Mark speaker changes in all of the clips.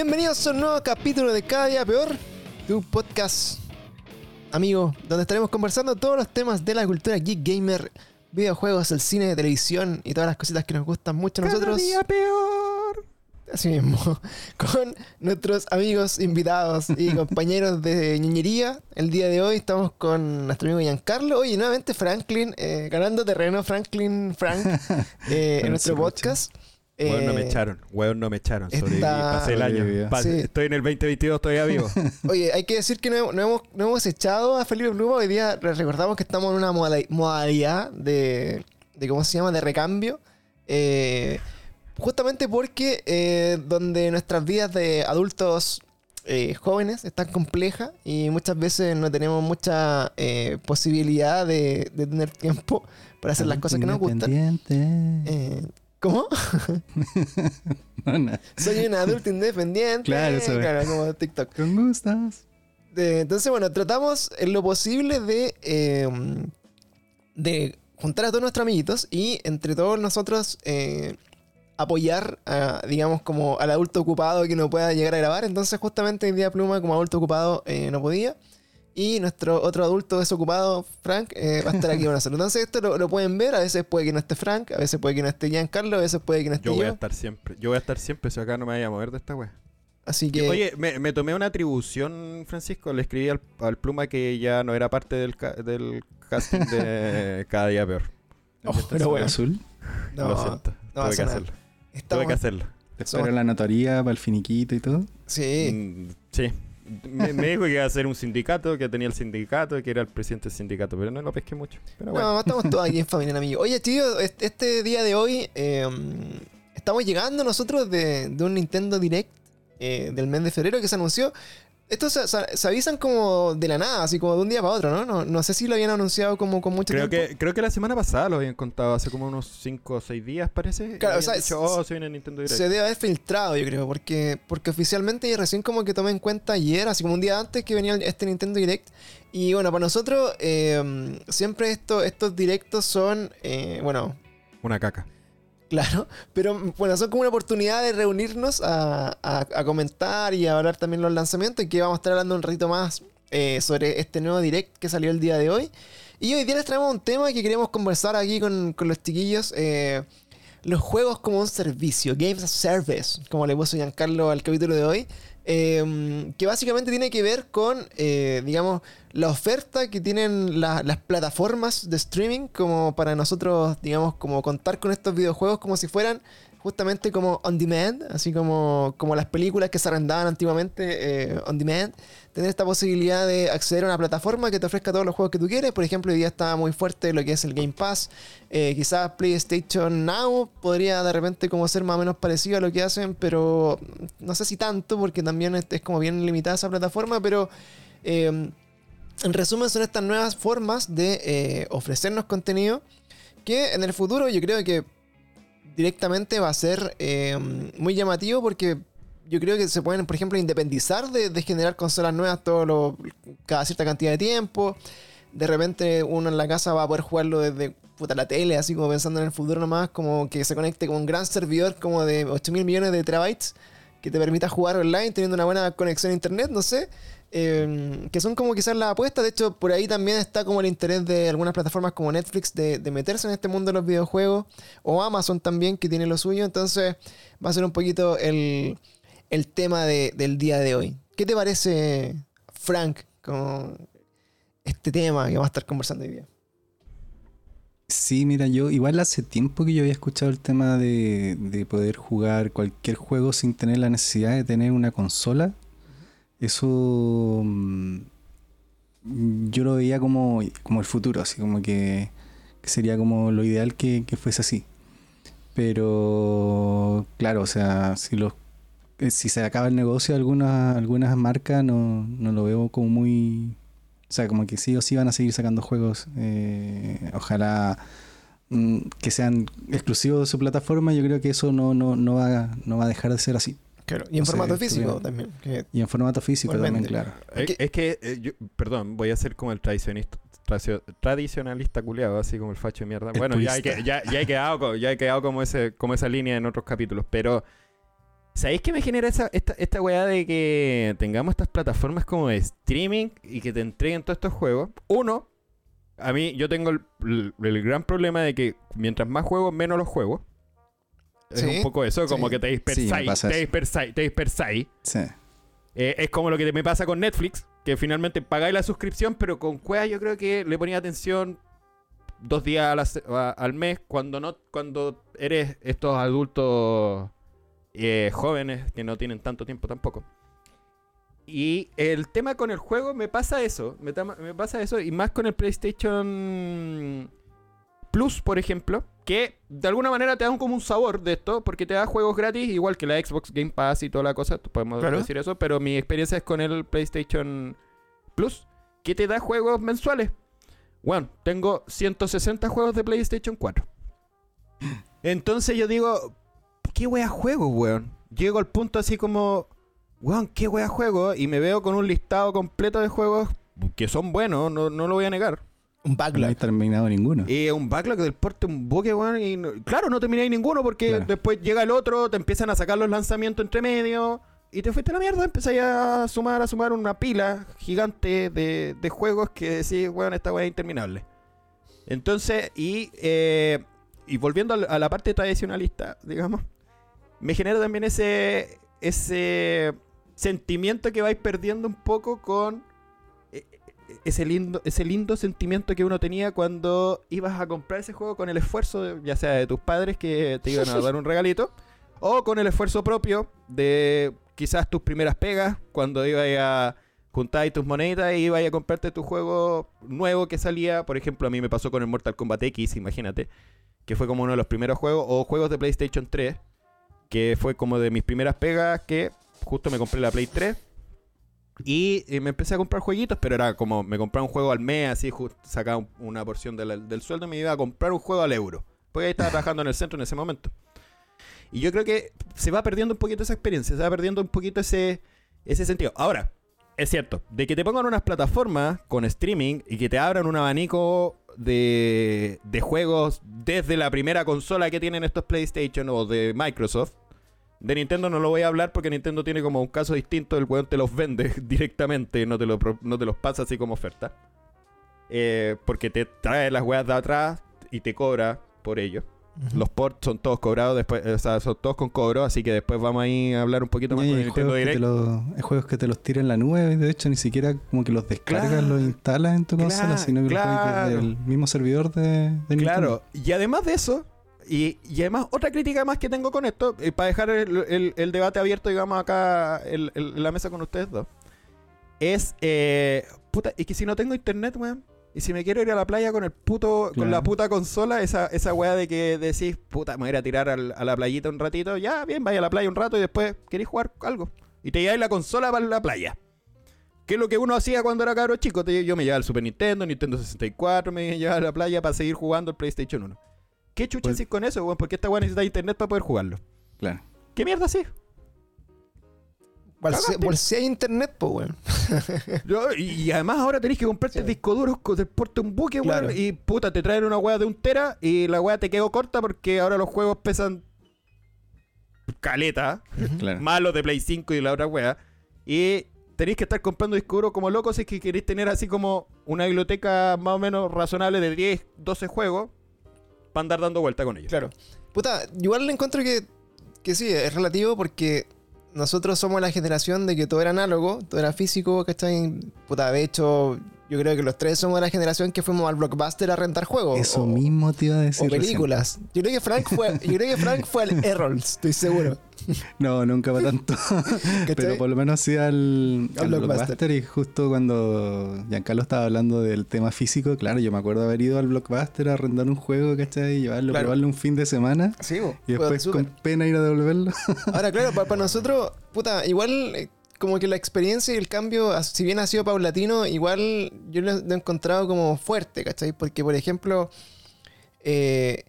Speaker 1: Bienvenidos a un nuevo capítulo de Cada Día Peor, tu podcast, amigo, donde estaremos conversando todos los temas de la cultura geek gamer, videojuegos, el cine, televisión y todas las cositas que nos gustan mucho a nosotros.
Speaker 2: Cada día peor.
Speaker 1: Así mismo, con nuestros amigos, invitados y compañeros de ñoñería. El día de hoy estamos con nuestro amigo Giancarlo. Oye, nuevamente Franklin, eh, ganando terreno, Franklin Frank, eh, en nuestro podcast.
Speaker 2: Weón, no me
Speaker 1: Eh,
Speaker 2: echaron. Weón, no me echaron. Sobreviví. Pasé el año.
Speaker 3: Sobrevivió.
Speaker 2: Pas-
Speaker 1: Sí.
Speaker 2: Estoy en el 2022 todavía vivo.
Speaker 1: Oye, hay que decir que no, no hemos, no hemos echado a Felipe Pluma. Hoy día re- recordamos que estamos en una moda- modalidad de, de, ¿cómo se llama?, de recambio. Eh, justamente porque eh, donde nuestras vidas de adultos eh, jóvenes están complejas y muchas veces no tenemos mucha eh, posibilidad de, de tener tiempo para hacer las cosas que nos gustan. Eh, ¿Cómo?
Speaker 3: No, no.
Speaker 1: Soy un adulto independiente.
Speaker 3: Claro, eso es.
Speaker 1: Claro, como TikTok.
Speaker 3: Con gustos.
Speaker 1: De- entonces, bueno, tratamos en lo posible de, eh, de juntar a todos nuestros amiguitos y entre todos nosotros eh, apoyar, a, digamos, como al adulto ocupado que no pueda llegar a grabar. Entonces, justamente hoy día Pluma, como adulto ocupado, eh, no podía. Y nuestro otro adulto desocupado, Frank, eh, va a estar aquí con nosotros. Entonces, esto lo, lo pueden ver. A veces puede que no esté Frank, a veces puede que no esté Giancarlo, a veces puede que no esté
Speaker 2: Yo
Speaker 1: yo.
Speaker 2: voy a estar siempre. Yo voy a estar siempre. Si acá no me vaya a mover de esta wea.
Speaker 1: Así que.
Speaker 2: Oye, me, me tomé una atribución, Francisco. Le escribí al, al Pluma que ya no era parte del, ca- del casting de Cada Día Peor.
Speaker 1: Oh, pero bueno,
Speaker 3: Azul.
Speaker 1: no,
Speaker 2: Lo siento.
Speaker 1: no va a
Speaker 2: Tuve que hacerlo.
Speaker 1: estamos-
Speaker 2: Tuve que hacerlo.
Speaker 3: Te
Speaker 1: Somos-
Speaker 3: espero la notaría para el finiquito y todo.
Speaker 1: Sí.
Speaker 2: Mm, sí. Me, me dijo que iba a hacer un sindicato, que tenía el sindicato, que era el presidente del sindicato, pero no lo pesqué mucho. Pero bueno.
Speaker 1: No, estamos todos aquí en familia, amigo. Oye, tío, este, este día de hoy eh, estamos llegando nosotros de, de un Nintendo Direct eh, del mes de febrero que se anunció. Estos se, se- se avisan como de la nada, así como de un día para otro, ¿no? No, no sé si lo habían anunciado como con mucho
Speaker 2: Creo
Speaker 1: tiempo.
Speaker 2: que, creo que la semana pasada lo habían contado, hace como unos 5 o 6 días, parece.
Speaker 1: Claro, o sea,
Speaker 2: dicho,
Speaker 1: s-
Speaker 2: oh, se viene Nintendo Direct.
Speaker 1: Se debe haber filtrado, yo creo, porque, porque oficialmente y recién como que tomé en cuenta ayer, así como un día antes que venía este Nintendo Direct. Y bueno, para nosotros eh, siempre esto, estos directos son, eh, bueno,
Speaker 2: Una caca.
Speaker 1: Claro, pero bueno, son como una oportunidad de reunirnos a, a- a comentar y a hablar también los lanzamientos y que vamos a estar hablando un ratito más eh, sobre este nuevo direct que salió el día de hoy. Y hoy día les traemos un tema que queremos conversar aquí con, con los chiquillos. eh, los juegos como un servicio, Games as Service, como le puso Giancarlo al capítulo de hoy. Eh, que básicamente tiene que ver con, eh, digamos, la oferta que tienen la- las plataformas de streaming como para nosotros, digamos, como contar con estos videojuegos como si fueran justamente como on demand, así como, como las películas que se arrendaban antiguamente eh, on demand, tener esta posibilidad de acceder a una plataforma que te ofrezca todos los juegos que tú quieres. Por ejemplo, hoy día está muy fuerte lo que es el Game Pass. Eh, quizás PlayStation Now podría de repente como ser más o menos parecido a lo que hacen, pero no sé si tanto, porque también es, como bien limitada esa plataforma, pero... eh, en resumen, son estas nuevas formas de eh, ofrecernos contenido que en el futuro yo creo que directamente va a ser eh, muy llamativo porque yo creo que se pueden, por ejemplo, independizar de, generar consolas nuevas todo lo- cada cierta cantidad de tiempo. De repente uno en la casa va a poder jugarlo desde puta, la tele, así como pensando en el futuro nomás, como que se conecte con un gran servidor como de 8 mil millones de terabytes que te permita jugar online teniendo una buena conexión a internet, no sé. Eh, que son como quizás las apuestas. De hecho, por ahí también está como el interés de algunas plataformas como Netflix de, meterse en este mundo de los videojuegos. O Amazon también, que tiene lo suyo. Entonces, va a ser un poquito el, tema de- del día de hoy. ¿Qué te parece, Frank, con este tema que vamos a estar conversando hoy día?
Speaker 3: Sí, mira, yo igual hace tiempo que yo había escuchado el tema de poder jugar cualquier juego sin tener la necesidad de tener una consola. Eso mm, yo lo veía como, como el futuro, así como que, sería como lo ideal que, que fuese así. Pero claro, o sea, si los eh, si se acaba el negocio algunas, algunas marcas, no, no lo veo como muy. O sea, como que sí o sí van a seguir sacando juegos. eh, ojalá mm, que sean exclusivos de su plataforma. Yo creo que eso no, no, no, va, no va a dejar de ser así.
Speaker 1: Claro, y en
Speaker 3: O sea,
Speaker 1: formato físico también. que-
Speaker 3: Y en formato físico también, claro.
Speaker 2: Es,
Speaker 1: ¿Qué?
Speaker 2: es que, eh, yo- perdón, voy a ser como el tradicionista, tradicionalista culiado, así como el facho de mierda.
Speaker 3: El
Speaker 2: bueno, ya que- ya, ya he quedado, ya he quedado como, ese, como esa línea en otros capítulos, pero ¿Sabéis qué me genera esa, esta, esta weá de que tengamos estas plataformas como de streaming y que te entreguen todos estos juegos? Uno, a mí yo tengo el, el- el gran problema de que mientras más juego, menos los juegos. Es un poco eso, como que te dispersáis, te dispersáis, te dispersáis.
Speaker 3: Sí.
Speaker 2: Eh, es como lo que me pasa con Netflix, que finalmente pagáis la suscripción, pero con Cueva yo creo que le ponía atención dos días a la se- a- al mes cuando no cuando eres estos adultos eh, jóvenes que no tienen tanto tiempo tampoco. Y el tema con el juego me pasa eso, me pasa eso y más con el PlayStation Plus, por ejemplo, que de alguna manera te dan como un sabor de esto, porque te da juegos gratis, igual que la Xbox Game Pass y toda la cosa, podemos
Speaker 1: Claro.
Speaker 2: decir eso, pero mi experiencia es con el PlayStation Plus, que te da juegos mensuales. Bueno, tengo 160 juegos de PlayStation 4. Entonces yo digo, ¿qué wea juego, weón? Llego al punto así como, weón, ¿qué wea juego? Y me veo con un listado completo de juegos que son buenos, no, no lo voy a negar.
Speaker 1: Un
Speaker 3: No
Speaker 1: backlog.
Speaker 3: hay terminado ninguno.
Speaker 2: Y un backlog del porte, un buque, weón. Y no- claro, no termináis ninguno porque
Speaker 3: Claro.
Speaker 2: después llega el otro, te empiezan a sacar los lanzamientos entre medio. Y te fuiste a la mierda, empezáis a sumar, a sumar una pila gigante de, de juegos que decís, weón, esta weá es interminable. Entonces, y, eh, y volviendo a la- parte tradicionalista, digamos, me genera también ese, ese sentimiento que vais perdiendo un poco con ese lindo, ese lindo sentimiento que uno tenía cuando ibas a comprar ese juego con el esfuerzo, de- ya sea de tus padres que te iban a dar un regalito, o con el esfuerzo propio de quizás tus primeras pegas, cuando ibas a juntar tus moneditas y ibas a comprarte tu juego nuevo que salía. Por ejemplo, a mí me pasó con el Mortal Kombat X, imagínate, que fue como uno de los primeros juegos, o juegos de PlayStation 3, que fue como de mis primeras pegas que justo me compré la Play 3. Y me empecé a comprar jueguitos, pero era como me compraba un juego al mes, así just- sacaba un- una porción del sueldo y me iba a comprar un juego al euro. Porque ahí estaba trabajando en el centro en ese momento. Y yo creo que se va perdiendo un poquito esa experiencia, se va perdiendo un poquito ese, ese sentido. Ahora, es cierto, de que te pongan unas plataformas con streaming y que te abran un abanico de, de juegos desde la primera consola que tienen estos PlayStation o de Microsoft. De Nintendo no lo voy a hablar porque Nintendo tiene como un caso distinto, el weón te los vende directamente, no te, lo, no te los pasa así como oferta. Eh, porque te trae las weas de atrás y te cobra por ello. Los ports son todos cobrados después, o sea, son todos con cobro, así que después vamos ahí a hablar un poquito más
Speaker 3: Y
Speaker 2: con Nintendo Direct.
Speaker 3: los, hay juegos que te los tiran en la nube, de hecho ni siquiera como que los descargas,
Speaker 2: Claro.
Speaker 3: los instalas en tu consola,
Speaker 2: Claro,
Speaker 3: sino que los
Speaker 2: claro.
Speaker 3: desde el mismo servidor de, de Nintendo.
Speaker 2: Claro, y además de eso, y, y además otra crítica más que tengo con esto, eh, para dejar el, el- el debate abierto, digamos, acá en la mesa con ustedes dos, es, eh, puta, y que si no tengo internet, weón, y si me quiero ir a la playa con el puto, con la puta consola, esa, esa weá de que decís, puta, me voy a ir a tirar al- a la playita un ratito, ya, bien, vaya a la playa un rato y después queréis jugar algo. Y te lleváis la consola para la playa. Que es lo que uno hacía cuando era cabro chico. Te- Yo me llevaba el Super Nintendo, Nintendo 64, me llevaba a la playa para seguir jugando el PlayStation 1. ¿Qué chucha
Speaker 3: Pues-
Speaker 2: con eso, weón? Porque esta weá necesita internet para poder jugarlo.
Speaker 3: Claro.
Speaker 2: ¿Qué mierda así?
Speaker 1: Por si,
Speaker 2: Cagaste.
Speaker 1: por si hay internet, pues, weón.
Speaker 2: Y, y además ahora tenés que comprarte
Speaker 1: Sí.
Speaker 2: disco duro con porte un buque, weón.
Speaker 1: Claro.
Speaker 2: Y puta, te traen una weá de un tera y la weá te quedó corta porque ahora los juegos pesan caleta.
Speaker 3: claro.
Speaker 2: Más los de Play 5 y la otra weá. Y tenéis que estar comprando disco duro como locos si es que queréis tener así como una biblioteca más o menos razonable de 10, 12 juegos para andar dando vuelta con ellos.
Speaker 1: Claro. Puta, igual le encuentro que, que sí, es relativo porque nosotros somos la generación de que todo era análogo, todo era físico, ¿cachai? Puta, de hecho, yo creo que los tres somos la generación que fuimos al blockbuster a rentar juegos.
Speaker 3: Eso
Speaker 1: o,
Speaker 3: mismo te iba a decir.
Speaker 1: O películas. Yo creo que Frank fue, yo creo que Frank fue al Errols, estoy seguro.
Speaker 3: No, nunca para tanto. Pero por lo menos sí al,
Speaker 1: Al
Speaker 3: al
Speaker 1: Blockbuster.
Speaker 3: Blockbuster. Y justo cuando Giancarlo estaba hablando del tema físico, claro, yo me acuerdo haber ido al Blockbuster a arrendar un juego, ¿cachai? Y llevarlo,
Speaker 1: Claro.
Speaker 3: probarlo un fin de semana.
Speaker 1: Sí, bo,
Speaker 3: Y después con pena ir a devolverlo.
Speaker 1: Ahora, claro, para, nosotros, puta, igual eh, como que la experiencia y el cambio, si bien ha sido paulatino, igual yo lo, he encontrado como fuerte, ¿cachai? Porque, por ejemplo, eh,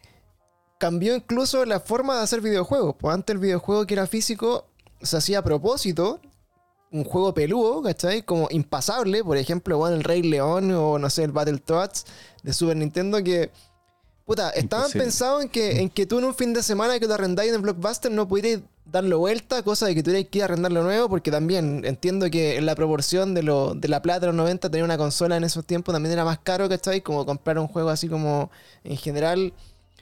Speaker 1: cambió incluso la forma de hacer videojuegos. Pues antes el videojuego que era físico se hacía a propósito. Un juego peludo, ¿cachai? Como impasable. Por ejemplo, bueno, el Rey León o no sé, el Battletoads de Super Nintendo que... Puta, estaban
Speaker 3: Imposible.
Speaker 1: pensados en que, en que tú en un fin de semana que te arrendáis en Blockbuster no pudierais darlo vuelta, cosa de que tuvierais que ir a arrendarlo nuevo, porque también entiendo que en la proporción de, lo, de la plata de los 90 tener una consola en esos tiempos también era más caro, ¿cachai? Como comprar un juego así como en general.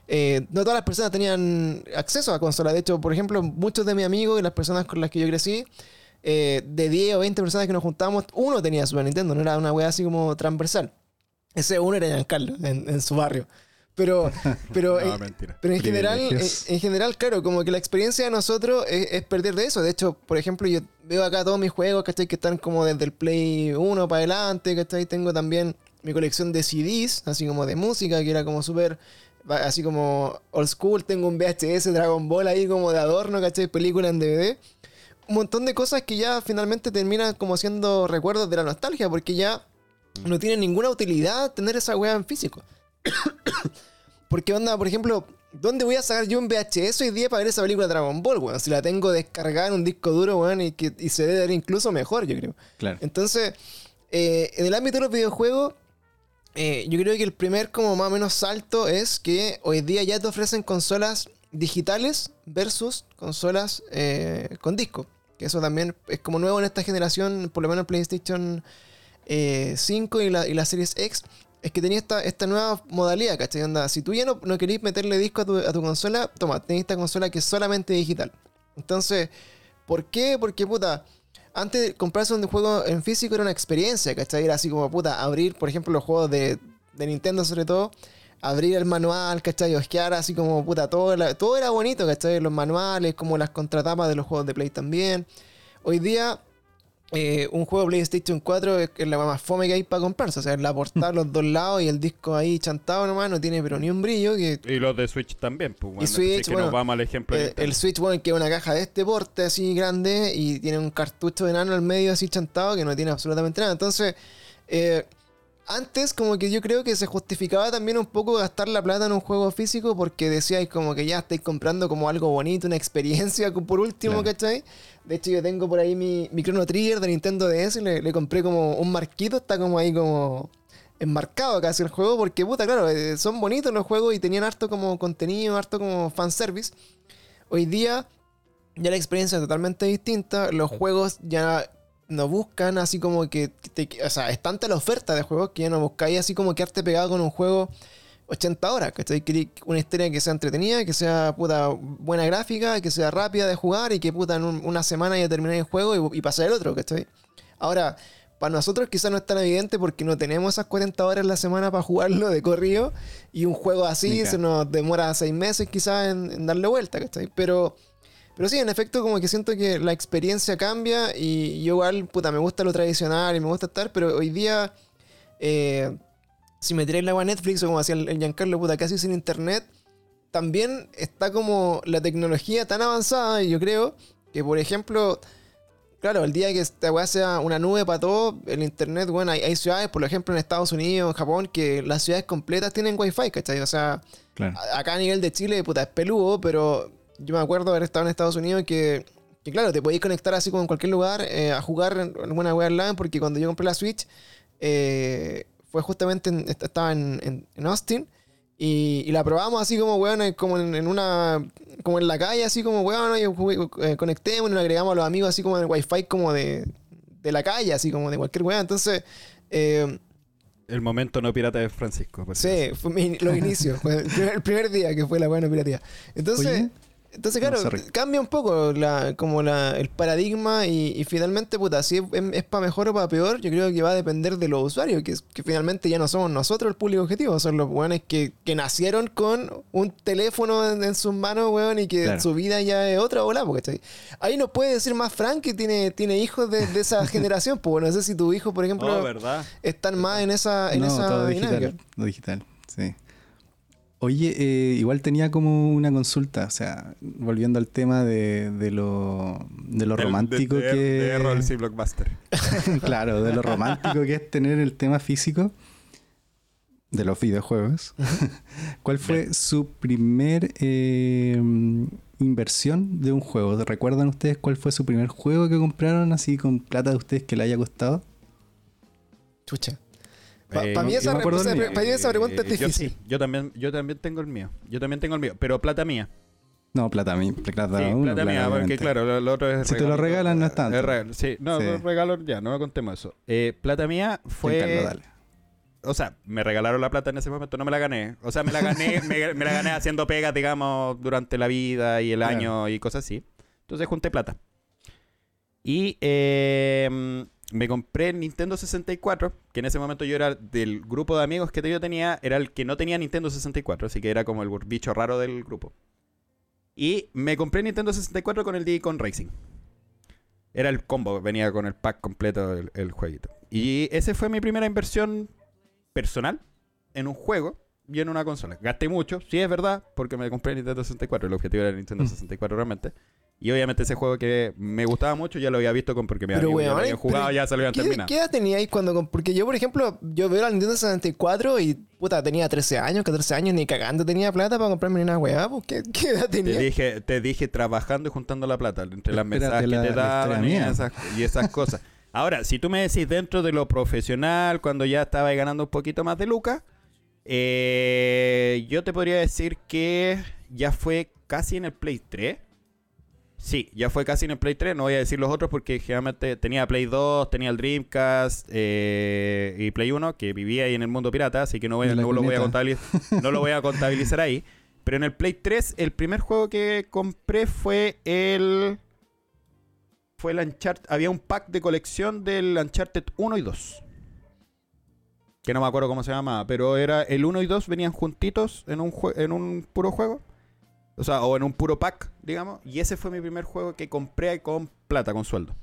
Speaker 1: eh, no todas las personas tenían acceso a consola. De hecho, por ejemplo, muchos de mis amigos y las personas con las que yo crecí, eh, de 10 o 20 personas que nos juntábamos, uno tenía Super Nintendo, no era una wea así como transversal. Ese uno era Giancarlo, en, en su barrio. Pero, pero,
Speaker 2: No,
Speaker 1: en- pero en general, en,
Speaker 3: Privilegios.
Speaker 1: en general, claro, como que la experiencia de nosotros es, es perder de eso. De hecho, por ejemplo, yo veo acá todos mis juegos, ¿cachai? Que están como desde el Play 1 para adelante, ¿cachai? Tengo también mi colección de CDs, así como de música, que era como súper, así como old school. Tengo un VHS Dragon Ball ahí como de adorno, ¿cachai? Película en DVD. Un montón de cosas que ya finalmente terminan como siendo recuerdos de la nostalgia, porque ya no tiene ninguna utilidad tener esa weá en físico. Porque onda, por ejemplo, ¿dónde voy a sacar yo un VHS hoy día para ver esa película Dragon Ball, weón? Si la tengo descargada en un disco duro, weón, y, que, y se debe ver incluso mejor, yo creo.
Speaker 3: Claro.
Speaker 1: Entonces, eh, en el ámbito de los videojuegos, eh, yo creo que el primer como más o menos salto es que hoy día ya te ofrecen consolas digitales versus consolas eh, con disco. Que eso también es como nuevo en esta generación, por lo menos PlayStation eh, 5 y la, y la Series X. Es que tenía esta, esta nueva modalidad, ¿cachai? Onda, si tú ya no, no meterle disco a tu, a tu consola, toma, tenés esta consola que es solamente digital. Entonces, ¿por qué? Porque, puta, antes de comprarse un juego en físico era una experiencia, ¿cachai? Era así como, puta, abrir, por ejemplo, los juegos de, de Nintendo sobre todo, abrir el manual, ¿cachai? Osquear así como, puta, todo, todo era bonito, ¿cachai? Los manuales, como las contratapas de los juegos de Play también. Hoy día, eh, un juego de PlayStation 4 es, es la más fome que hay para comprarse, o sea, la portada, los dos lados y el disco ahí chantado nomás, no tiene pero ni un brillo, que
Speaker 2: Y los de Switch también, pues, bueno,
Speaker 1: Switch,
Speaker 2: así que
Speaker 1: bueno,
Speaker 2: nos vamos al ejemplo
Speaker 1: eh, el Switch, bueno, que es una caja de este porte así grande y tiene un cartucho de nano al medio así chantado que no tiene absolutamente nada. Entonces, eh, antes como que yo creo que se justificaba también un poco gastar la plata en un juego físico porque decíais como que ya estáis comprando como algo bonito, una experiencia por último,
Speaker 3: Claro.
Speaker 1: ¿cachai? De hecho yo tengo por ahí mi, mi Chrono Trigger de Nintendo DS y le, le compré como un marquito, está como ahí como enmarcado casi el juego porque puta, claro, eh, son bonitos los juegos y tenían harto como contenido, harto como fanservice. Hoy día ya la experiencia es totalmente distinta. Los juegos ya no buscan así como que. te- o sea, es tanta la oferta de juegos que ya no buscáis así como quedarte pegado con un juego 80 horas. ¿cachai? Una historia que sea entretenida, que sea puta buena gráfica, que sea rápida de jugar y que puta en un- una semana ya termináis el juego y, y pasar el otro. ¿cachai? Ahora. Para nosotros quizás no es tan evidente porque no tenemos esas 40 horas en la semana para jugarlo de corrido y un juego así se nos demora 6 meses quizás en, en darle vuelta, ¿cachai? Pero, pero sí, en efecto, como que siento que la experiencia cambia y yo igual, puta, me gusta lo tradicional y me gusta estar, pero hoy día, eh, si me tiráis la agua a Netflix o como hacía el, el Giancarlo, puta, casi sin internet, también está como la tecnología tan avanzada, y yo creo, que por ejemplo, claro, el día que esta weá sea una nube para todo, el internet, bueno, hay, hay ciudades, por ejemplo, en Estados Unidos, en Japón, que las ciudades completas tienen wifi, ¿cachai? O sea,
Speaker 3: Claro.
Speaker 1: a- acá a nivel de Chile, puta, es peludo, pero yo me acuerdo haber estado en Estados Unidos que, que claro, te podéis conectar así como en cualquier lugar eh, a jugar en alguna web online, porque cuando yo compré la Switch, eh, fue justamente, en- est- estaba en, en- en Austin, y, y la probamos así como, weón, como en, en una, como en la calle, así como, weón, y jugué- eh, conectemos y nos agregamos a los amigos así como en el wifi como de, de la calle, así como de cualquier weón, entonces... eh,
Speaker 2: El momento no pirata de Francisco. por
Speaker 1: Sí,
Speaker 2: acaso.
Speaker 1: fue mi- los inicios, fue el primer, el primer día que fue la buena piratía. Entonces,
Speaker 3: Oye.
Speaker 1: Entonces claro, cambia un poco la, como la, el paradigma y, y finalmente, puta, si es, para mejor o para peor, yo creo que va a depender de los usuarios, que, es- que finalmente ya no somos nosotros el público objetivo, son los weones que, que nacieron con un teléfono en, en sus manos, weón, y que
Speaker 3: Claro.
Speaker 1: su vida ya es otra bola, porque ¿cachai? ahí nos puede decir más Frank que tiene, tiene hijos de, de esa generación, pues no sé si tu hijo, por ejemplo,
Speaker 2: Oh, ¿verdad?
Speaker 1: están más en esa, en
Speaker 3: no,
Speaker 1: esa
Speaker 3: todo
Speaker 1: dinámica.
Speaker 3: digital. Lo digital, sí. Oye, eh, igual tenía como una consulta, o sea, volviendo al tema de, de lo, de lo
Speaker 2: Del-
Speaker 3: romántico
Speaker 2: de, de-
Speaker 3: que...
Speaker 2: De Rolls y Blockbuster.
Speaker 3: claro, de lo romántico que es tener el tema físico de los videojuegos. ¿Cuál fue su primer eh, inversión de un juego? ¿Recuerdan ustedes cuál fue su primer juego que compraron así con plata de ustedes que le haya costado?
Speaker 1: Chucha. Pa-
Speaker 2: Eh,
Speaker 1: pa' mí
Speaker 2: no-
Speaker 1: esa
Speaker 3: mío.
Speaker 1: pa' pregunta es
Speaker 2: Eh, yo
Speaker 1: difícil.
Speaker 2: sí, Yo, también, yo también tengo el mío. Yo también tengo el mío. Pero plata mía.
Speaker 3: No, plata, mi, plata
Speaker 2: Sí,
Speaker 3: uno,
Speaker 2: plata mía, porque claro, lo, lo otro es
Speaker 3: Si te lo regalan, no es tanto.
Speaker 2: regalo, sí, no,
Speaker 3: Sí.
Speaker 2: regalo ya, no me contemos eso. Eh, plata mía fue.
Speaker 3: Dale.
Speaker 2: O sea, me regalaron la plata en ese momento, no me la gané. O sea, me la gané, me, me la gané haciendo pegas, digamos, durante la vida y el
Speaker 3: Claro.
Speaker 2: año y cosas así. Entonces junté plata. Y eh, me compré el Nintendo 64, que en ese momento yo era del grupo de amigos que yo tenía, era el que no tenía Nintendo 64, así que era como el bicho raro del grupo. Y me compré Nintendo 64 con el Diddy Con Racing. Era el combo, venía con el pack completo el, el jueguito. Y ese fue mi primera inversión personal en un juego y en una consola. Gasté mucho, sí es verdad, porque me compré el Nintendo 64. El objetivo era el Nintendo
Speaker 1: Mm.
Speaker 2: 64 realmente. Y obviamente ese juego que me gustaba mucho ya lo había visto con porque
Speaker 1: Pero, weón,
Speaker 2: había jugado, ya se lo habían
Speaker 1: ¿Qué,
Speaker 2: terminado.
Speaker 1: ¿Qué edad teníais cuando.? Porque yo, por ejemplo, yo veo la Nintendo 64 y puta, tenía 13 años, 14 años, ni cagando tenía plata para comprarme ni una weá. Pues, ¿qué, ¿Qué edad
Speaker 2: Te
Speaker 1: tenía?
Speaker 2: dije, te dije trabajando y juntando la plata entre las
Speaker 3: Espérate
Speaker 2: mensajes que
Speaker 3: la-
Speaker 2: te daban y
Speaker 3: mía.
Speaker 2: esas, y esas cosas. Ahora, si tú me decís dentro de lo profesional, cuando ya estaba ganando un poquito más de lucas, eh, yo te podría decir que ya fue casi en el Play 3. Sí, ya fue casi en el Play 3. No voy a decir los otros porque generalmente tenía Play 2, tenía el Dreamcast eh, y Play 1, que vivía ahí en el mundo pirata, así que no, voy, no lo voy a contabilizar, no lo voy a contabilizar ahí. Pero en el Play 3, el primer juego que compré fue el. Fue el Uncharted. Había un pack de colección del Uncharted 1 y 2. Que no me acuerdo cómo se llamaba. Pero era el 1 y 2 venían juntitos en un, en un puro juego. O sea, o en un puro pack, digamos. Y ese fue mi primer juego que compré con plata, con sueldo.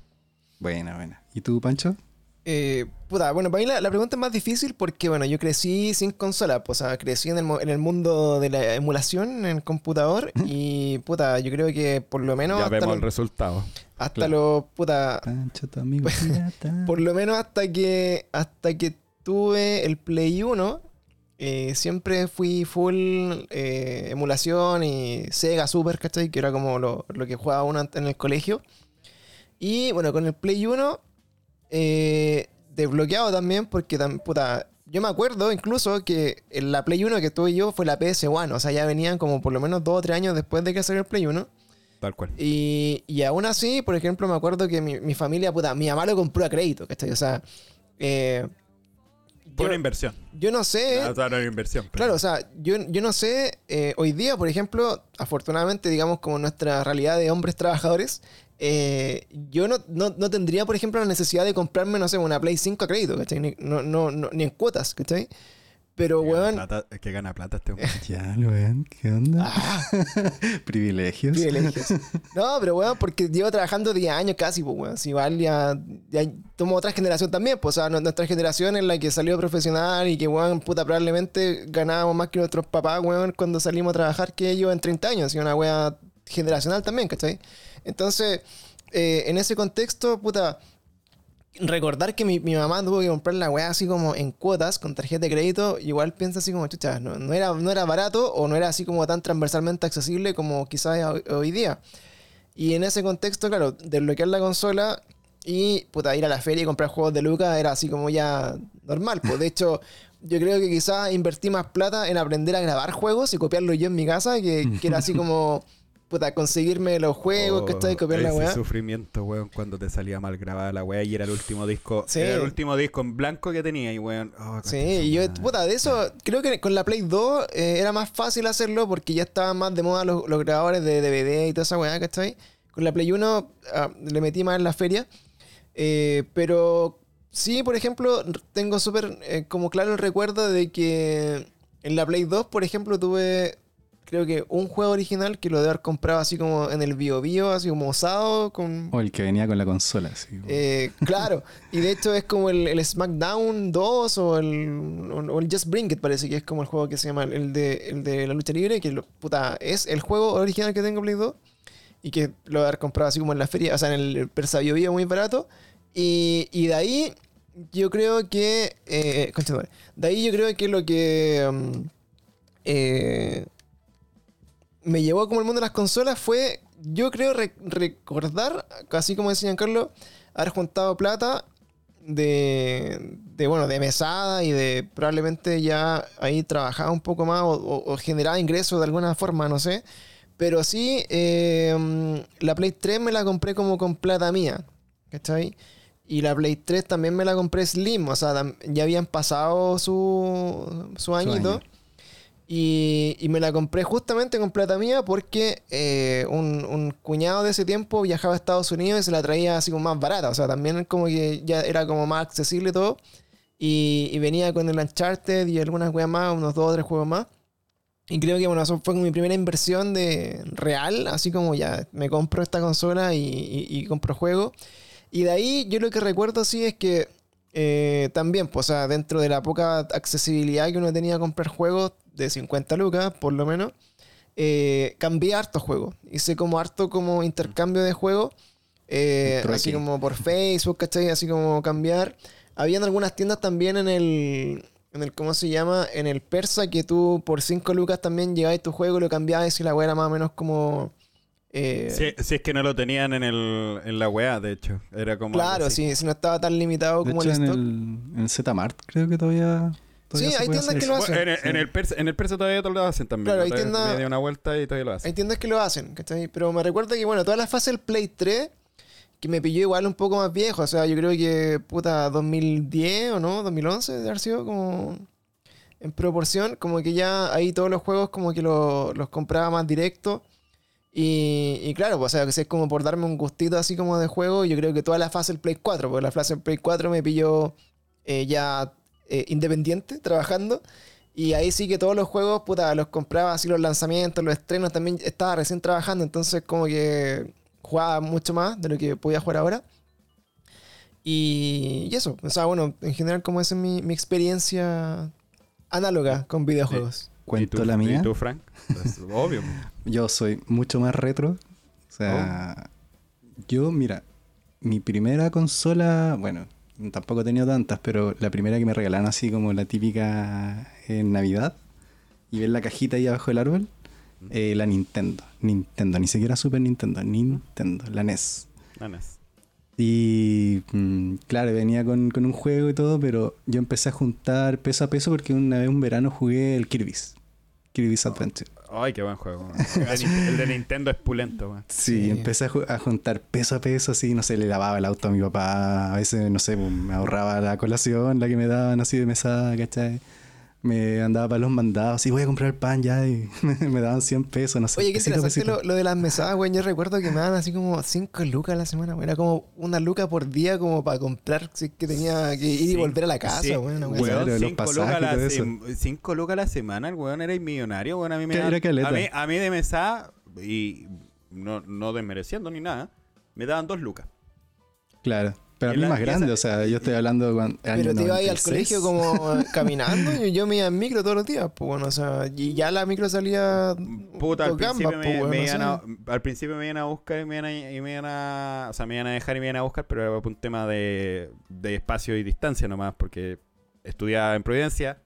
Speaker 3: Buena, buena. ¿Y tú, Pancho?
Speaker 1: Eh, puta, bueno, para mí la, la pregunta es más difícil porque, bueno, yo crecí sin consola, pues, o sea, crecí en el, en el mundo de la emulación en el computador y, puta, yo creo que por lo menos
Speaker 2: ya
Speaker 1: hasta,
Speaker 2: vemos
Speaker 1: los,
Speaker 2: el resultado.
Speaker 1: hasta
Speaker 3: claro.
Speaker 1: los, puta,
Speaker 3: Pancho, tu amigo.
Speaker 1: Pues, por lo menos hasta que, hasta que tuve el Play 1, eh, siempre fui full eh, emulación y Sega Super, ¿cachai? Que era como lo, lo que jugaba uno en el colegio. Y bueno, con el Play 1, eh, desbloqueado también, porque puta, yo me acuerdo incluso que la Play 1 que tuve yo fue la PS1, o sea, ya venían como por lo menos 2 o 3 años después de que salió el Play 1.
Speaker 2: Tal cual.
Speaker 1: Y, y aún así, por ejemplo, me acuerdo que mi, mi familia, puta, mi mamá lo compró a crédito, ¿cachai? O sea, eh,
Speaker 2: Fue
Speaker 1: yo,
Speaker 2: inversión.
Speaker 1: yo no sé.
Speaker 2: O sea, no era inversión. pero-
Speaker 1: Claro, o sea, yo, yo no sé, eh, hoy día, por ejemplo, afortunadamente, digamos, como nuestra realidad de hombres trabajadores, eh, yo no, no, no tendría, por ejemplo, la necesidad de comprarme, no sé, una Play 5 a crédito, ¿cachai? Ni, no, no, no- ni en cuotas, ¿cachai? Pero,
Speaker 2: Que gana
Speaker 1: weón,
Speaker 2: plata- es que gana plata este hombre.
Speaker 3: Ya, ven. ¿Qué onda?
Speaker 1: ah,
Speaker 3: Privilegios.
Speaker 1: privilegios. No, pero weón, porque llevo trabajando 10 años casi, pues weón. Si igual ya, ya tomo otra generación también, pues, o sea, nu- nuestra generación en la que salió profesional y que, weón, puta, probablemente ganábamos más que nuestros papás, weón, cuando salimos a trabajar que ellos en 30 años. Y una weá generacional también, ¿cachai? Entonces, eh, en ese contexto, puta. Recordar que mi, mi mamá tuvo que comprar la weá así como en cuotas con tarjeta de crédito, igual piensa así como, chucha, no, no era, no era barato o no era así como tan transversalmente accesible como quizás hoy, hoy día. Y en ese contexto, claro, desbloquear la consola y puta, ir a la feria y comprar juegos de Lucas era así como ya normal. Pues de hecho, yo creo que quizás invertí más plata en aprender a grabar juegos y copiarlos yo en mi casa, que, que era así como, puta, conseguirme los juegos,
Speaker 2: Oh,
Speaker 1: que estoy copiar la weá.
Speaker 2: sufrimiento, weón, cuando te salía mal grabada la weá y era el último disco.
Speaker 1: Sí.
Speaker 2: Era el último disco en blanco que tenía y weón. oh,
Speaker 1: Sí, y yo, puta, de eso, creo que con la Play 2 eh, era más fácil hacerlo porque ya estaban más de moda los, los grabadores de DVD y toda esa weá, ¿cachai? Con la Play 1 ah, le metí más en la feria. Eh, pero sí, por ejemplo, tengo súper eh, como claro el recuerdo de que en la Play 2, por ejemplo, tuve creo que un juego original que lo de haber comprado así como en el Bio Bio, así como usado, con...
Speaker 3: O el que venía con la consola. así.
Speaker 1: Eh, claro, y de hecho es como el, el SmackDown 2 o el, o el Just Bring It, parece que es como el juego que se llama el de, el de la lucha libre, que puta, es el juego original que tengo en Play 2 y que lo he haber comprado así como en la feria, o sea, en el Persa Bio Bio muy barato. Y, y de ahí yo creo que, eh, de ahí yo creo que lo que mm, eh, me llevó como el mundo de las consolas fue, yo creo, re- recordar, así como decía Carlos, haber juntado plata de, de, bueno, de mesada y de probablemente ya ahí trabajaba un poco más o, o- o generaba ingresos de alguna forma, no sé. Pero sí, eh, la Play 3 me la compré como con plata mía, ¿cachai? Y la Play 3 también me la compré Slim, o sea, ya habían pasado su, su añito.
Speaker 3: año.
Speaker 1: Y, y me la compré justamente con plata mía porque eh, un, un cuñado de ese tiempo viajaba a Estados Unidos y se la traía así como más barata. O sea, también como que ya era como más accesible todo. Y, y venía con el Uncharted y algunas weas más, unos dos o tres juegos más. Y creo que bueno, eso fue mi primera inversión de real, así como ya me compro esta consola y, y- compro juegos. Y de ahí yo lo que recuerdo sí es que eh, también, pues, o sea, dentro de la poca accesibilidad que uno tenía a comprar juegos de 50 lucas, por lo menos, eh, cambié harto juegos. Hice como harto como intercambio de juegos, eh, así como por Facebook, ¿cachai? Así como cambiar. Habían algunas tiendas también en el, en el, ¿cómo se llama? En el persa que tú por 5 lucas también llegabas tu juego y lo cambiabas y la wea era más o menos como... eh,
Speaker 2: Si, si es que no lo tenían en, el, en la weá, de hecho. Era como.
Speaker 1: claro,
Speaker 2: así.
Speaker 1: si, si no estaba tan limitado
Speaker 3: De
Speaker 1: como
Speaker 3: hecho,
Speaker 1: el
Speaker 3: en
Speaker 1: stock.
Speaker 3: el, en Zmart creo que todavía.
Speaker 1: Sí, hay tiendas que lo hacen.
Speaker 2: Bueno, en, el, en, el persa, en el persa todavía lo hacen también.
Speaker 1: Claro, hay
Speaker 2: Todavía
Speaker 1: tienda-
Speaker 2: Me dio una vuelta y todavía lo hacen.
Speaker 1: Hay tiendas que lo hacen, ¿cachai? Pero me recuerda que, bueno, toda la fase del Play 3, que me pilló igual un poco más viejo. O sea, yo creo que, puta, 2010 o no, 2011 de haber sido como... En proporción, como que ya ahí todos los juegos como que lo- los compraba más directo. Y, y claro, pues, o sea, que si es como por darme un gustito así como de juego, yo creo que toda la fase del Play 4, porque la fase del Play 4 me pilló eh, ya eh, independiente, trabajando. Y ahí sí que todos los juegos, puta, los compraba así los lanzamientos, los estrenos, también estaba recién trabajando, entonces como que jugaba mucho más de lo que podía jugar ahora. Y, y eso, o sea, bueno, en general como esa es mi, mi experiencia análoga con videojuegos.
Speaker 3: Cuento
Speaker 2: ¿Y tú,
Speaker 3: la mía.
Speaker 2: ¿Y tú, Frank? Pues, obvio.
Speaker 3: Yo soy mucho más retro. O sea, yo, mira, mi primera consola, bueno, tampoco he tenido tantas, pero la primera que me regalaron así como la típica en Navidad y ver la cajita ahí abajo del árbol, eh, la Nintendo. Nintendo, ni siquiera Super Nintendo, Nintendo, la NES.
Speaker 2: Nanas.
Speaker 3: Y mm, claro, venía con, con un juego y todo, pero yo empecé a juntar peso a peso porque una vez un verano jugué el Kirby's. Kirby's Adventure.
Speaker 2: Ay, qué buen juego. El de, Nin- el de Nintendo es pulento, weón.
Speaker 3: Sí,
Speaker 1: Sí.
Speaker 3: empecé a, ju- a juntar peso a peso, así, no sé, le lavaba el auto a mi papá, a veces, no sé, pues, me ahorraba la colación, la que me daban así de mesada, ¿cachai? Me andaba para los mandados, así, voy a comprar pan ya, y me daban 100 pesos, no sé.
Speaker 1: Oye, qué interesante lo, lo de las mesadas, güey. Yo recuerdo que me daban así como 5 lucas a la semana, güey. Era como una luca por día como para comprar, si es que tenía que ir y
Speaker 2: Sí,
Speaker 1: volver a la casa,
Speaker 2: sí,
Speaker 1: güey.
Speaker 3: Weón,
Speaker 1: así.
Speaker 2: Weón,
Speaker 3: los
Speaker 2: cinco
Speaker 3: pasajes
Speaker 2: lucas, lucas a la semana, el weón era millonario, weón. A mí me daban-
Speaker 3: era caleta.
Speaker 2: a mí, a mí de mesa, y no, no desmereciendo ni nada, me daban dos lucas.
Speaker 3: Claro, pero a
Speaker 2: Y
Speaker 3: mí más
Speaker 2: y
Speaker 3: grande,
Speaker 2: esa-
Speaker 3: o sea, yo estoy hablando de cuan- año
Speaker 1: Pero te iba ahí al
Speaker 3: 96.
Speaker 1: colegio como caminando. Yo, yo me iba en micro todos los días, pues bueno, o sea, y ya la micro salía.
Speaker 2: Puta, al principio, me,
Speaker 1: pues,
Speaker 2: me
Speaker 1: bueno,
Speaker 2: a, al principio me iban a buscar y me iban a, y me iban a- O sea, me iban a dejar y me iban a buscar, pero era por un tema de, de espacio y distancia nomás, porque estudiaba en Providencia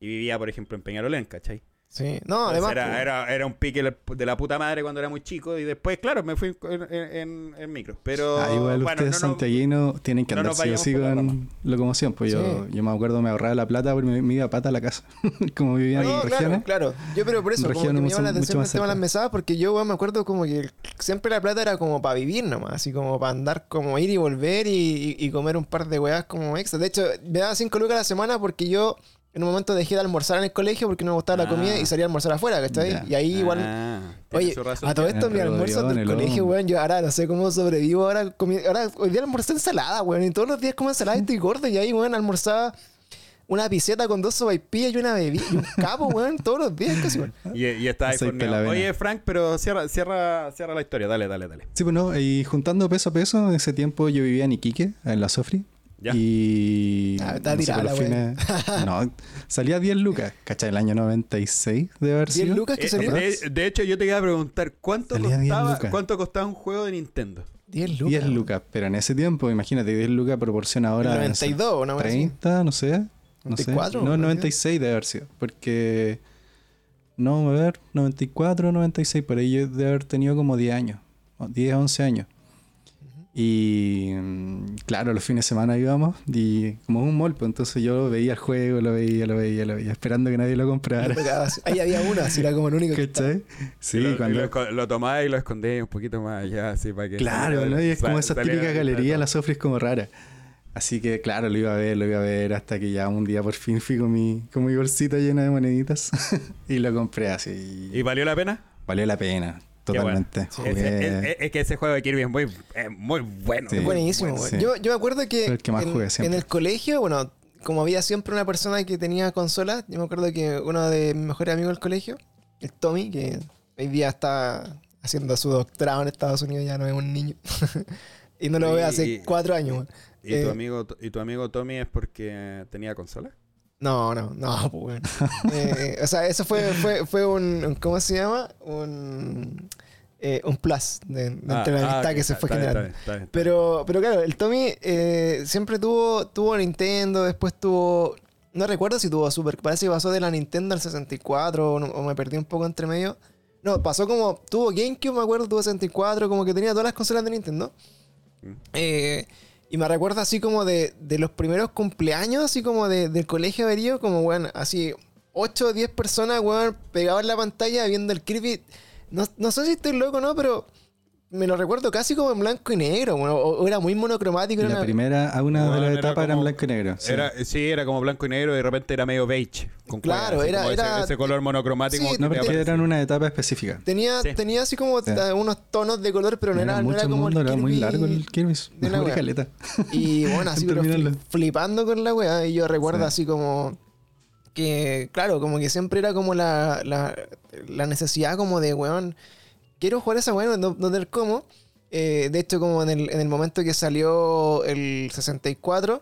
Speaker 2: y vivía, por ejemplo, en Peñalolén, ¿cachai?
Speaker 1: Sí, no,
Speaker 2: Entonces
Speaker 1: además.
Speaker 2: era,
Speaker 1: pues,
Speaker 2: era, era un pique de la puta madre cuando era muy chico y después, claro, me fui en, en- en- en micro. Pero
Speaker 3: Ah, igual
Speaker 2: bueno,
Speaker 3: ustedes
Speaker 2: no, no,
Speaker 3: santiaguinos tienen que
Speaker 2: no
Speaker 3: andar
Speaker 2: nos
Speaker 3: sí con locomoción. Pues yo,
Speaker 1: Sí.
Speaker 3: yo me acuerdo, me ahorraba la plata porque me, me iba a pata a la casa. Como vivía en
Speaker 1: No,
Speaker 3: regiones.
Speaker 1: claro, claro. Yo, pero por eso,
Speaker 3: En
Speaker 1: como que me llama la atención el tema de las mesadas, porque yo, weón, me acuerdo como que siempre la plata era como para vivir nomás, así como para andar, como ir y volver y, y- y comer un par de weas como extra. De hecho, me daba 5 lucas a la semana porque yo en un momento dejé de almorzar en el colegio porque no me gustaba la
Speaker 2: Ah.
Speaker 1: comida y salía a almorzar afuera, ¿cachai?
Speaker 3: Ya.
Speaker 1: Y ahí igual.
Speaker 2: Ah,
Speaker 1: Oye, a todo esto mi almuerzo del
Speaker 3: el
Speaker 1: colegio, weón, yo ahora no sé cómo sobrevivo ahora. comi- ahora hoy día almorcé ensalada, weón, y todos los días como ensalada y estoy gordo y ahí, weón, almorzaba una piseta con dos sopaipillas y una bebida y un capo, weón, todos los días casi, weón.
Speaker 2: Y, y está ahí
Speaker 3: avena.
Speaker 2: Oye, Frank, pero cierra, cierra, cierra la historia. Dale, dale, dale.
Speaker 3: Sí, pues no, y juntando peso a peso, en ese tiempo yo vivía en Iquique, en la Sofri.
Speaker 2: Ya.
Speaker 3: Y.
Speaker 1: Ah, está
Speaker 3: no sé,
Speaker 1: tirada
Speaker 3: los
Speaker 1: la
Speaker 3: fines- No, salía 10 lucas, ¿cachai? El año 96 de haber
Speaker 1: 10
Speaker 3: sido.
Speaker 1: lucas que
Speaker 2: Eh,
Speaker 1: salía.
Speaker 2: de, de hecho, yo te iba a preguntar, ¿cuánto
Speaker 3: Salía 10
Speaker 2: costaba. ¿cuánto costaba un juego de Nintendo?
Speaker 1: 10 lucas.
Speaker 3: 10
Speaker 1: weón.
Speaker 3: lucas, pero en ese tiempo, imagínate, 10 lucas proporciona ahora.
Speaker 1: El
Speaker 3: no sé,
Speaker 1: 92, una wea así.
Speaker 3: 30, no sé. No sé.
Speaker 1: 94,
Speaker 3: No,
Speaker 1: ¿no?
Speaker 3: 96 debe haber sido. Porque. No, a ver, 94, 96, por ahí yo debe haber tenido como 10 años. o 10, 11 años. Y mm, claro, los fines de semana íbamos y como un mall, pues entonces yo veía el juego, lo veía, lo veía, lo veía, esperando que nadie lo comprara.
Speaker 1: Ahí había una, así era como el único.
Speaker 3: ¿Cachai? Sí,
Speaker 2: lo,
Speaker 3: cuando...
Speaker 2: lo, lo tomás y lo escondés un poquito más allá, así para que...
Speaker 3: Claro, ¿no? Y es como esa típica galería, la Sofri es como rara. Así que claro, lo iba a ver, lo iba a ver hasta que ya un día por fin fui con mi, con mi bolsita llena de moneditas y lo compré así.
Speaker 2: ¿Y valió la pena?
Speaker 3: Valió la pena,
Speaker 2: Bueno.
Speaker 3: totalmente. Jugué-
Speaker 2: es, es- es que ese juego de Kirby es muy, es muy bueno.
Speaker 3: Sí.
Speaker 1: Es buenísimo,
Speaker 3: bueno,
Speaker 1: güey.
Speaker 3: sí.
Speaker 1: Yo, yo me acuerdo que,
Speaker 3: Fue el que más
Speaker 1: en,
Speaker 3: jugué siempre.
Speaker 1: en el colegio, bueno, como había siempre una persona que tenía consolas, yo me acuerdo que uno de mis mejores amigos del colegio, el Tommy, que hoy día está haciendo su doctorado en Estados Unidos, ya no es un niño. y no lo
Speaker 2: Y-
Speaker 1: veo hace
Speaker 2: y-
Speaker 1: cuatro años.
Speaker 2: ¿Y,
Speaker 1: Eh,
Speaker 2: tu amigo, ¿Y tu amigo Tommy es porque tenía consola?
Speaker 1: No, no, no, pues bueno. Eh, o sea, eso fue, fue, fue un, un- ¿cómo se llama? Un, eh, un plus de, de entre la amistad
Speaker 2: ok,
Speaker 1: que se
Speaker 2: está-
Speaker 1: fue
Speaker 2: está
Speaker 1: generando.
Speaker 2: está bien, está bien.
Speaker 1: Pero, pero claro, el Tommy eh, siempre tuvo, tuvo Nintendo, después tuvo. No recuerdo si tuvo Super, parece que pasó de la Nintendo al 64 o, o me perdí un poco entre medio. No, pasó como. Tuvo GameCube, me acuerdo, tuvo 64, como que tenía todas las consolas de Nintendo.
Speaker 2: Mm.
Speaker 1: Eh, y me recuerdo así como de, de los primeros cumpleaños, así como de- del colegio averío, como, weón, así 8 o 10 personas, weón, pegadas en la pantalla viendo el Kirby. No, no sé si estoy loco o no, pero me lo recuerdo casi como en blanco y negro, weón, o, o era muy monocromático.
Speaker 3: La
Speaker 1: una-
Speaker 3: primera, a una
Speaker 2: Bueno,
Speaker 3: de las etapas era en blanco y negro. sí.
Speaker 2: Era, sí, era como blanco y negro y de repente era medio beige. Con
Speaker 1: Claro, era-
Speaker 2: ese- color monocromático.
Speaker 1: Sí,
Speaker 3: No, porque
Speaker 2: aparece.
Speaker 3: era en una etapa específica.
Speaker 1: Tenía,
Speaker 2: Sí.
Speaker 1: tenía así como unos tonos de color, pero no era, no
Speaker 3: mucho
Speaker 1: era como
Speaker 3: mundo,
Speaker 1: el
Speaker 3: era muy largo el Kirby.
Speaker 1: de la
Speaker 3: Una
Speaker 1: wea.
Speaker 3: caleta.
Speaker 1: Y bueno, así pero flipando con la weá. Y yo recuerdo
Speaker 3: Sí.
Speaker 1: así como que, claro, como que siempre era como la, la, la necesidad como de, weón, quiero jugar esa weá, no, no tener cómo. Eh, de hecho, como en el, en el momento que salió el 64,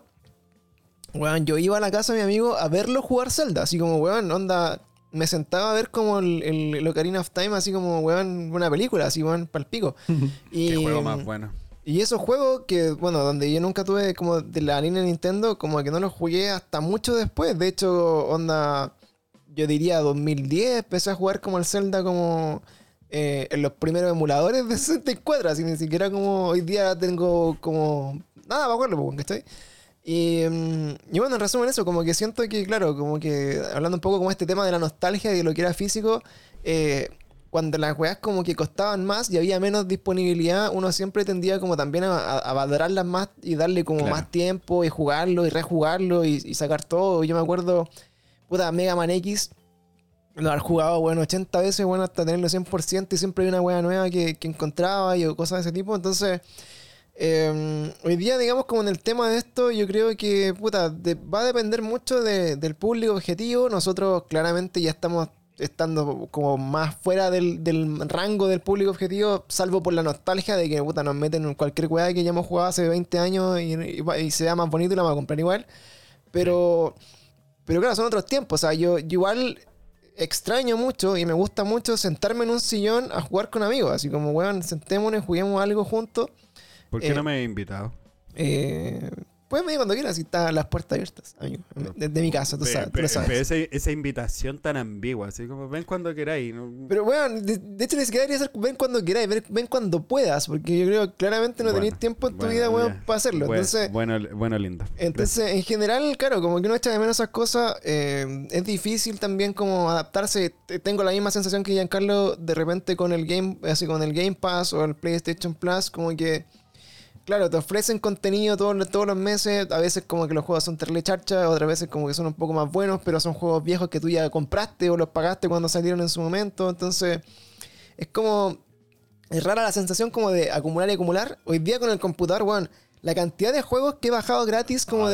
Speaker 1: weón, yo iba a la casa de mi amigo a verlo jugar Zelda. Así como, weón, onda, me sentaba a ver como el, el, el Ocarina of Time, así como, weón, una película, así, weón, palpico. Y,
Speaker 2: Qué juego más bueno.
Speaker 1: y esos juegos que, bueno, donde yo nunca tuve como de la línea de Nintendo, como que no los jugué hasta mucho después. De hecho, onda, yo diría 2010, empecé a jugar como el Zelda como eh, en los primeros emuladores de 64, así ni siquiera como hoy día tengo como nada para jugarlo, pues, ¿cachai? Y, mm, y bueno, en resumen eso, como que siento que, claro, como que hablando un poco como este tema de la nostalgia y de lo que era físico, eh, cuando las weas como que costaban más y había menos disponibilidad, uno siempre tendía como también a, a- a valorarlas más y darle como
Speaker 3: Claro.
Speaker 1: más tiempo y jugarlo y rejugarlo y, y sacar todo. Yo me acuerdo, puta, Mega Man X, lo haber jugado, bueno, 80 veces, bueno, hasta tenerlo 100% y siempre hay una wea nueva que, que encontraba y cosas de ese tipo. Entonces, eh, hoy día, digamos, como en el tema de esto, yo creo que, puta, va a depender mucho de- del público objetivo. Nosotros claramente ya estamos estando como más fuera del, del rango del público objetivo, salvo por la nostalgia de que, puta, nos meten en cualquier weá que ya hemos jugado hace 20 años y, y, se vea más bonito y la vamos a comprar igual. Pero, pero claro, son otros tiempos. O sea, yo igual extraño mucho y me gusta mucho sentarme en un sillón a jugar con amigos. Así como, weón, sentémonos juguemos algo juntos.
Speaker 2: ¿Por qué
Speaker 1: Eh,
Speaker 2: no me he invitado?
Speaker 1: Eh, puedes venir cuando quieras, si están las puertas abiertas, amigo. Desde mi casa, tú, sabes, tú
Speaker 2: pe-
Speaker 1: lo sabes.
Speaker 2: pe- esa, esa invitación tan ambigua, así como ven cuando queráis. ¿no?
Speaker 1: Pero bueno, de, de hecho ni siquiera debería ser ven cuando queráis, ven, ven cuando puedas, porque yo creo que claramente no
Speaker 2: Bueno,
Speaker 1: tenéis tiempo en tu
Speaker 2: bueno,
Speaker 1: vida,
Speaker 2: ya.
Speaker 1: para hacerlo.
Speaker 2: Bueno,
Speaker 1: Entonces,
Speaker 2: bueno, bueno, lindo.
Speaker 1: entonces, en general, claro, como que uno echa de menos esas cosas, eh, es difícil también como adaptarse. Te- Tengo la misma sensación que Giancarlo de repente con el Game, así con el Game Pass o el PlayStation Plus, como que Claro, te ofrecen contenido todos, los- todos los meses. A veces como que los juegos son terle charcha, otras veces como que son un poco más buenos, pero son juegos viejos que tú ya compraste o los pagaste cuando salieron en su momento. Entonces, es como... Es rara la sensación como de acumular y acumular. Hoy día con el computador, weón, la cantidad de juegos que he bajado gratis como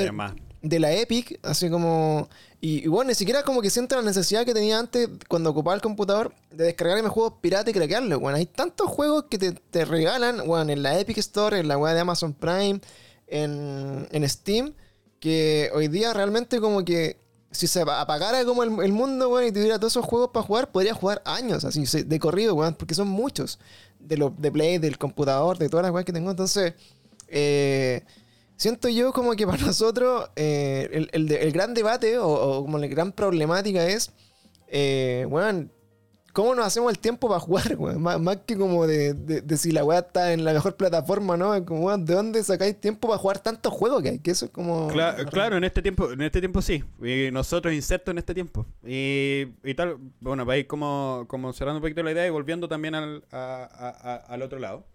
Speaker 1: de la Epic, así como... Y, y bueno, ni siquiera como que siento la necesidad que tenía antes cuando ocupaba el computador de descargarme juegos pirata y craquearlos, weón. Hay tantos juegos que te, te regalan, weón, en la Epic Store, en la web de Amazon Prime, en, en Steam, que hoy día realmente como que si se apagara como el, el mundo, weón, y tuviera todos esos juegos para jugar, podría jugar años, así, de corrido, weón, porque son muchos. De, lo, de Play, del computador, de todas las weas que tengo. Entonces, eh, siento yo como que para nosotros eh, el, el gran debate o, o como la gran problemática es, eh, weón, ¿cómo nos hacemos el tiempo para jugar, weón? Más, más que como de, de- de si la weá está en la mejor plataforma, ¿no? Como, ¿de dónde sacáis tiempo para jugar tantos juegos que hay? Que eso es como.
Speaker 2: Cla- claro, en este tiempo, en este tiempo sí. Y nosotros insertos en este tiempo. Y, y tal, bueno, para ir como, como cerrando un poquito la idea y volviendo también al, a- a- a- al otro lado.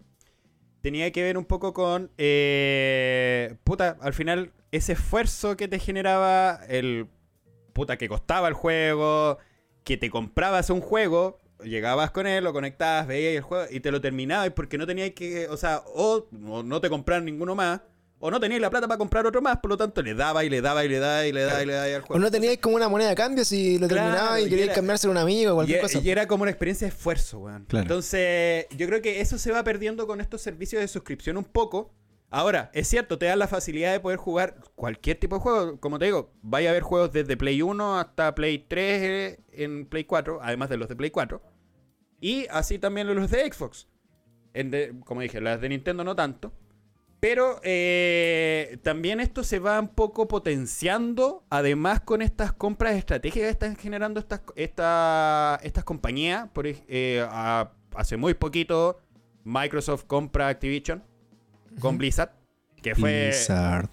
Speaker 2: Tenía que ver un poco con. eh, puta, al final, ese esfuerzo que te generaba el. Puta, que costaba el juego. Que te comprabas un juego. Llegabas con él, lo conectabas, veías el juego y te lo terminabas porque no tenías que. O sea, o, no te compraron ninguno más. O no tenías la plata para comprar otro más, por lo tanto le daba y le daba y le daba y le daba y le daba al
Speaker 1: O
Speaker 2: juego.
Speaker 1: no teníais como una moneda de cambio si lo
Speaker 2: Claro,
Speaker 1: terminabas y
Speaker 2: y
Speaker 1: queríais a un amigo o cualquier
Speaker 2: e-
Speaker 1: cosa.
Speaker 2: y era como una experiencia de esfuerzo, weón.
Speaker 3: Claro.
Speaker 2: Entonces, yo creo que eso se va perdiendo con estos servicios de suscripción un poco. Ahora, es cierto, te dan la facilidad de poder jugar cualquier tipo de juego. Como te digo, vaya a haber juegos desde Play 1 hasta Play 3 eh, en Play 4, además de los de Play 4. Y así también los de Xbox. En de- como dije, las de Nintendo no tanto. Pero eh, también esto se va un poco potenciando, además con estas compras estratégicas que están generando estas, esta- estas compañías. Por, eh, a- hace muy poquito Microsoft compra Activision con Blizzard, que fue,
Speaker 3: Blizzard.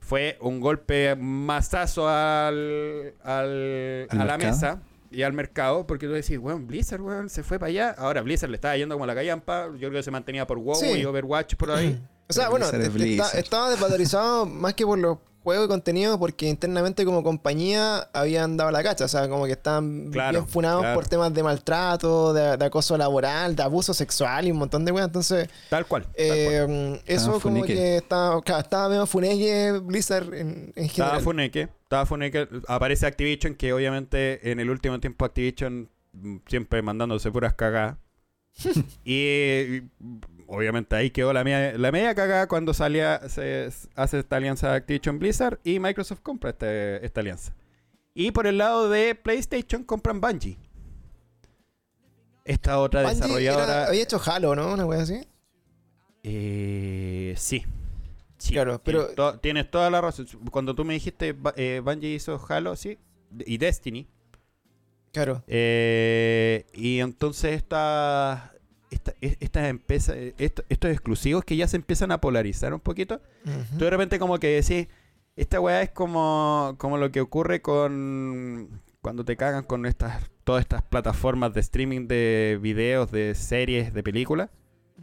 Speaker 2: fue un golpe masazo al, al-
Speaker 3: ¿Al
Speaker 2: a la
Speaker 3: mercado?
Speaker 2: mesa y al mercado, porque tú decís, weón, Blizzard, weón, se fue para allá. Ahora Blizzard le estaba yendo como la callampa. Yo creo que se mantenía por WoW
Speaker 1: Sí.
Speaker 2: y Overwatch por ahí.
Speaker 1: O sea, bueno, está- estaba desvalorizado más que por los juegos y contenido porque internamente como compañía habían dado la cacha. O sea, como que estaban
Speaker 2: Claro,
Speaker 1: bien funados
Speaker 2: claro.
Speaker 1: por temas de maltrato, de, de acoso laboral, de abuso sexual y un montón de weas. Entonces,
Speaker 2: Tal cual. tal cual.
Speaker 1: eh, eso
Speaker 3: Estaba
Speaker 1: como
Speaker 3: funeque.
Speaker 1: que estaba, claro, estaba medio funeque Blizzard en, en
Speaker 2: Estaba
Speaker 1: general.
Speaker 2: Funeke, estaba Funeke, aparece Activision, que obviamente en el último tiempo Activision mm, siempre mandándose puras cagadas. y obviamente ahí quedó la media, la media cagada cuando salía, se hace esta alianza Activision Blizzard y Microsoft compra este- esta alianza. Y por el lado de PlayStation compran Bungie. Esta otra
Speaker 1: Bungie
Speaker 2: desarrolladora.
Speaker 1: era- había hecho Halo, ¿no? Una wea así.
Speaker 2: Eh, sí. Sí,
Speaker 1: Claro,
Speaker 2: tienes
Speaker 1: pero-
Speaker 2: to- tienes toda la razón. Cuando tú me dijiste eh, Bungie hizo Halo, sí, y Destiny.
Speaker 1: Claro.
Speaker 2: eh, y entonces esta, esta, e- estas empresas, esto- estos exclusivos que ya se empiezan a polarizar un poquito.
Speaker 1: Ujú.
Speaker 2: Tú de repente como que decís, esta weá es como, como lo que ocurre con cuando te cagan con estas todas estas plataformas de streaming de videos, de series, de películas,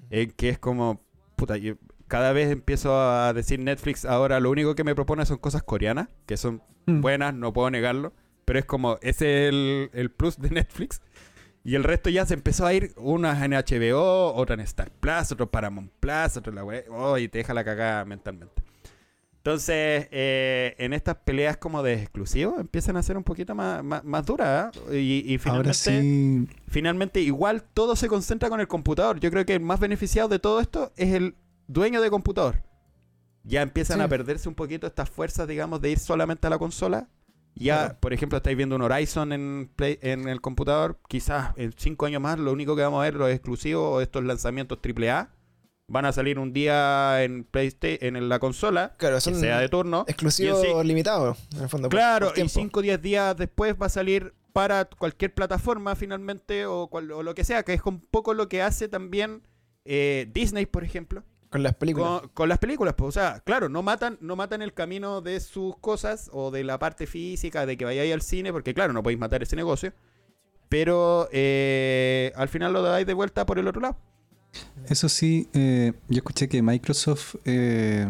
Speaker 2: eh, que es como, puta, yo cada vez empiezo a decir Netflix ahora lo único que me propone son cosas coreanas, que son
Speaker 3: Mm.
Speaker 2: buenas, no puedo negarlo, pero es como, ese es el, el plus de Netflix. Y el resto ya se empezó a ir, unas en HBO, otras en Star Plus, otro Paramount Plus, otro en la web, oh, y te deja la cagada mentalmente. Entonces, eh, en estas peleas como de exclusivos empiezan a ser un poquito más, más, más duras. ¿eh? Y, y finalmente,
Speaker 3: Ahora sí,
Speaker 2: finalmente, igual todo se concentra con el computador. Yo creo que el más beneficiado de todo esto es el dueño de computador. Ya empiezan
Speaker 1: Sí.
Speaker 2: a perderse un poquito estas fuerzas, digamos, de ir solamente a la consola. Ya,
Speaker 1: Claro.
Speaker 2: por ejemplo, estáis viendo un Horizon en, Play- en el computador. Quizás en cinco años más lo único que vamos a ver, los exclusivos o estos lanzamientos AAA, van a salir un día en PlayStation, en la consola,
Speaker 1: Claro,
Speaker 2: que
Speaker 1: son
Speaker 2: sea de turno.
Speaker 1: exclusivos
Speaker 2: y en sí-
Speaker 1: limitados, en el fondo. por-
Speaker 2: Claro,
Speaker 1: por
Speaker 2: y
Speaker 1: tiempo.
Speaker 2: 5 o 10 días después va a salir para cualquier plataforma finalmente o, cual- o lo que sea, que es un poco lo que hace también eh, Disney, por ejemplo,
Speaker 1: Con las películas.
Speaker 2: con, con las películas. Pues, o sea, claro, no matan, no matan el camino de sus cosas o de la parte física, de que vayáis al cine, porque claro, no podéis matar ese negocio. Pero eh, al final lo dais de vuelta por el otro lado.
Speaker 3: eso sí, eh, yo escuché que Microsoft eh,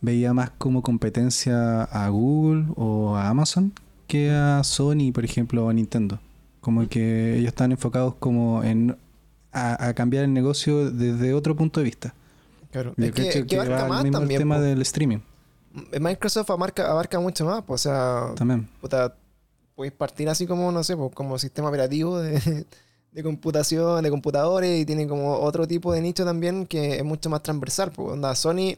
Speaker 3: veía más como competencia a Google o a Amazon que a Sony, por ejemplo, o a Nintendo. Como que ellos están enfocados como en a, a cambiar el negocio desde otro punto de vista.
Speaker 1: Claro.
Speaker 3: Yo
Speaker 1: Es que, que abarca
Speaker 3: va
Speaker 1: más
Speaker 3: mismo el
Speaker 1: también.
Speaker 3: tema
Speaker 1: po.
Speaker 3: del streaming
Speaker 1: Microsoft abarca, abarca mucho más. po, o sea,
Speaker 3: también.
Speaker 1: puta, podéis partir así como, no sé, po, como sistema operativo de, de computación, de computadores, y tiene como otro tipo de nicho también que es mucho más transversal. po. Onda, Sony,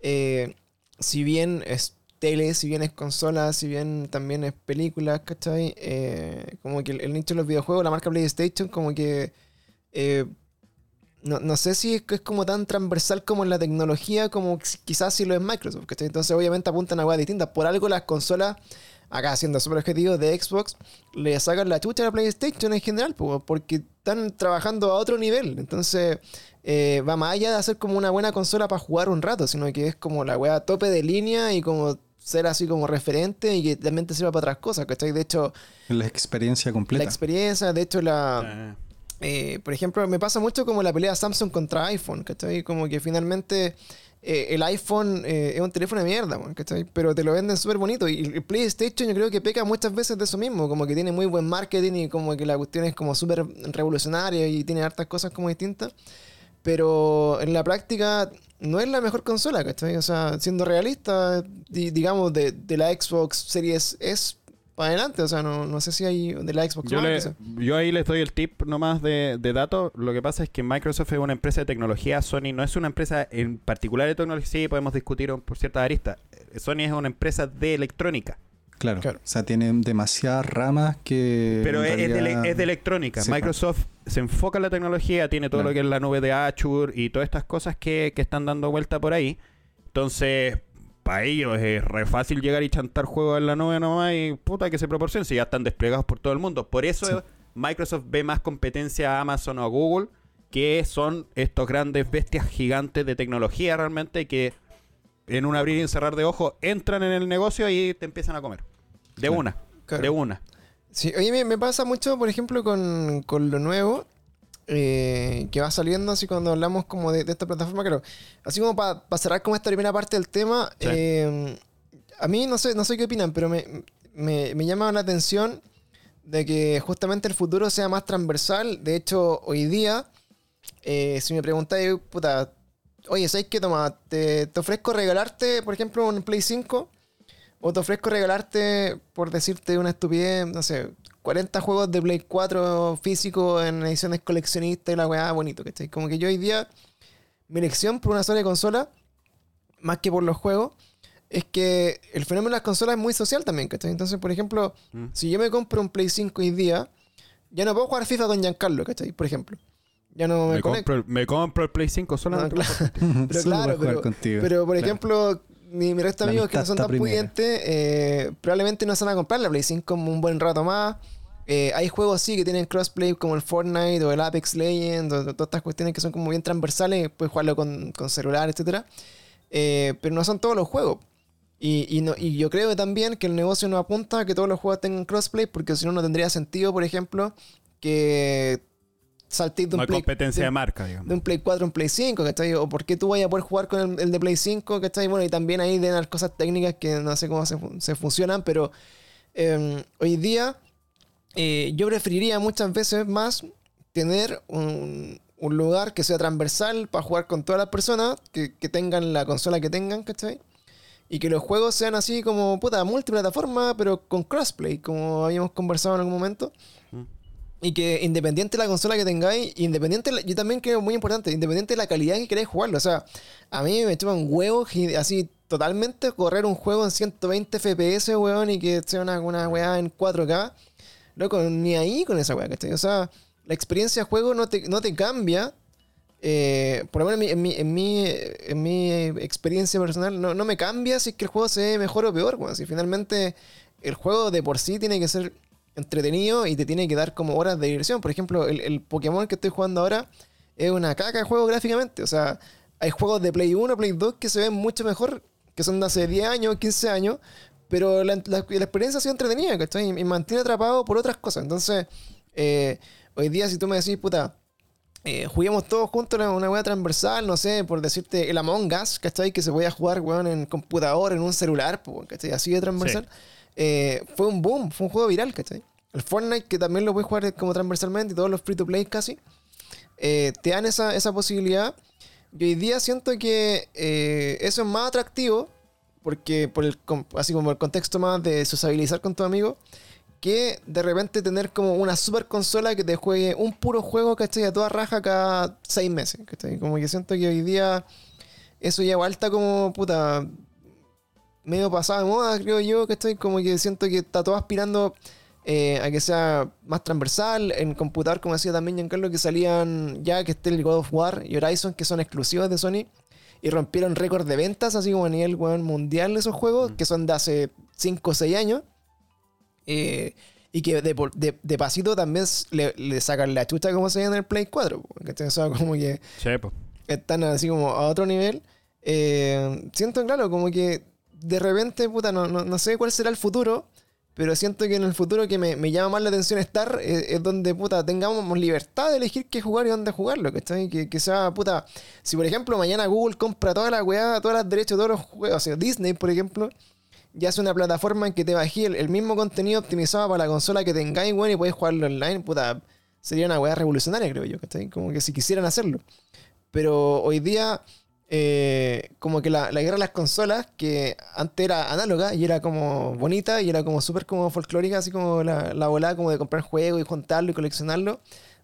Speaker 1: eh, si bien es tele, si bien es consola, si bien también es películas, ¿cachai? Eh, como que el, el nicho de los videojuegos, la marca PlayStation, como que... eh, no, no sé si es, que es como tan transversal como en la tecnología, como quizás si lo es Microsoft, ¿cachai? Entonces obviamente apuntan a cosas distintas. Por algo las consolas acá siendo súper objetivo de Xbox, le sacan la chucha a la PlayStation en general, po, porque están trabajando a otro nivel. Entonces, eh, va más allá de hacer como una buena consola para jugar un rato, sino que es como la weá tope de línea y como ser así como referente y que también te sirva para otras cosas, ¿cachai? De hecho,
Speaker 3: La experiencia
Speaker 1: la
Speaker 3: completa.
Speaker 1: experiencia, de hecho, la...
Speaker 2: Ah,
Speaker 1: Eh, por ejemplo, me pasa mucho como la pelea Samsung contra iPhone, ¿cachai? Como que finalmente eh, el iPhone eh, es un teléfono de mierda, ¿cachai? Pero te lo venden súper bonito. Y el PlayStation yo creo que peca muchas veces de eso mismo, como que tiene muy buen marketing y como que la cuestión es como súper revolucionaria y tiene hartas cosas como distintas. Pero en la práctica no es la mejor consola, ¿cachai? O sea, siendo realista, di- digamos, de la Xbox Series S para adelante, o sea, no, no sé si hay de la Xbox
Speaker 2: Yo,
Speaker 1: One,
Speaker 2: le-
Speaker 1: quizá.
Speaker 2: yo ahí les doy el tip nomás de, de datos. Lo que pasa es que Microsoft es una empresa de tecnología, Sony no es una empresa en particular de tecnología, sí podemos discutir por ciertas aristas. Eh, Sony es una empresa de electrónica,
Speaker 3: Claro.
Speaker 1: Claro.
Speaker 3: O sea, tienen demasiadas ramas que.
Speaker 2: pero es, es de, es electrónica.
Speaker 3: Sí,
Speaker 2: Microsoft se enfoca en la tecnología, tiene todo
Speaker 3: Claro.
Speaker 2: lo que es la nube de Azure y todas estas cosas que, que están dando vuelta por ahí. Entonces, para ellos es re fácil llegar y chantar juegos en la nube nomás y puta que se proporcionen si ya están desplegados por todo el mundo. Por eso
Speaker 3: Sí.
Speaker 2: Microsoft ve más competencia a Amazon o a Google, que son estos grandes bestias gigantes de tecnología realmente que en un abrir y cerrar de ojos entran en el negocio y te empiezan a comer. De
Speaker 3: Claro.
Speaker 2: una,
Speaker 1: Claro.
Speaker 2: de una.
Speaker 1: Sí, oye, me, me pasa mucho, por ejemplo, con, con lo nuevo eh, que va saliendo, así cuando hablamos como de, de esta plataforma, claro. Así como para cerrar como esta primera parte del tema,
Speaker 2: Sí.
Speaker 1: eh, a mí no sé, no sé qué opinan, pero me, me, me llama la atención de que justamente el futuro sea más transversal. De hecho, hoy día, eh, si me preguntáis, puta, oye, ¿sabes qué toma? Te, te ofrezco regalarte, por ejemplo, un Play 5 o te ofrezco regalarte, por decirte una estupidez, no sé, 40 juegos de Play 4 físicos en ediciones coleccionistas y la weá bonito, ¿cachai? Como que yo hoy día, mi elección por una sola consola, más que por los juegos, es que el fenómeno de las consolas es muy social también, ¿cachai? Entonces, por ejemplo,
Speaker 2: Mm.
Speaker 1: si yo me compro un Play 5 hoy día, ya no puedo jugar FIFA con Giancarlo, ¿cachai? Por ejemplo. Ya no me,
Speaker 2: Me
Speaker 1: conecto.
Speaker 2: compro, el- me compro el Play 5 solamente.
Speaker 1: No, Pero
Speaker 3: Solo
Speaker 1: claro, pero,
Speaker 3: contigo.
Speaker 1: pero por
Speaker 2: Claro.
Speaker 1: ejemplo, mi, mi resto de amigos que no son tan
Speaker 3: primera.
Speaker 1: pudientes, eh, probablemente no se van a comprar la Play 5 como un buen rato más. Eh, hay juegos sí que tienen crossplay como el Fortnite o el Apex Legends o, todas estas cuestiones que son como bien transversales, puedes jugarlo con, con celular, etcétera. Eh, pero no son todos los juegos. Y, y, no- y yo creo también que el negocio no apunta a que todos los juegos tengan crossplay, porque si no, no tendría sentido, por ejemplo, que saltéis de
Speaker 2: No
Speaker 1: un
Speaker 2: hay
Speaker 1: Play,
Speaker 2: competencia
Speaker 1: de-
Speaker 2: de marca, digamos.
Speaker 1: de un Play 4 a un Play 5, ¿cachai? O por qué tú vayas a poder jugar con el, el de Play 5, ¿cachai? Bueno, y también ahí de las cosas técnicas que no sé cómo se, se funcionan, pero eh, hoy día eh, yo preferiría muchas veces más tener un, un lugar que sea transversal para jugar con todas las personas, que, que tengan la consola que tengan, ¿cachai? Y que los juegos sean así como, puta, multiplataforma, pero con crossplay, como habíamos conversado en algún momento. Y que independiente de la consola que tengáis, independiente, yo también creo muy importante, independiente de la calidad que queráis jugarlo. O sea, a mí me chupan huevos así totalmente correr un juego en 120 FPS, weón, y que sea una, una weá en 4K. Loco, ni ahí con esa weá, ¿cachai? O sea, la experiencia de juego no te, no te cambia. eh, por lo menos en mi, en mi, en mi experiencia personal, no, no me cambia si es que el juego se ve mejor o peor, weón. Si finalmente el juego de por sí tiene que ser entretenido y te tiene que dar como horas de diversión. Por ejemplo, el, Pokémon que estoy jugando ahora es una caca de juego gráficamente. O sea, hay juegos de Play 1, Play 2 que se ven mucho mejor, que son de hace 10 años, 15 años, pero la, experiencia ha sido entretenida, ¿cachai? Y me mantiene atrapado por otras cosas. Entonces, eh, hoy día si tú me decís, puta, eh, juguemos todos juntos una, una weá transversal, no sé, por decirte el Among Us, ¿cachai? Que se podía jugar, weón, en computador, en un celular, ¿cachai? Así de transversal. Eh, fue un boom, fue un juego viral, ¿cachai? El Fortnite, que también lo puedes jugar como transversalmente, y todos los free to play casi, eh, te dan esa, esa posibilidad. Y hoy día siento que eh, eso es más atractivo, porque por el, así como el contexto más de sociabilizar con tu amigo, que de repente tener como una super consola que te juegue un puro juego, ¿cachai? A toda raja cada seis meses, ¿cachai? Como que siento que hoy día eso ya alta como puta medio pasada de moda, creo yo, ¿cachai? Como que siento que está todo aspirando eh, a que sea más transversal. En computador, como decía también Giancarlo, que salían ya que esté el God of War y Horizon, que son exclusivos de Sony, y rompieron récord de ventas, así como a nivel weón, mundial esos juegos,
Speaker 2: Mm.
Speaker 1: que son de hace 5 o 6 años. Eh, y que de, por- de- de pasito también le, le sacan la chucha como se ve en el Play 4. po, ¿cachai? O sea, como que
Speaker 2: Sí,
Speaker 1: están así como a otro nivel. Eh, siento, claro, como que de repente, puta, no, no, no sé cuál será el futuro, pero siento que en el futuro que me, me llama más la atención estar eh, es donde, puta, tengamos libertad de elegir qué jugar y dónde jugarlo, ¿cachai? Que, que sea, puta, si por ejemplo mañana Google compra toda la weá, todas las derechos, todos los juegos, o sea, Disney, por ejemplo, ya es una plataforma en que te bajé el, el mismo contenido optimizado para la consola que tengáis, weón, y podéis jugarlo online, puta, sería una weá revolucionaria, creo yo, ¿cachai? Como que si quisieran hacerlo. Pero hoy día, eh, como que la, la guerra de las consolas, que antes era análoga y era como bonita y era como súper como folclórica, así como la, la volada como de comprar juegos y juntarlo y coleccionarlo.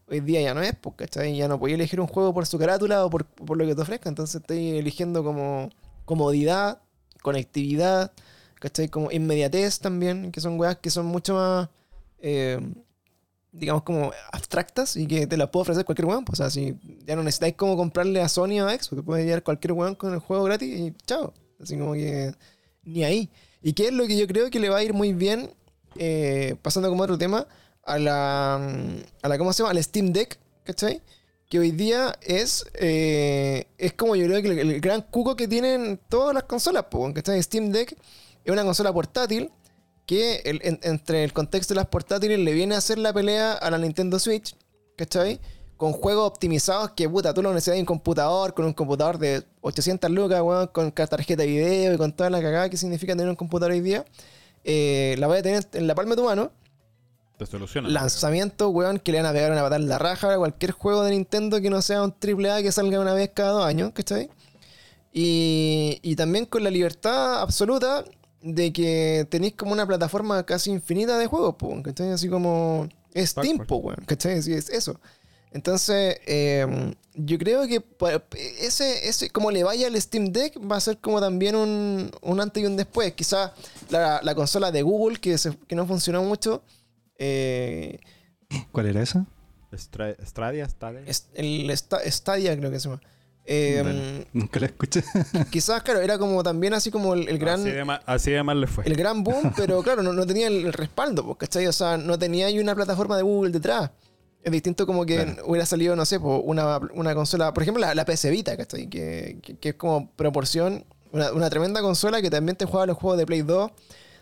Speaker 1: Hoy día ya no es, ¿cachai? Ya no podía elegir un juego por su carátula o por, por lo que te ofrezca. Entonces estoy eligiendo como comodidad, conectividad, ¿cachai? Como inmediatez también, que son weas que son mucho más, eh, digamos, como abstractas y que te las puedo ofrecer cualquier weón. pues, O sea, si ya no necesitáis como comprarle a Sony o a Xbox, te puedes llevar cualquier weón con el juego gratis y chao. Así como que ni ahí. ¿Y qué es lo que yo creo que le va a ir muy bien, eh, pasando como otro tema, a la, a la, ¿cómo se llama? Al Steam Deck, ¿cachai? Que hoy día es, eh, es como yo creo que el, gran cuco que tienen todas las consolas, po, ¿cachai? Steam Deck es una consola portátil que el- en- entre el contexto de las portátiles le viene a hacer la pelea a la Nintendo Switch, ¿cachai? Con juegos optimizados que, puta, tú lo necesitas en un computador, con un computador de 800 lucas, weón, con tarjeta de video y con toda la cagada que significa tener un computador hoy día. Eh, la voy a tener en la palma de tu mano.
Speaker 2: Te soluciona.
Speaker 1: Lanzamiento, weón, que le van a pegar una patada en la raja a cualquier juego de Nintendo que no sea un AAA que salga una vez cada dos años, ¿cachai? Y, y también con la libertad absoluta de que tenéis como una plataforma casi infinita de juegos, po, ¿cachai? Así como Steam, po, weón, ¿cachai? Sí, es eso. Entonces, eh, yo creo que ese, ese, como le vaya al Steam Deck, va a ser como también un, un antes y un después. Quizás la, la consola de Google, que, se- que no funcionó mucho, eh,
Speaker 3: ¿Cuál era esa?
Speaker 2: Stra- Stradia, Stadia.
Speaker 1: el Sta- Stadia creo que se llama. Eh,
Speaker 3: Dale. Nunca la escuché.
Speaker 1: quizás, claro, era como también así como el, el gran...
Speaker 2: Así de, mal, así de mal le fue.
Speaker 1: el gran boom, pero claro, no, no tenía el, el respaldo, pues, ¿cachai? O sea, no tenía ahí una plataforma de Google detrás. Es distinto como que
Speaker 3: Claro.
Speaker 1: hubiera salido, no sé, pues, una, una consola, por ejemplo, la, la PS Vita, ¿cachai? Que, que, que es como proporción, una, una tremenda consola que también te juega los juegos de Play 2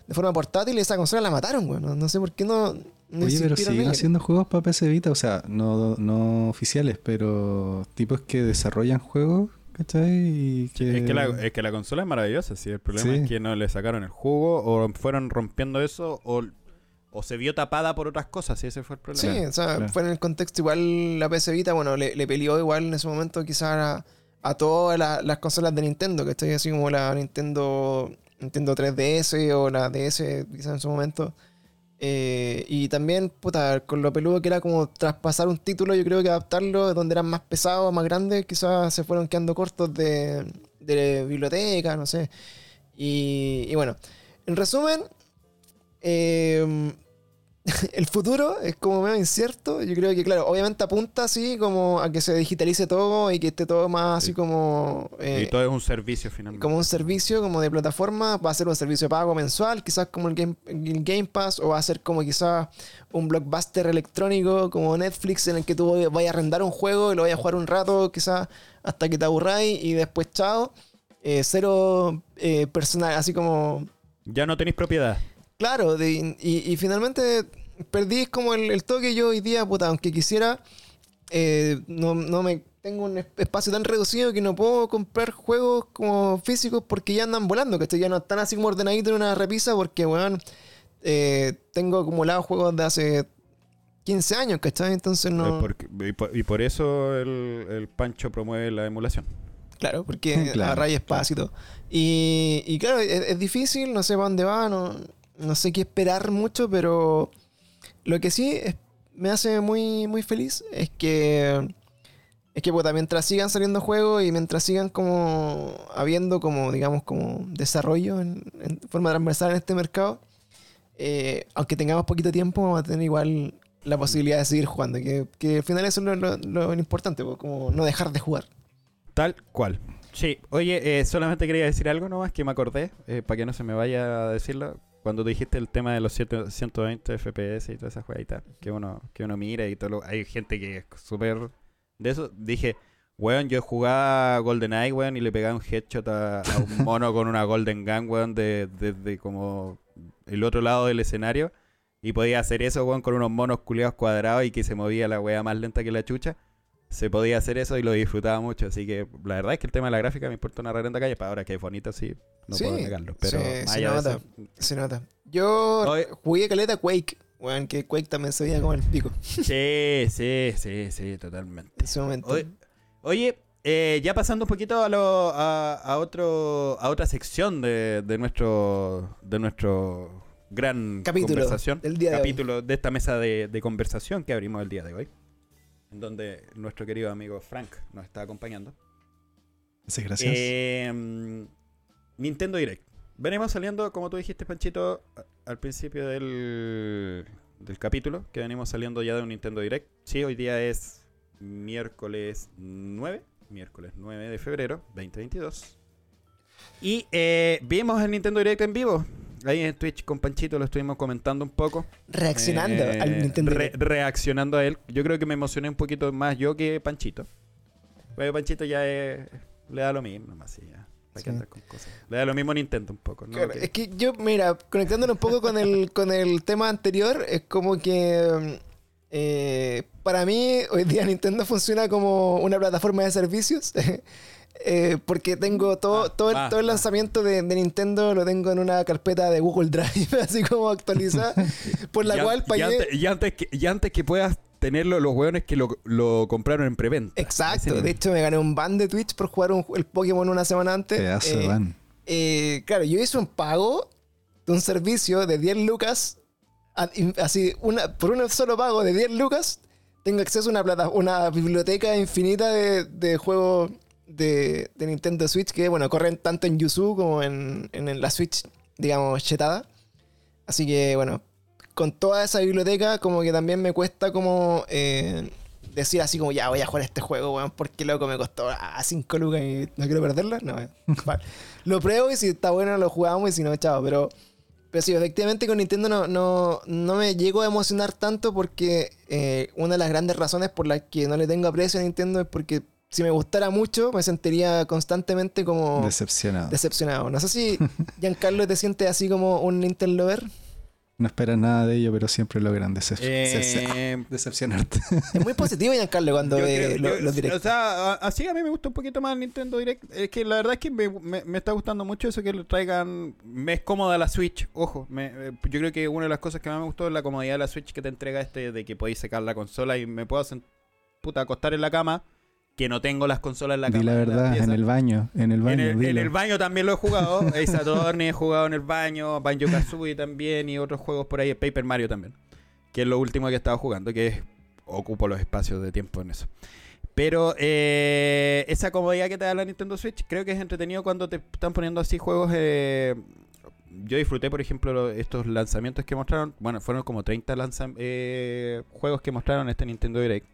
Speaker 1: de forma portátil y esa consola la mataron, güey. No, no sé por qué no...
Speaker 3: Oye, pero siguen haciendo juegos para PC Vita, o sea, no, no oficiales, pero tipos que desarrollan juegos, ¿cachai? Y que...
Speaker 2: Es que, la, es que la consola es maravillosa, sí. El problema
Speaker 3: Sí.
Speaker 2: es que no le sacaron el jugo o fueron rompiendo eso o, o se vio tapada por otras cosas, sí, ese fue el problema.
Speaker 1: Sí, o sea,
Speaker 3: claro.
Speaker 1: fue en el contexto igual la PS Vita, bueno, le, le peleó igual en ese momento quizás a, a todas la- las consolas de Nintendo, que estoy así como la Nintendo Nintendo 3DS o la DS quizás en su momento. Eh, y también, puta, con lo peludo que era como traspasar un título, yo creo que adaptarlo donde eran más pesados, más grandes, quizás se fueron quedando cortos de, de biblioteca, no sé. Y, y bueno, en resumen, eh, el futuro es como medio incierto. Yo creo que, claro, obviamente apunta así como a que se digitalice todo y que esté todo más así
Speaker 2: Sí.
Speaker 1: como... eh,
Speaker 2: y todo es un servicio finalmente.
Speaker 1: como un servicio como de plataforma, va a ser un servicio de pago mensual, quizás como el Game, el Game Pass, o va a ser como quizás un blockbuster electrónico como Netflix en el que tú vayas a arrendar un juego y lo vayas a jugar un rato, quizás hasta que te aburráis y después chao. Eh, cero eh, personal, así como
Speaker 2: Ya no tenéis propiedad.
Speaker 1: Claro, de- y, y finalmente perdí como el, el toque yo hoy día, puta, aunque quisiera, eh, no, no me tengo un es- espacio tan reducido que no puedo comprar juegos como físicos porque ya andan volando, que ya no están así como ordenaditos en una repisa porque, weón, eh, tengo acumulados juegos de hace 15 años, ¿cachai? Entonces no...
Speaker 2: Porque- y, por, y por eso el, el Pancho promueve la emulación.
Speaker 1: Claro, porque
Speaker 3: Claro,
Speaker 1: agarra espacio y todo. Y, y claro, es, es difícil, no sé para dónde va, no, no sé qué esperar mucho, pero lo que sí es- me hace muy, muy feliz es que es que puta, mientras sigan saliendo juegos y mientras sigan como habiendo como, digamos, como desarrollo en, en forma transversal en este mercado, eh, aunque tengamos poquito tiempo, vamos a tener igual la posibilidad de seguir jugando. Que, que al final eso es lo, lo- lo importante, pues, como no dejar de jugar.
Speaker 2: Tal cual. Sí, oye, eh, solamente quería decir algo nomás que me acordé, eh, para que no se me vaya a decirlo. Cuando dijiste el tema de los 7 120 FPS y toda esa jueguita que uno, que uno mira y todo lo- hay gente que es súper de eso, dije, weón, yo jugaba GoldenEye, weón, y le pegaba un headshot a, a un mono con una Golden Gun, weón, de- desde como el otro lado del escenario. Y podía hacer eso, weón, con unos monos culeados cuadrados y que se movía la wea más lenta que la chucha. Se podía hacer eso y lo disfrutaba mucho. Así que la verdad es que el tema de la gráfica me importa una reverenda calle. Para ahora que es bonito, sí, no
Speaker 1: Sí,
Speaker 2: puedo negarlo. Pero
Speaker 1: sí, se nota.
Speaker 2: eso,
Speaker 1: Se nota. Yo
Speaker 2: Oye.
Speaker 1: jugué caleta Quake. Weón, que Quake también se veía como el pico
Speaker 2: Sí, sí, sí, sí, totalmente.
Speaker 1: en ese momento.
Speaker 2: Oye, oye, eh, ya pasando un poquito a, lo, a, a otro, a otra sección de, de nuestro de nuestro gran
Speaker 1: Capítulo
Speaker 2: conversación,
Speaker 1: del día de hoy.
Speaker 2: esta mesa de, de conversación que abrimos el día de hoy, en donde nuestro querido amigo Frank nos está acompañando.
Speaker 3: Muchas gracias.
Speaker 2: Eh, mm, Nintendo Direct. Venimos saliendo, como tú dijiste, Panchito, al principio del, del capítulo, que venimos saliendo ya de un Nintendo Direct. Sí, hoy día es miércoles 9, miércoles 9 de febrero 2022. Y eh, vimos el Nintendo Direct en vivo. Ahí en Twitch con Panchito lo estuvimos comentando un poco.
Speaker 1: Reaccionando
Speaker 2: Eh,
Speaker 1: al Nintendo
Speaker 2: re- reaccionando a él. Yo creo que me emocioné un poquito más yo que Panchito. Pero Panchito ya es- le da lo mismo, nomás sí, ya. ¿Para qué
Speaker 1: Sí.
Speaker 2: andar con cosas? Le da lo mismo Nintendo un poco, ¿no?
Speaker 1: Claro,
Speaker 2: Que-
Speaker 1: es que yo, mira, conectándolo un poco con el, con el tema anterior, es como que eh, para mí hoy día Nintendo funciona como una plataforma de servicios. eh, porque tengo todo,
Speaker 2: Ah,
Speaker 1: todo, el,
Speaker 2: ah,
Speaker 1: todo el lanzamiento de, de Nintendo lo tengo en una carpeta de Google Drive, así como actualizada, por la
Speaker 2: y
Speaker 1: cual
Speaker 2: y
Speaker 1: pagué.
Speaker 2: antes, y antes que, y antes que puedas tenerlo, los hueones que lo, lo compraron en preventa.
Speaker 1: Exacto, de hecho me gané un ban de Twitch por jugar un- el Pokémon una semana antes. Eh, eh, claro, yo hice un pago de un servicio de 10 lucas. Así, una, por un solo pago de 10 lucas, tengo acceso a una, plata, una biblioteca infinita de, de juegos de, de Nintendo Switch que, bueno, corren tanto en Yuzu como en, en la Switch, digamos, chetada. Así que, bueno, con toda esa biblioteca, como que también me cuesta como eh, decir así como, ya voy a jugar este juego, weón, porque loco me costó a 5 lucas y no quiero perderla. No, vale. Lo pruebo y si está bueno lo jugamos y si no, chao. Pero, pero sí, efectivamente con Nintendo no, no, no me llego a emocionar tanto porque eh, una de las grandes razones por las que no le tengo aprecio a Nintendo es porque si me gustara mucho me sentiría constantemente como
Speaker 3: Decepcionado.
Speaker 1: decepcionado. No sé si Giancarlo te sientes así como un Nintendo lover.
Speaker 3: no esperas nada de ello, pero siempre logran decep-
Speaker 2: Eh,
Speaker 3: decepcionarte.
Speaker 1: Es muy positivo Giancarlo cuando ve lo- los
Speaker 2: O
Speaker 1: directos.
Speaker 2: sea, a- así a mí me gusta un poquito más el Nintendo Direct. Es que la verdad es que me, me- me está gustando mucho eso que le traigan. Me es cómoda la Switch, ojo. me- eh, yo creo que una de las cosas que más me gustó es la comodidad de la Switch que te entrega este de que podéis sacar la consola y me puedo puta, acostar en la cama. Que no tengo las consolas en la
Speaker 3: Di
Speaker 2: cama.
Speaker 3: la
Speaker 2: en
Speaker 3: verdad, en el baño, en el baño,
Speaker 2: En el, en
Speaker 3: dilo.
Speaker 2: el baño también lo he jugado. Ace Attorney he jugado en el baño. Banjo Kazooie también. Y otros juegos por ahí. Paper Mario también. Que es lo último que he estado jugando. Que es, ocupo los espacios de tiempo en eso. Pero eh, esa comodidad que te da la Nintendo Switch. Creo que es entretenido cuando te están poniendo así juegos. eh, yo disfruté, por ejemplo, lo- estos lanzamientos que mostraron. Bueno, fueron como 30 lanzam- eh, juegos que mostraron este Nintendo Direct.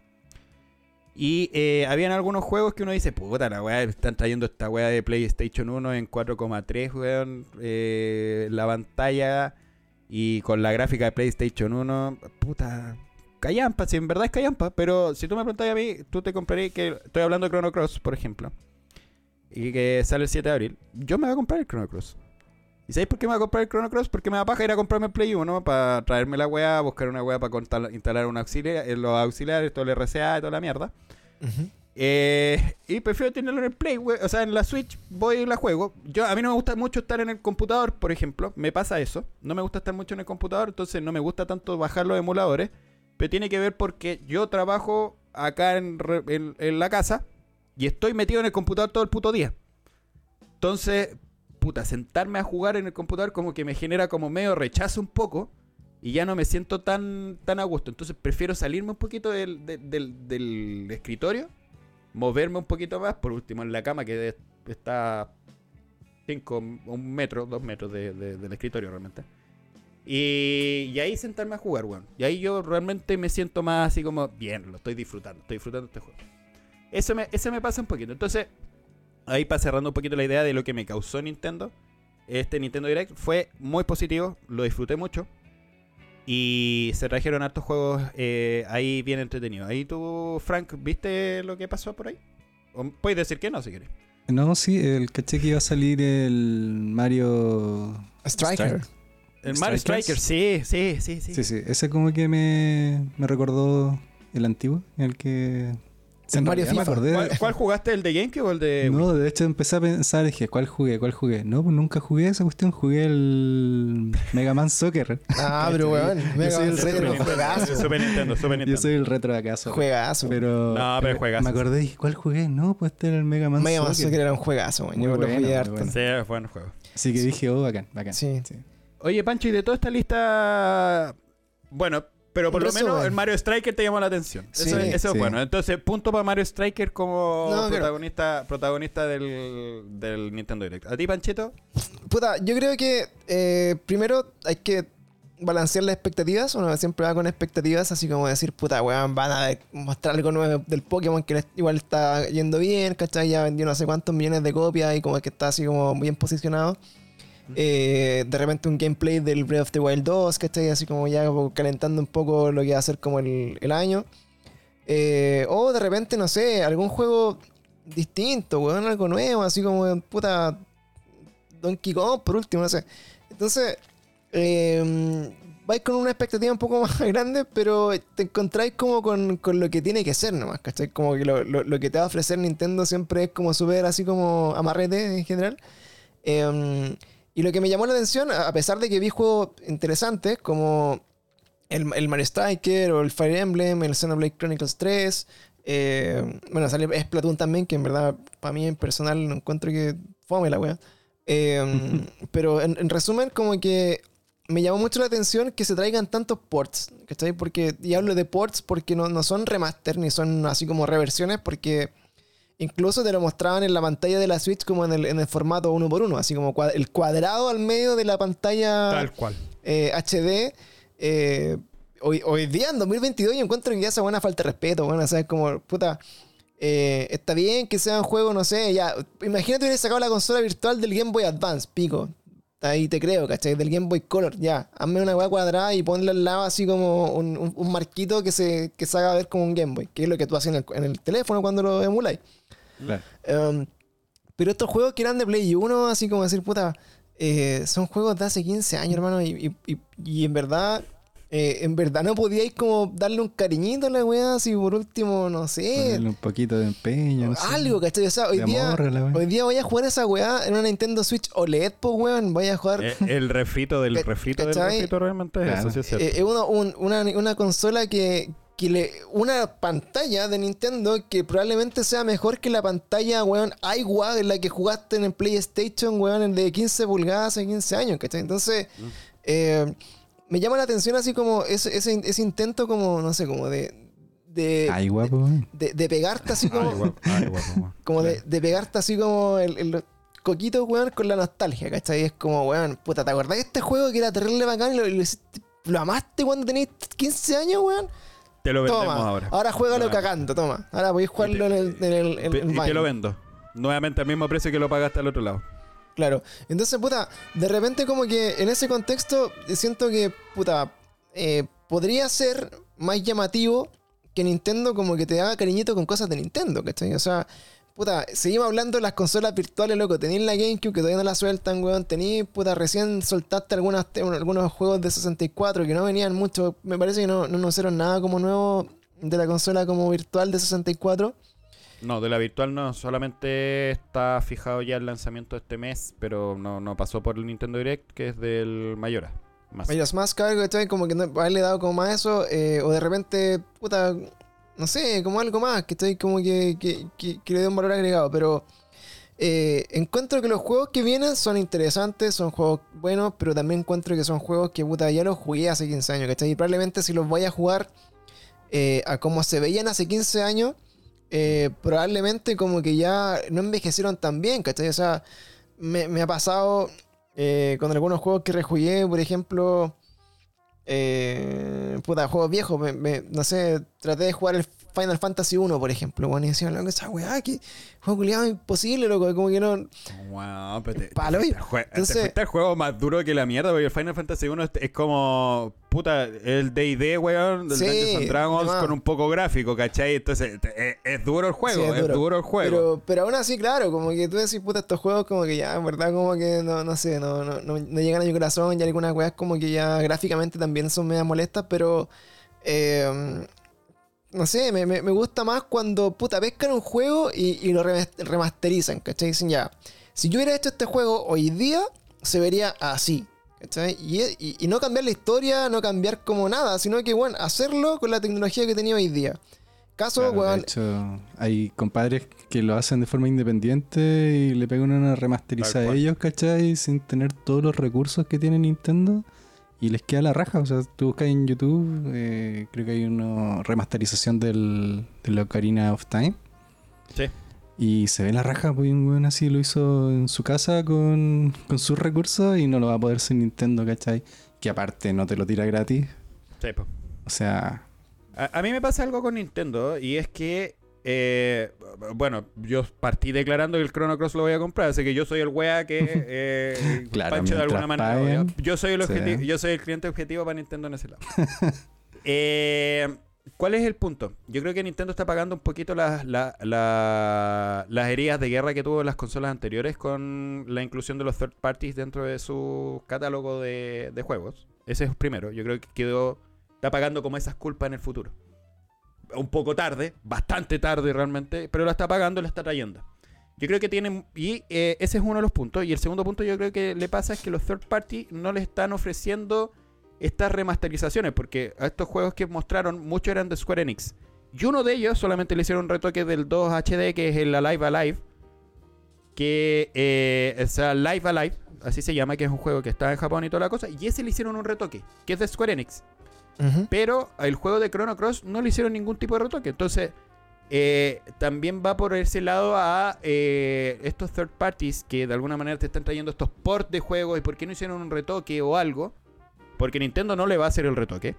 Speaker 2: Y eh, habían algunos juegos que uno dice, puta, la weá, están trayendo esta weá de PlayStation 1 en 4,3, weón. eh, la pantalla y con la gráfica de PlayStation 1, puta, callampa, si en verdad es callampa. Pero si tú me preguntas a mí, tú te comprarías que. Estoy hablando de Chrono Cross, por ejemplo. Y que sale el 7 de abril. Yo me voy a comprar el Chrono Cross. ¿Y sabéis por qué me voy a comprar el Chrono Cross? Porque me da paja ir a comprarme el Play 1 para traerme la weá, buscar una weá para instalar un auxiliar, eh, los auxiliares, todo el RCA y toda la mierda. Eh, y prefiero tenerlo en el Play, we- o sea, en la Switch voy y la juego. Yo, a mí no me gusta mucho estar en el computador, por ejemplo. Me pasa eso. No me gusta estar mucho en el computador, entonces no me gusta tanto bajar los emuladores. Pero tiene que ver porque yo trabajo acá en, re- en- en la casa y estoy metido en el computador todo el puto día. Entonces, puta, sentarme a jugar en el computador como que me genera como medio rechazo un poco y ya no me siento tan, tan a gusto. Entonces prefiero salirme un poquito del, de- del, escritorio, moverme un poquito más, por último en la cama que está 5, un metro, dos metros de- de- del escritorio realmente. Y, ahí sentarme a jugar, weón. Y ahí yo realmente me siento más así como, bien, lo estoy disfrutando, estoy disfrutando este juego. Eso eso me pasa un poquito. Entonces, ahí para cerrando un poquito la idea de lo que me causó Nintendo, este Nintendo Direct fue muy positivo, lo disfruté mucho. Y se trajeron hartos juegos eh, ahí bien entretenidos. Ahí tú, Frank, ¿viste lo que pasó por ahí? O puedes decir que no si quieres.
Speaker 3: No, sí, el caché que iba a salir el Mario.
Speaker 1: Striker.
Speaker 2: El Mario. Striker, sí, sí, sí, sí.
Speaker 3: Sí, sí, ese como que me, me recordó el antiguo, el que.
Speaker 1: El
Speaker 3: En
Speaker 1: Mario
Speaker 3: realidad me
Speaker 1: FIFA.
Speaker 3: acordé de-
Speaker 2: ¿Cuál, cuál jugaste? ¿El de GameCube o el de.?
Speaker 3: No, de hecho empecé a pensar, dije, ¿cuál jugué? ¿Cuál jugué? No, pues nunca jugué esa cuestión, jugué el Mega Man Soccer.
Speaker 1: Ah, pero weón. Mega
Speaker 3: soy el
Speaker 1: Man Soccer,
Speaker 3: retro.
Speaker 1: un juegazo.
Speaker 2: Super Nintendo, Super Nintendo.
Speaker 3: Yo soy el retro de acaso.
Speaker 1: Juegazo.
Speaker 3: Pero,
Speaker 2: No, pero juegazo.
Speaker 3: me acordé, dije, ¿cuál jugué? No, pues este era el Mega Man
Speaker 1: Mega Man
Speaker 3: Soccer.
Speaker 1: Soccer era un juegazo, weón. Yo lo
Speaker 3: bueno,
Speaker 1: jugué
Speaker 3: muy
Speaker 1: harto.
Speaker 3: bueno.
Speaker 2: Sí, es buen juego.
Speaker 3: Así que dije, oh, bacán, bacán.
Speaker 1: Sí.
Speaker 2: Oye, Pancho, y de toda esta lista. Bueno, pero por
Speaker 1: Un
Speaker 2: lo menos el Mario Striker te llamó la atención.
Speaker 1: Sí,
Speaker 2: eso es, eso es
Speaker 3: sí.
Speaker 2: bueno. Entonces, punto para Mario Striker como
Speaker 1: No,
Speaker 2: protagonista, protagonista del, del Nintendo Direct. ¿A ti, Panchito?
Speaker 1: Puta, yo creo que eh, primero hay que balancear las expectativas. Uno siempre va con expectativas, así como decir, puta, weón, van a mostrar algo nuevo del Pokémon que les- igual está yendo bien, ¿cachai? Ya vendió no sé cuántos millones de copias y como que está así como bien posicionado. Eh, de repente un gameplay del Breath of the Wild 2, ¿cachai? Así como ya calentando un poco lo que va a ser como el, el año. Eh, o de repente, no sé, algún juego distinto, weón, algo nuevo, así como, puta, Donkey Kong, por último, no sé. Entonces, eh, vais con una expectativa un poco más grande, pero te encontráis como con, con lo que tiene que ser nomás, ¿cachai? Como que lo, lo- que te va a ofrecer Nintendo siempre es como súper así como amarrete en general. Eh, y lo que me llamó la atención, a pesar de que vi juegos interesantes como el, el Mario Striker o el Fire Emblem, el Xenoblade Chronicles 3, eh, bueno, sale Splatoon también, que en verdad, para mí en personal, no encuentro que fome la wea. Eh, pero en, en resumen, como que me llamó mucho la atención que se traigan tantos ports, ¿cachai? Porque, y hablo de ports porque no, no son remaster ni son así como reversiones, porque incluso te lo mostraban en la pantalla de la Switch como en el, en el formato uno por uno, así como el cuadrado al medio de la pantalla
Speaker 2: Tal cual.
Speaker 1: eh, HD. eh, hoy, hoy día, en 2022, yo encuentro que ya esa buena falta de respeto, bueno, o sea, es como, puta, eh, está bien que sea un juego, no sé, ya, imagínate hubiera sacado la consola virtual del Game Boy Advance, pico. Ahí te creo, ¿cachai? Del Game Boy Color, ya. Hazme una weá cuadrada y ponle al lado así como un, un- un marquito que se, que se haga ver como un Game Boy, que es lo que tú haces en el, en el teléfono cuando lo emuláis.
Speaker 3: Claro.
Speaker 1: Um, pero estos juegos que eran de Play 1, así como decir, puta, eh, son juegos de hace 15 años, hermano, y, y- y- y en verdad, eh, en verdad no podíais como darle un cariñito a la weá, si por último, no sé,
Speaker 3: Ponerle un poquito de empeño. no sé.
Speaker 1: algo, ¿cachai? O sea, hoy día,
Speaker 3: amor
Speaker 1: hoy día voy a jugar esa weá en una Nintendo Switch OLED, pues weón, voy a jugar...
Speaker 2: Eh, el refrito del refrito del refrito realmente es
Speaker 3: Claro.
Speaker 2: eso, sí es cierto.
Speaker 1: Eh, es uno- un- una, una consola que, que le. Una pantalla de Nintendo que probablemente sea mejor que la pantalla, weón, iWa en la que jugaste en el PlayStation, weón, el de 15 pulgadas hace 15 años, ¿cachai? Entonces,
Speaker 2: Mm.
Speaker 1: eh, me llama la atención así como ese, ese, ese intento, como, no sé, como de. De,
Speaker 3: Ay, guapo. weón.
Speaker 1: de, de pegarte así como.
Speaker 2: Ay, guapo, ay, guapo, guapo.
Speaker 1: como de, de pegarte así como el, el coquito, weón, con la nostalgia, ¿cachai? Es como, weón, puta, ¿te acordás de este juego que era terrible bacán y lo, lo lo amaste cuando tenías 15 años, weón?
Speaker 2: Te lo vendemos
Speaker 1: Toma,
Speaker 2: ahora.
Speaker 1: ahora juégalo
Speaker 2: Toma.
Speaker 1: cagando, toma. Ahora podéis jugarlo en el, en el, en
Speaker 2: Pe-
Speaker 1: el
Speaker 2: y te lo vendo. Nuevamente al mismo precio que lo pagaste al otro lado.
Speaker 1: Claro. Entonces, puta, de repente como que en ese contexto siento que, puta, eh, podría ser más llamativo que Nintendo como que te haga cariñito con cosas de Nintendo, ¿cachai? O sea, puta, seguimos hablando de las consolas virtuales, loco. Tenéis la GameCube que todavía no la sueltan, weón. Tenéis, puta, recién soltaste algunas, algunos juegos de 64 que no venían mucho. Me parece que no, no anunciaron nada como nuevo de la consola como virtual de 64.
Speaker 2: No, de la virtual no, solamente está fijado ya el lanzamiento de este mes, pero no, no pasó por el Nintendo Direct, que es del Mayora. Más.
Speaker 1: Majora's Mask, algo, ¿cachai? Como que no, haberle dado como más eso, eh, o de repente, puta, no sé, como algo más, que estoy como que, que, le dé un valor agregado, pero eh, encuentro que los juegos que vienen son interesantes, son juegos buenos, pero también encuentro que son juegos que, puta, ya los jugué hace 15 años, ¿cachai? Y probablemente si los voy a jugar eh, a como se veían hace 15 años, eh, probablemente como que ya no envejecieron tan bien, ¿cachai? O sea, me, me ha pasado con algunos juegos que rejugué, por ejemplo, eh, puta, juegos viejos, me- me- no sé, traté de jugar el Final Fantasy 1, por ejemplo, weón, y decían, loco, esa weá, que juego culiado imposible, loco, como que no.
Speaker 2: Wow, pero te,
Speaker 1: Palo,
Speaker 2: te, jue- te
Speaker 1: entonces-
Speaker 2: fuiste al juego más duro que la mierda, porque el Final Fantasy 1 es, es como. Puta, el DD, weón, del
Speaker 1: Sí,
Speaker 2: Dungeons and Dragons con un poco gráfico, ¿cachai? Entonces, te- es, es duro el juego,
Speaker 1: Sí,
Speaker 2: es, duro. el juego.
Speaker 1: Pero, pero aún así, claro, como que tú decís, puta, estos juegos como que ya, en verdad, como que no, no sé, no, no, no, no llegan a mi corazón, ya algunas weas como que ya gráficamente también son medio molestas, pero eh, no sé, me, me- me gusta más cuando, puta, pescan un juego y, y lo remas- remasterizan, ¿cachai? Dicen ya, si yo hubiera hecho este juego hoy día, se vería así. ¿cachai? Y, y- y no cambiar la historia, no cambiar como nada, sino que, bueno, hacerlo con la tecnología que tenía hoy día. Caso,
Speaker 3: Claro, de hecho, hay compadres que lo hacen de forma independiente y le pegan una remasterizada
Speaker 2: Tal
Speaker 3: a ellos, ¿cachai? Sin tener todos los recursos que tiene Nintendo. Y les queda la raja. O sea, tú buscas en YouTube, eh, creo que hay una remasterización del, del Ocarina of Time.
Speaker 2: Sí.
Speaker 3: Y se ve la raja, pues un weón así lo hizo en su casa con, con sus recursos y no lo va a poder sin Nintendo, ¿cachai? Que aparte no te lo tira gratis.
Speaker 2: Sí, po.
Speaker 3: O sea,
Speaker 2: A, a mí me pasa algo con Nintendo y es que, eh, bueno, yo partí declarando que el Chrono Cross lo voy a comprar, así que yo soy el wea que eh,
Speaker 3: Claro,
Speaker 2: Pancho de alguna manera.
Speaker 3: paguen,
Speaker 2: yo soy el
Speaker 3: sí.
Speaker 2: objetivo, yo soy el cliente objetivo para Nintendo en ese lado. Eh, ¿Cuál es el punto? Yo creo que Nintendo está pagando un poquito las, la- la- las heridas de guerra que tuvo las consolas anteriores con la inclusión de los third parties dentro de su catálogo de, de juegos. Ese es el primero. Yo creo que quedó, está pagando como esas culpas en el futuro. Un poco tarde, bastante tarde realmente, pero la está pagando la está trayendo. Yo creo que tienen. Y eh, ese es uno de los puntos. Y el segundo punto, yo creo que le pasa es que los third party no le están ofreciendo estas remasterizaciones. Porque a estos juegos que mostraron, muchos eran de Square Enix. Y uno de ellos solamente le hicieron un retoque del 2 HD, que es el Alive Alive. Que eh, es Live Alive, así se llama, que es un juego que está en Japón y toda la cosa. Y ese le hicieron un retoque, que es de Square Enix. Pero el juego de Chrono Cross no le hicieron ningún tipo de retoque. Entonces, eh, también va por ese lado a eh, estos third parties que de alguna manera te están trayendo estos ports de juegos. ¿Y por qué no hicieron un retoque o algo? Porque Nintendo no le va a hacer el retoque.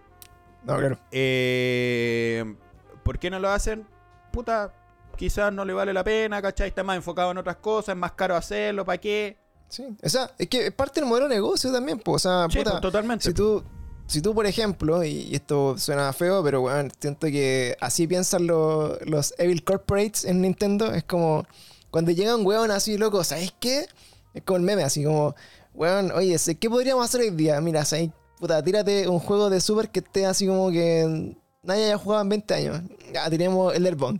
Speaker 1: No, claro.
Speaker 2: Eh, ¿Por qué no lo hacen? Puta, quizás no le vale la pena, ¿cachai? Está más enfocado en otras cosas, es más caro hacerlo, ¿para qué?
Speaker 1: Sí, o sea, es que es parte del modelo de negocio también, pues, o sea,
Speaker 2: Sí,
Speaker 1: puta,
Speaker 2: pues, totalmente.
Speaker 1: si tú, si tú, por ejemplo, y, esto suena feo, pero bueno, siento que así piensan lo- los Evil Corporates en Nintendo, es como cuando llega un weón así, loco, ¿sabes qué? Es como el meme, así como, weón, oye, ¿qué podríamos hacer hoy día? Mira, ¿sabes? Puta, tírate un juego de Super que esté así como que nadie haya jugado en 20 años. Ya, tiremos el Bond.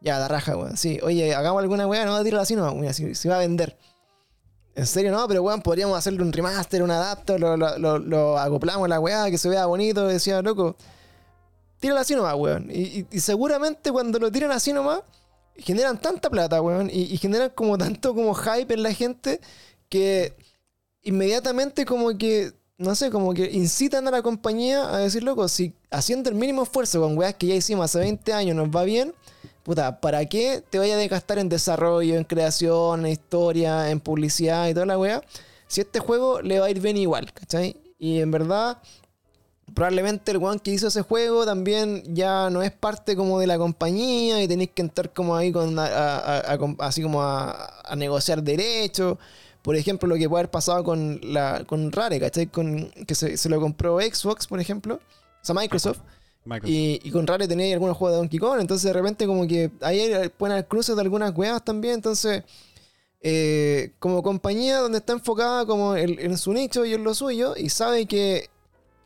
Speaker 1: Ya, la raja, weón. Sí, oye, hagamos alguna weá, no, tírala así no, mira, si, si va a vender. En serio, no, pero weón, podríamos hacerle un remaster, un adapter, lo, acoplamos a la weá, que se vea bonito. Decía, loco, tírala así nomás, weón. Y, y- y seguramente cuando lo tiran así nomás, generan tanta plata, weón, y, y generan como tanto como hype en la gente que inmediatamente como que, no sé, como que incitan a la compañía a decir, loco, si haciendo el mínimo esfuerzo con weas que ya hicimos hace 20 años nos va bien, puta, ¿para qué te vayas a desgastar en desarrollo, en creación, en historia, en publicidad y toda la wea? Si este juego le va a ir bien igual, ¿cachai? Y en verdad, probablemente el weón que hizo ese juego también ya no es parte como de la compañía y tenéis que entrar como ahí con así como a, a negociar derechos. Por ejemplo, lo que puede haber pasado con la con Rare, ¿cachai? Con, que se, se lo compró Xbox, por ejemplo. O sea, Microsoft. Y, con Rare tenía algunos juegos de Donkey Kong. Entonces de repente como que ahí pueden haber cruces de algunas weas también. Entonces, eh, como compañía donde está enfocada como en, su nicho y en lo suyo. Y sabe que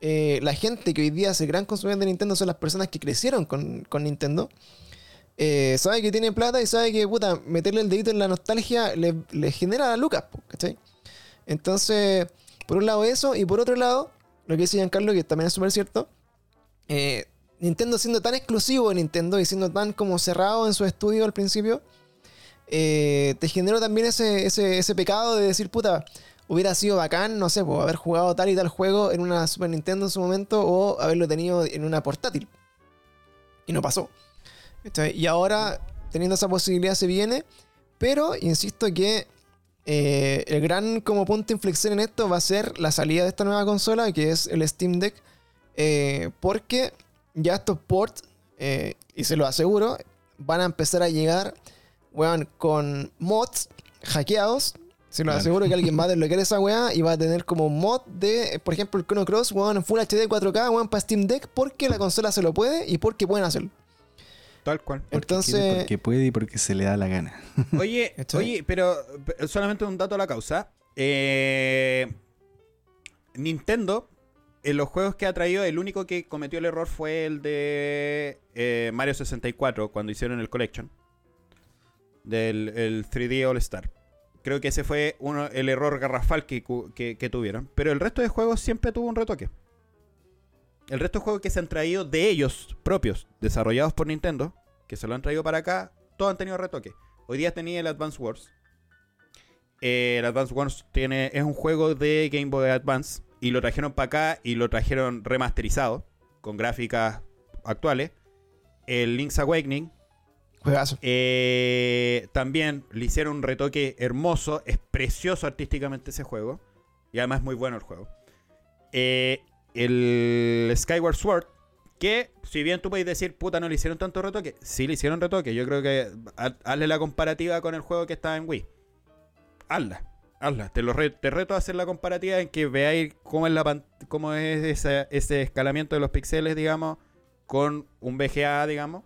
Speaker 1: eh, la gente que hoy día es el gran consumidor de Nintendo son las personas que crecieron con, con Nintendo. eh, sabe que tiene plata y sabe que, puta, meterle el dedito en la nostalgia le, genera lucas, po, ¿cachai? Entonces, por un lado eso, y por otro lado, lo que dice Giancarlo, que también es súper cierto, eh, Nintendo siendo tan exclusivo de Nintendo y siendo tan como cerrado en su estudio al principio, eh, te generó también ese, ese, pecado de decir, puta, hubiera sido bacán, no sé, pues, haber jugado tal y tal juego en una Super Nintendo en su momento o haberlo tenido en una portátil. Y no pasó. Y ahora, teniendo esa posibilidad, se viene. Pero, insisto que eh, el gran como punto de inflexión en esto va a ser la salida de esta nueva consola, que es el Steam Deck. Eh, porque ya estos ports eh, y se lo aseguro, van a empezar a llegar, weón, con mods hackeados. Se lo
Speaker 3: Claro.
Speaker 1: aseguro que alguien va a desbloquear esa weá y va a tener como mod de, por ejemplo, el Chrono Cross, weón, en Full HD 4K, weón, para Steam Deck, porque la consola se lo puede y porque pueden hacerlo.
Speaker 2: Tal cual.
Speaker 3: Porque
Speaker 1: Entonces,
Speaker 3: quiere, porque puede y porque se le da la gana.
Speaker 2: Oye, oye, pero pero solamente un dato a la causa. Eh, Nintendo, en los juegos que ha traído, el único que cometió el error fue el de eh, Mario 64, cuando hicieron el Collection. Del el 3D All Star. Creo que ese fue el error garrafal que tuvieron. Pero el resto de juegos siempre tuvo un retoque. El resto de juegos que se han traído de ellos propios, desarrollados por Nintendo, que se lo han traído para acá, todos han tenido retoque. Hoy día tenía el Advance Wars. Eh, el Advance Wars tiene, es un juego de Game Boy Advance y lo trajeron para acá y lo trajeron remasterizado con gráficas actuales. El Link's Awakening
Speaker 1: juegazo.
Speaker 2: eh, también le hicieron un retoque hermoso, es precioso artísticamente ese juego. Y además es muy bueno el juego. Eh, el Skyward Sword, que si bien tú puedes decir, puta, no le hicieron tanto retoque, sí le hicieron retoque. Yo creo que ha- hazle la comparativa con el juego que está en Wii. Hazla, hazla. Te, lo te reto a hacer la comparativa en que veáis cómo es, la cómo es ese, ese escalamiento de los píxeles, digamos, con un VGA, digamos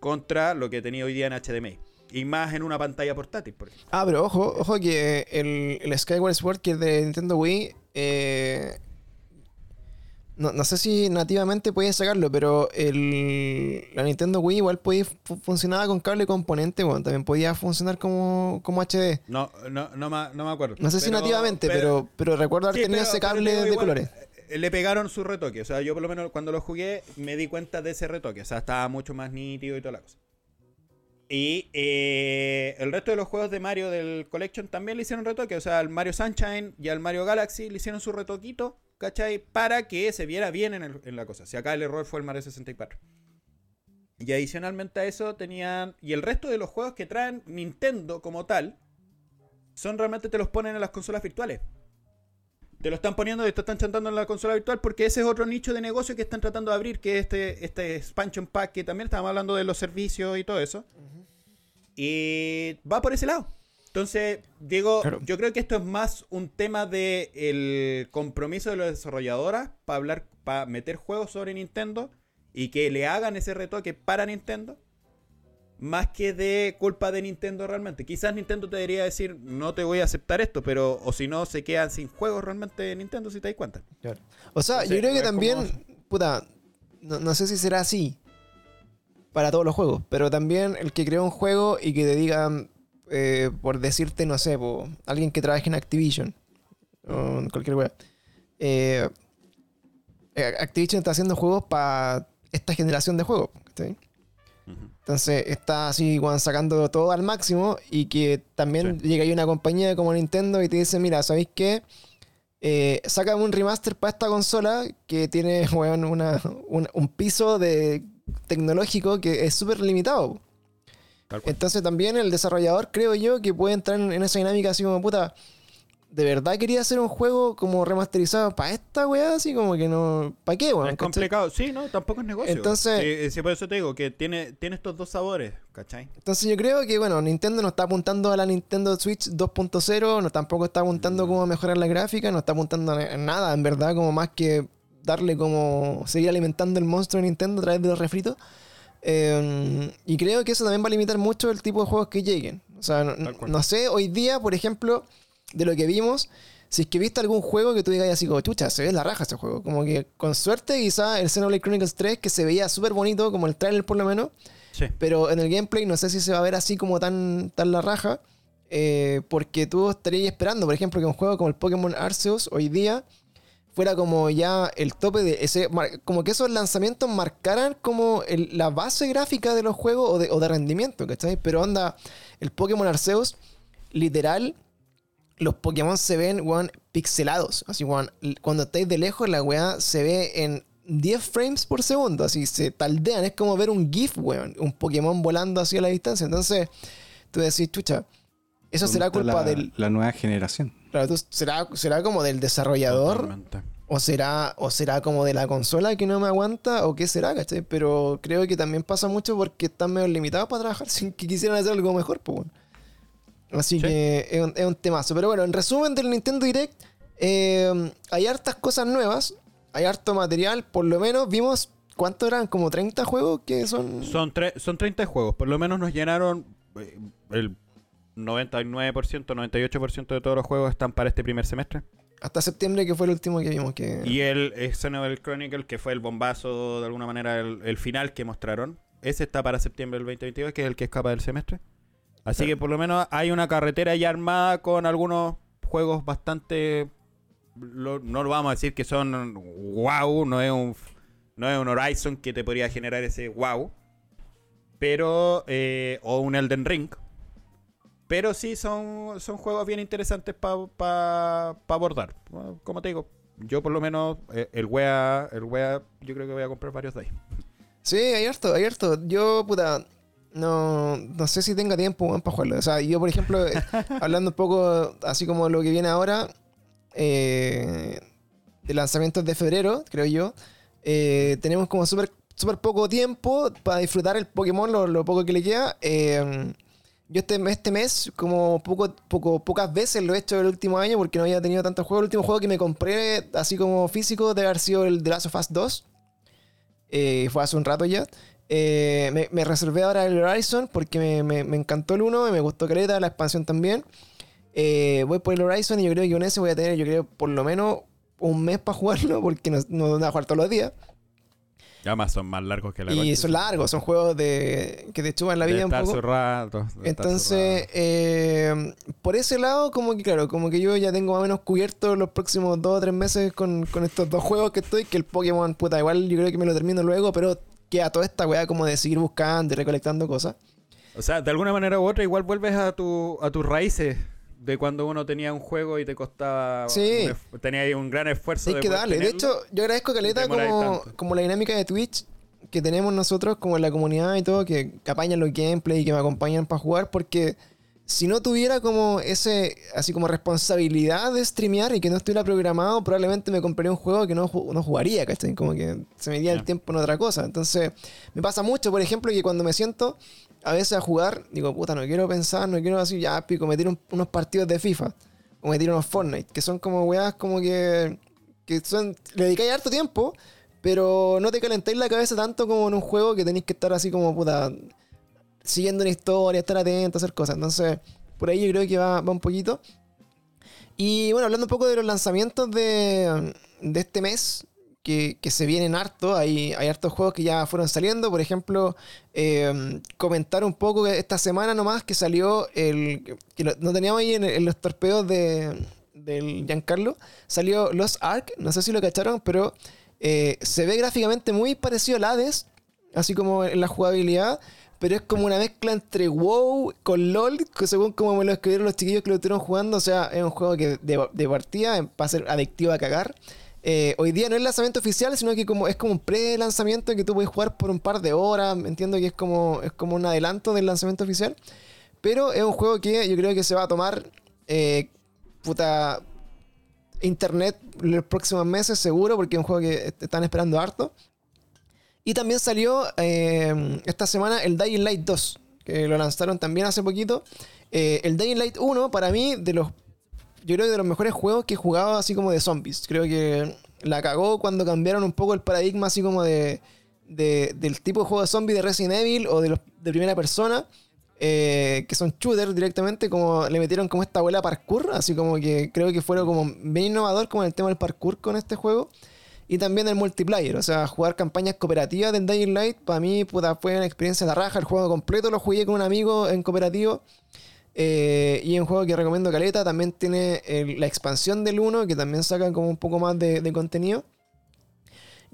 Speaker 2: contra lo que tenía hoy día en HDMI. Y más en una pantalla portátil, por ejemplo.
Speaker 1: Ah, pero ojo, ojo que el, el Skyward Sword, que es de Nintendo Wii, eh, no, no sé si nativamente podías sacarlo, pero el, la Nintendo Wii igual podía, fu- funcionaba con cable componente, bueno, también podía funcionar como, como HD.
Speaker 2: No, no, no, me, no me acuerdo.
Speaker 1: No sé si nativamente, pero, pero, recuerdo haber
Speaker 2: Sí,
Speaker 1: tenido ese cable de
Speaker 2: igual,
Speaker 1: colores.
Speaker 2: eh, Le pegaron su retoque. O sea, yo por lo menos cuando lo jugué me di cuenta de ese retoque. O sea, estaba mucho más nítido y toda la cosa. Y eh, el resto de los juegos de Mario del Collection también le hicieron retoque. O sea, al Mario Sunshine y al Mario Galaxy le hicieron su retoquito, ¿cachai? Para que se viera bien en, el- en la cosa. Si acá el error fue el Mario 64. Y adicionalmente a eso tenían... Y el resto de los juegos que traen Nintendo como tal, son realmente te los ponen en las consolas virtuales. Te lo están poniendo y te están chantando en la consola virtual porque ese es otro nicho de negocio que están tratando de abrir, que es este, este expansion pack, que también estábamos hablando de los servicios y todo eso. Y va por ese lado. Entonces, Diego,
Speaker 1: Claro.
Speaker 2: yo creo que esto es más un tema de el compromiso de las desarrolladoras para hablar, para meter juegos sobre Nintendo y que le hagan ese retoque para Nintendo. Más que de culpa de Nintendo realmente. Quizás Nintendo te debería decir, no te voy a aceptar esto, pero o si no, se quedan sin juegos realmente Nintendo, si te das cuenta.
Speaker 1: O sea, yo creo que también, puta, no, no sé si será así para todos los juegos, pero también el que crea un juego y que te digan, eh, por decirte, no sé, po, alguien que trabaje en Activision o en cualquier web. eh, eh, Activision está haciendo juegos para esta generación de juegos. Entonces está así, weón, sacando todo al máximo y que también llega ahí una compañía como Nintendo y te dice, mira, ¿sabéis qué? Eh, sácame un remaster para esta consola que tiene, weón, una, un, un piso de tecnológico que es súper limitado. Entonces también el desarrollador creo yo que puede entrar en, en esa dinámica así como, puta, ¿de verdad quería hacer un juego como remasterizado para esta weá? Así como que no... ¿Para qué, weón?
Speaker 2: es
Speaker 1: ¿Cachai?
Speaker 2: complicado, sí, no, tampoco es negocio.
Speaker 1: Entonces-
Speaker 2: Sí, sí, por eso te digo que tiene, tiene estos dos sabores, ¿cachai?
Speaker 1: Entonces yo creo que, bueno, Nintendo no está apuntando a la Nintendo Switch 2.0, no tampoco está apuntando como a mejorar la gráfica, no está apuntando a nada, en verdad, como más que darle como seguir alimentando el monstruo de Nintendo a través de los refritos. Eh, y creo que eso también va a limitar mucho el tipo de juegos que lleguen. O sea, no, no sé, hoy día, por ejemplo, de lo que vimos, si es que viste algún juego que tú digas así como, chucha, se ve la raja ese juego. Como que con suerte quizá el Xenoblade Chronicles 3, que se veía súper bonito, como el trailer por lo menos,
Speaker 2: Sí.
Speaker 1: pero en el gameplay no sé si se va a ver así como tan, tan la raja. eh, porque tú estarías esperando, por ejemplo, que un juego como el Pokémon Arceus hoy día fuera como ya el tope de ese. Como que esos lanzamientos marcaran como el- la base gráfica de los juegos o de, o de rendimiento, ¿cachai? Pero onda, el Pokémon Arceus, literal, los Pokémon se ven, weón, pixelados. Así, weón, cuando estáis de lejos, la weá se ve en 10 frames por segundo. Así se taldean. Es como ver un GIF, weón. Un Pokémon volando así a la distancia. Entonces, tú decís, chucha, eso será
Speaker 3: ¿Dónde está
Speaker 1: culpa
Speaker 3: la,
Speaker 1: del.
Speaker 3: la nueva generación.
Speaker 1: Claro, será, será como del desarrollador.
Speaker 2: Totalmente.
Speaker 1: O será, o será como de la consola que no me aguanta, o qué será, ¿cachai? Pero creo que también pasa mucho porque están medio limitados para trabajar sin que quisieran hacer algo mejor, pues bueno. Así
Speaker 2: Sí.
Speaker 1: que es un, es un temazo. Pero bueno, en resumen del Nintendo Direct, eh, hay hartas cosas nuevas, hay harto material, por lo menos vimos, ¿cuánto eran? Como 30 juegos que son...
Speaker 2: Son, tre- son 30 juegos. Por lo menos nos llenaron eh, el 99%, 98% de todos los juegos están para este primer semestre.
Speaker 1: Hasta septiembre, que fue el último que vimos. Que...
Speaker 2: Y el Xenoblade Chronicle, que fue el bombazo, de alguna manera, el, el final que mostraron. Ese está para septiembre del 2022, que es el que escapa del semestre. Así que por lo menos hay una carretera ya armada con algunos juegos bastante... lo- no lo vamos a decir que son wow, no es un, no es un Horizon que te podría generar ese wow. Pero... eh, o un Elden Ring. Pero sí son, son juegos bien interesantes para abordar. Como te digo, yo por lo menos eh, el wea, el wea, yo creo que voy a comprar varios de ahí.
Speaker 1: Sí, hay harto, hay harto. Yo, puta, no, no sé si tenga tiempo para jugarlo. O sea, yo, por ejemplo, eh, hablando un poco así como lo que viene ahora, eh, de lanzamientos de febrero, creo yo, eh, tenemos como súper súper poco tiempo para disfrutar el Pokémon, lo, lo poco que le queda. Eh, yo este, este mes, como poco, poco, pocas veces lo he hecho el último año porque no había tenido tantos juegos. El último juego que me compré, así como físico, debe haber sido el The Last of Us 2. Eh, fue hace un rato ya. Eh, me, reservé ahora el Horizon porque me, me- me encantó el 1, me gustó Caleta, la expansión también. Eh, voy por el Horizon y yo creo que con ese voy a tener, yo creo, por lo menos un mes para jugarlo porque no, no voy a jugar todos los días.
Speaker 2: Además son más largos que la
Speaker 1: Y son largos, son juegos de que te chupan la
Speaker 2: De
Speaker 1: vida un
Speaker 2: estar
Speaker 1: poco.
Speaker 2: su rato, de estar
Speaker 1: Entonces, eh, por ese lado, como que claro, como que yo ya tengo más o menos cubierto los próximos dos o tres meses con, con estos dos juegos que estoy, que el Pokémon, puta, igual yo creo que me lo termino luego, pero queda toda esta weá como de seguir buscando y recolectando cosas.
Speaker 2: O sea, de alguna manera u otra igual vuelves a tu a tus raíces de cuando uno tenía un juego y te costaba
Speaker 1: Sí.
Speaker 2: un tenía ahí un gran esfuerzo
Speaker 1: Hay
Speaker 2: de
Speaker 1: que darle. De hecho, yo agradezco Caleta como, como la dinámica de Twitch que tenemos nosotros, como en la comunidad y todo, que, que apañan los gameplay y que me acompañan para jugar, porque si no tuviera como ese, así como responsabilidad de streamear y que no estuviera programado, probablemente me compraría un juego que no, no jugaría, ¿cachai? Como que se me iría el tiempo en otra cosa. Entonces, me pasa mucho, por ejemplo, que cuando me siento a veces a jugar, digo, puta, no quiero pensar, no quiero así, ya, pico, me unos partidos de FIFA o me unos Fortnite, que son como weas como que, que son, le dedicáis harto tiempo, pero no te calentáis la cabeza tanto como en un juego que tenéis que estar así como, puta, siguiendo una historia, estar atento, hacer cosas. Entonces, por ahí yo creo que va, va un poquito. Y bueno, hablando un poco de los lanzamientos de, de este mes, que, se vienen harto, hay, hay hartos juegos que ya fueron saliendo. Por ejemplo, eh, comentar un poco esta semana nomás que salió el. que no teníamos ahí en, los torpedos de, del Giancarlo, salió Los Ark, no sé si lo cacharon, pero eh, se ve gráficamente muy parecido al Hades, así como en la jugabilidad. Pero es como una mezcla entre WoW con LOL, según como me lo escribieron los chiquillos que lo estuvieron jugando. O sea, es un juego que de partida va a ser adictivo a cagar. Eh, hoy día no es lanzamiento oficial, sino que como es como un pre-lanzamiento que tú puedes jugar por un par de horas. Entiendo que es como, es como un adelanto del lanzamiento oficial. Pero es un juego que yo creo que se va a tomar eh, puta internet los próximos meses, seguro, porque es un juego que est- están esperando harto. Y también salió eh, esta semana el Dying Light 2, que lo lanzaron también hace poquito. El Dying Light 1, para mí, de los yo creo que de los mejores juegos que he jugado así como de zombies. Creo que la cagó cuando cambiaron un poco el paradigma así como de, de- del tipo de juego de zombie de Resident Evil o de los de primera persona. eh, que son shooters directamente, como le metieron como esta abuela parkour, así como que creo que fueron como bien innovador como el tema del parkour con este juego. Y también el multiplayer, o sea, jugar campañas cooperativas del Dying Light, para mí puta, fue una experiencia de raja. El juego completo lo jugué con un amigo en cooperativo. Eh, y un juego que recomiendo Caleta también tiene el- la expansión del 1, que también saca como un poco más de, contenido.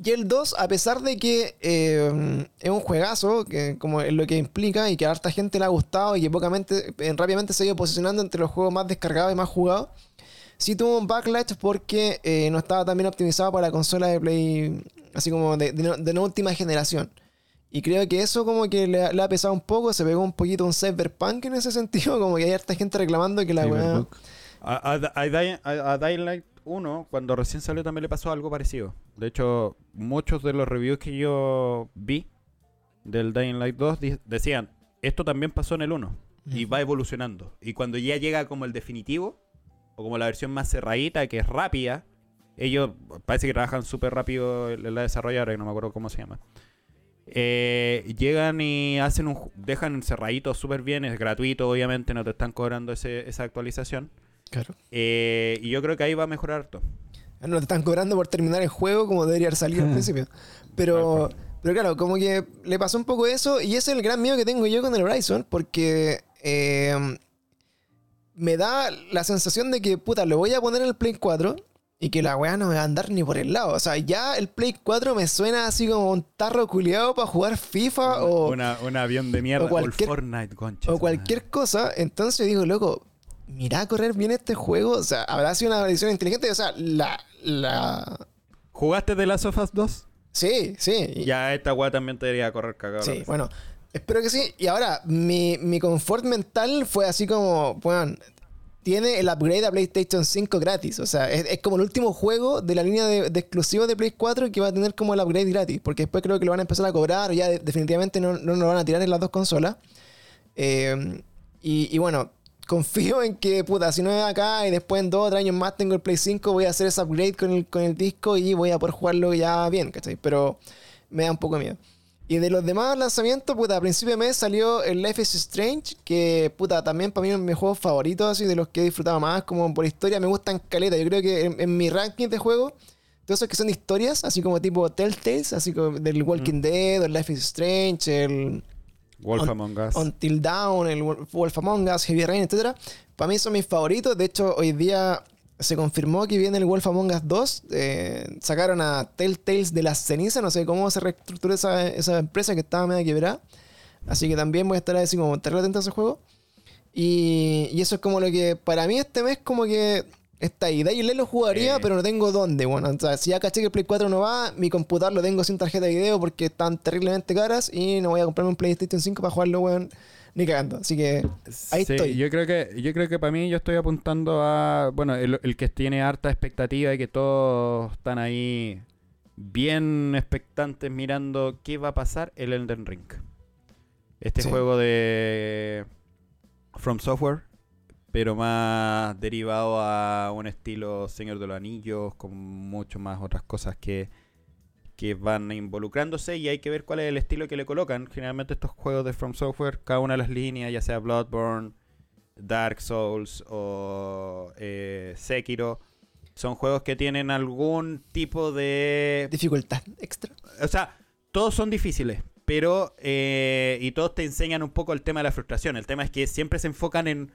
Speaker 1: Y el 2, a pesar de que eh, es un juegazo, que como es lo que implica y que a harta gente le ha gustado y que eh, rápidamente se ha ido posicionando entre los juegos más descargados y más jugados, sí tuvo un backlash porque eh, no estaba tan bien optimizado para la consola de Play, así como de, de de no última generación. Y creo que eso como que le, ha- le ha pesado un poco, se pegó un poquito un cyberpunk en ese sentido, como que hay harta gente reclamando que la weá...
Speaker 2: A, a- a Dying- a- a Dying Light 1, cuando recién salió, también le pasó algo parecido. De hecho, muchos de los reviews que yo vi del Dying Light 2 di- decían, esto también pasó en el 1 y va evolucionando. Y cuando ya llega como el definitivo, o como la versión más cerradita, que es rápida, ellos parece que trabajan súper rápido en la desarrolladora, que no me acuerdo cómo se llama. Eh, llegan y hacen un dejan cerradito súper bien, es gratuito, obviamente, no te están cobrando ese- esa actualización.
Speaker 1: Claro.
Speaker 2: Eh, y yo creo que ahí va a mejorar harto.
Speaker 1: No te están cobrando por terminar el juego como debería haber salido al principio. Pero, pero claro, como que le pasó un poco eso y ese es el gran miedo que tengo yo con el Horizon porque eh, me da la sensación de que, puta, lo voy a poner en el Play 4 y que la weá no me va a andar ni por el lado. O sea, ya el Play 4 me suena así como un tarro culiado para jugar FIFA o,
Speaker 2: Una- un avión de mierda.
Speaker 1: o cualquier-
Speaker 2: o Fortnite, concha
Speaker 1: o cualquier cosa. Entonces digo, loco, mira a correr bien este juego. O sea, habrá sido una decisión inteligente. O sea, la...
Speaker 2: ¿Jugaste de Last of Us 2?
Speaker 1: Sí, sí.
Speaker 2: Ya esta weá también te debería correr cagado.
Speaker 1: Sí, bueno, espero que sí. Y ahora, mi, mi confort mental fue así como, bueno, tiene el upgrade a PlayStation 5 gratis. O sea, es, como el último juego de la línea de, de de Play 4 que va a tener como el upgrade gratis. Porque después creo que lo van a empezar a cobrar ya de- definitivamente no, no lo van a tirar en las dos consolas. Eh, y, y bueno, confío en que, puta, si no es acá y después en dos o tres años más tengo el Play 5, voy a hacer ese upgrade con el, con el disco y voy a poder jugarlo ya bien, ¿cachai? Pero me da un poco de miedo. Y de los demás lanzamientos, puta, a principio de mes salió el Life is Strange, que, puta, también para mí es mi juego favorito, así, de los que he disfrutado más, como por historia, me gustan caleta. Yo creo que en, en mi ranking de juegos, todos esos que son historias, así como tipo Telltales, así como del Walking Dead, el Life is Strange, el
Speaker 2: Wolf
Speaker 1: On-
Speaker 2: Among Us.
Speaker 1: Until Dawn, el Wolf Among Us, Heavy Rain, etc. Para mí son mis favoritos. De hecho, hoy día se confirmó que viene el Wolf Among Us 2. Eh, sacaron a Telltales de las cenizas. No sé cómo se reestructuró esa, esa empresa que estaba media quebrada. Así que también voy a estar así como atento a ese juego. Y, y eso es como lo que para mí este mes como que está ahí. Dying Light lo jugaría, pero no tengo dónde. Bueno, o sea, si ya caché que el Play 4 no va, mi computador lo tengo sin tarjeta de video porque están terriblemente caras y no voy a comprarme un PlayStation 5 para jugarlo, weón, ni cagando. Así que ahí
Speaker 2: Sí,
Speaker 1: estoy.
Speaker 2: Yo creo que, yo creo que para mí yo estoy apuntando a. Bueno, el, el que tiene harta expectativa y que todos están ahí bien expectantes mirando qué va a pasar, el Elden Ring. Este
Speaker 1: Sí.
Speaker 2: juego de From Software, pero más derivado a un estilo Señor de los Anillos, con mucho más otras cosas que, que van involucrándose y hay que ver cuál es el estilo que le colocan. Generalmente estos juegos de From Software, cada una de las líneas, ya sea Bloodborne, Dark Souls o eh, Sekiro, son juegos que tienen algún tipo de
Speaker 1: Dificultad extra.
Speaker 2: o sea, todos son difíciles, pero. eh, y todos te enseñan un poco el tema de la frustración. El tema es que siempre se enfocan en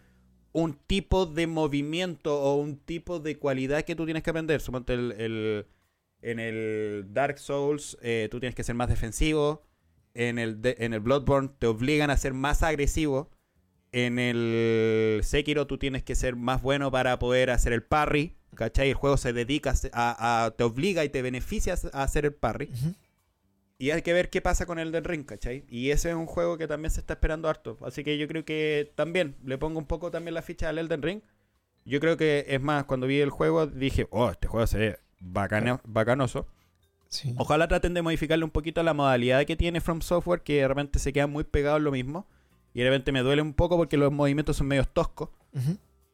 Speaker 2: un tipo de movimiento o un tipo de cualidad que tú tienes que aprender. Suponte el, el- en el Dark Souls, eh, tú tienes que ser más defensivo. En el, de- en el Bloodborne te obligan a ser más agresivo. En el Sekiro tú tienes que ser más bueno para poder hacer el parry. ¿Cachai? El juego se dedica a, a- te obliga y te beneficia a hacer el parry. Y hay que ver qué pasa con el del Ring, ¿cachai? Y ese es un juego que también se está esperando harto. Así que yo creo que también le pongo un poco también la ficha al Elden Ring. Yo creo que, es más, cuando vi el juego dije, oh, este juego se ve bacano- bacanoso.
Speaker 1: Sí.
Speaker 2: Ojalá traten de modificarle un poquito la modalidad que tiene From Software, que de repente se queda muy pegado en lo mismo. Y de repente me duele un poco porque los movimientos son medios toscos.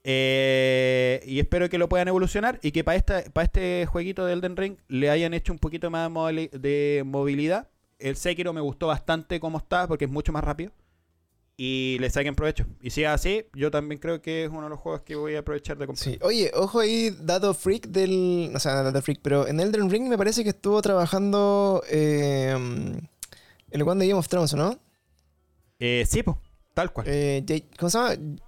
Speaker 2: Eh, y espero que lo puedan evolucionar y que para esta, para este jueguito de Elden Ring le hayan hecho un poquito más de movilidad. El Sekiro me gustó bastante como está porque es mucho más rápido. Y le saquen provecho. Y si es así, yo también creo que es uno de los juegos que voy a aprovechar de comprar.
Speaker 1: Sí. Oye, ojo ahí, dato freak del. O sea, dato freak, pero en Elden Ring me parece que estuvo trabajando. Eh, el one de Game of Thrones, ¿no?
Speaker 2: Eh, sí, pues, tal cual.
Speaker 1: Eh, ¿Cómo se llama?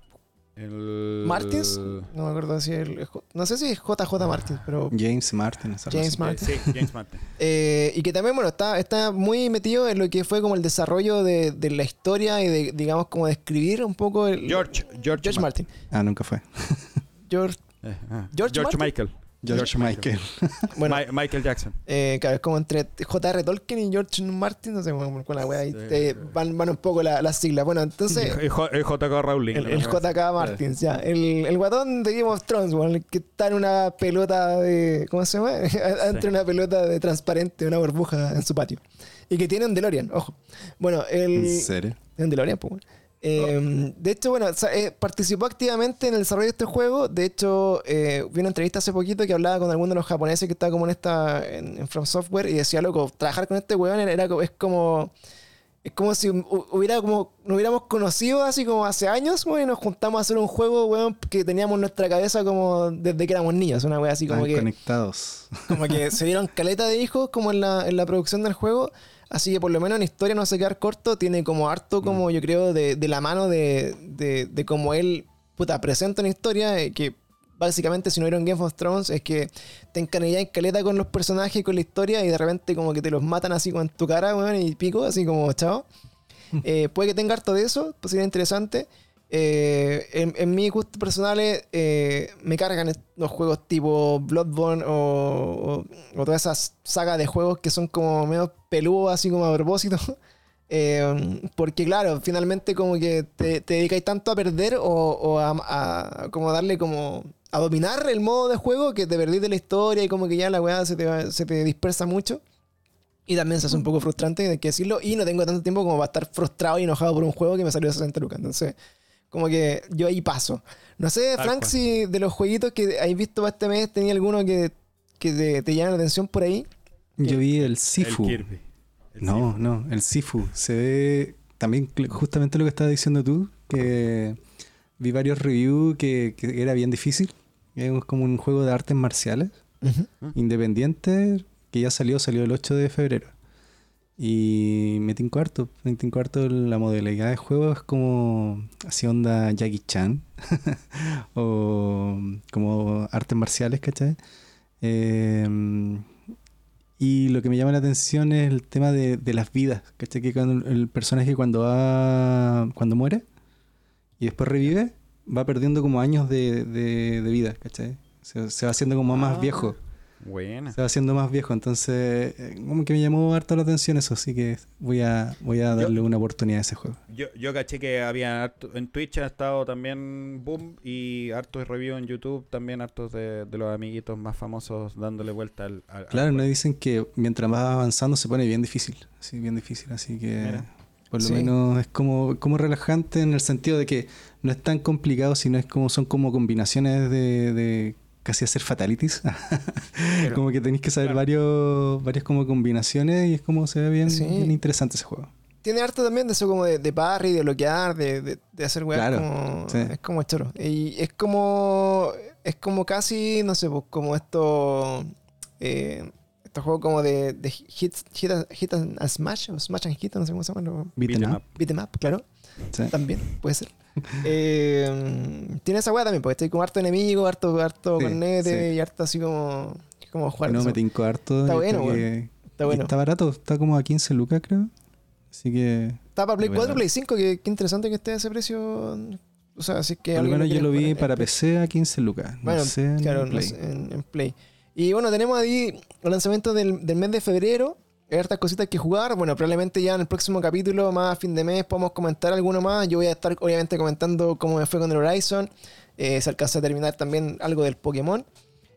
Speaker 2: El...
Speaker 1: ¿Martins? No me acuerdo si el. No sé si es JJ Martins, pero.
Speaker 3: James Martin.
Speaker 1: James
Speaker 3: cosa.
Speaker 2: Eh,
Speaker 1: Martin.
Speaker 2: sí, James Martin.
Speaker 1: Eh, y que también, bueno, está, está muy metido en lo que fue como el desarrollo de, de la historia y de, digamos, como de escribir un poco el.
Speaker 2: George, George,
Speaker 1: George Martin.
Speaker 3: Ah, nunca fue.
Speaker 1: George.
Speaker 2: Eh, ah,
Speaker 1: George
Speaker 2: George
Speaker 1: Martin.
Speaker 2: Michael.
Speaker 3: George,
Speaker 2: George
Speaker 3: Michael.
Speaker 1: Bueno,
Speaker 2: Ma- Michael Jackson.
Speaker 1: eh, claro, es como entre J.R. Tolkien y George Martin, no sé, con con la wea ahí
Speaker 2: Sí.
Speaker 1: te- van, van un poco la- las siglas. Bueno, entonces,
Speaker 2: El, JK Rowling.
Speaker 1: el, el JK Martins, ya. El, el guatón de Game of Thrones, weón, el que está en una pelota de. ¿Cómo se llama? Entre una pelota de transparente, una burbuja en su patio. Y que tiene un DeLorean, ojo. Bueno, el.
Speaker 3: ¿En serio?
Speaker 1: Un DeLorean, pues, weón. Eh, De hecho, bueno, eh, participó activamente en el desarrollo de este juego. De hecho, eh, vi una entrevista hace poquito que hablaba con alguno de los japoneses que estaba como en esta en, en From Software y decía, loco, trabajar con este weón era, era es como es como si hu- hubiera como nos hubiéramos conocido así como hace años, weón, y nos juntamos a hacer un juego, weón, que teníamos en nuestra cabeza como desde que éramos niños, una weá así como
Speaker 3: Están
Speaker 1: que
Speaker 3: conectados.
Speaker 1: como que se dieron caleta de hijos como en la, en la producción del juego. Así que por lo menos en historia no se quedar corto. Tiene como harto, como yo creo, de, de la mano de, de, de como él puta, presenta una historia eh, que básicamente si no vieron Game of Thrones es que te encanillas en caleta con los personajes y con la historia y de repente como que te los matan así con tu cara, weón, y pico, así como chao. Eh, puede que tenga harto de eso, pues sería interesante. Eh, en, en mis gustos personales eh, me cargan los juegos tipo Bloodborne o, o, o todas esas sagas de juegos que son como medio peludos, así como a propósito. Eh, porque claro, finalmente como que te, te dedicáis tanto a perder o, o a, a como darle como a dominar el modo de juego que te perdís de la historia y como que ya la weá se te, se te dispersa mucho. Y también se hace un poco frustrante, hay que decirlo. Y no tengo tanto tiempo como para estar frustrado y enojado por un juego que me salió de 60 lucas. Entonces, como que yo ahí paso. No sé,
Speaker 2: Tal
Speaker 1: Frank,
Speaker 2: cual.
Speaker 1: si de los jueguitos que hay visto para este mes tenía alguno que, que te, te llama la atención por ahí.
Speaker 3: Yo vi el
Speaker 2: El
Speaker 3: Sifu.
Speaker 2: Kirby. El
Speaker 3: No, no, el Sifu. Se ve también justamente lo que estabas diciendo tú, que vi varios reviews que, que era bien difícil. Es como un juego de artes marciales, independiente, que ya salió, salió el 8 de febrero. Y me tincó harto, me tincó harto la modalidad de juego, es como así onda Jackie Chan, o como artes marciales, ¿cachai? Eh, y lo que me llama la atención es el tema de, de las vidas, ¿cachai? Que cuando el personaje cuando va, cuando muere y después revive, va perdiendo como años de, de, de vida, ¿cachai? Se, se va haciendo como más
Speaker 2: Ah.
Speaker 3: viejo.
Speaker 2: Buena.
Speaker 3: Se va haciendo más viejo, entonces eh, como que me llamó harto la atención eso, así que voy a, voy a darle una oportunidad a ese juego.
Speaker 2: Yo, yo caché que había harto- en Twitch ha estado también boom y hartos reviews en YouTube, también hartos de, de los amiguitos más famosos dándole vuelta al, al- al
Speaker 3: Claro,
Speaker 2: juego.
Speaker 3: nos dicen que mientras vas avanzando se pone bien difícil, sí, bien difícil, así que
Speaker 2: Mira.
Speaker 3: por lo
Speaker 1: Sí.
Speaker 3: menos es como, como relajante en el sentido de que no es tan complicado, sino es como son como combinaciones de, de casi hacer fatalities. como que tenéis que saber
Speaker 2: Claro.
Speaker 3: varios, varias como combinaciones y es como se ve bien,
Speaker 1: Sí.
Speaker 3: bien interesante ese juego.
Speaker 1: Tiene harto también de eso como de, de parry, de bloquear, de, de, de hacer weas
Speaker 3: Claro,
Speaker 1: como...
Speaker 3: sí.
Speaker 1: Es como choro. Y es como... Es como casi, no sé, pues como esto... Eh, estos juegos como de, de hit, hit, and- hit and smash, o smash and hit, no sé cómo se llaman. los-
Speaker 3: Beat
Speaker 2: Beat 'em
Speaker 3: up,
Speaker 1: Beat 'em up, claro.
Speaker 3: Sí.
Speaker 1: También, puede ser. Eh, tiene esa wea también, porque estoy como harto enemigo, harto, harto
Speaker 3: Sí,
Speaker 1: cornete
Speaker 3: sí.
Speaker 1: y harto así como... Como jugar.
Speaker 3: No me tinco harto.
Speaker 1: Está bueno,
Speaker 3: que-
Speaker 1: Está bueno.
Speaker 3: Está barato, está como a 15 lucas creo. Así que
Speaker 1: Está para Play
Speaker 3: Lo voy a
Speaker 1: 4,
Speaker 3: dar.
Speaker 1: Play 5, que, qué interesante que esté a ese precio. O sea, así que
Speaker 3: por lo
Speaker 1: alguien
Speaker 3: menos yo lo vi para
Speaker 1: Play.
Speaker 3: PC a 15 lucas. No
Speaker 1: Bueno,
Speaker 3: en
Speaker 1: claro, no
Speaker 3: Play.
Speaker 1: sé, en, en Play. Y bueno, tenemos ahí el lanzamiento del, del mes de febrero. Hay hartas cositas que jugar. Bueno, probablemente ya en el próximo capítulo, más a fin de mes, podemos comentar alguno más. Yo voy a estar obviamente comentando cómo me fue con el Horizon. Eh, se alcanza a terminar también algo del Pokémon.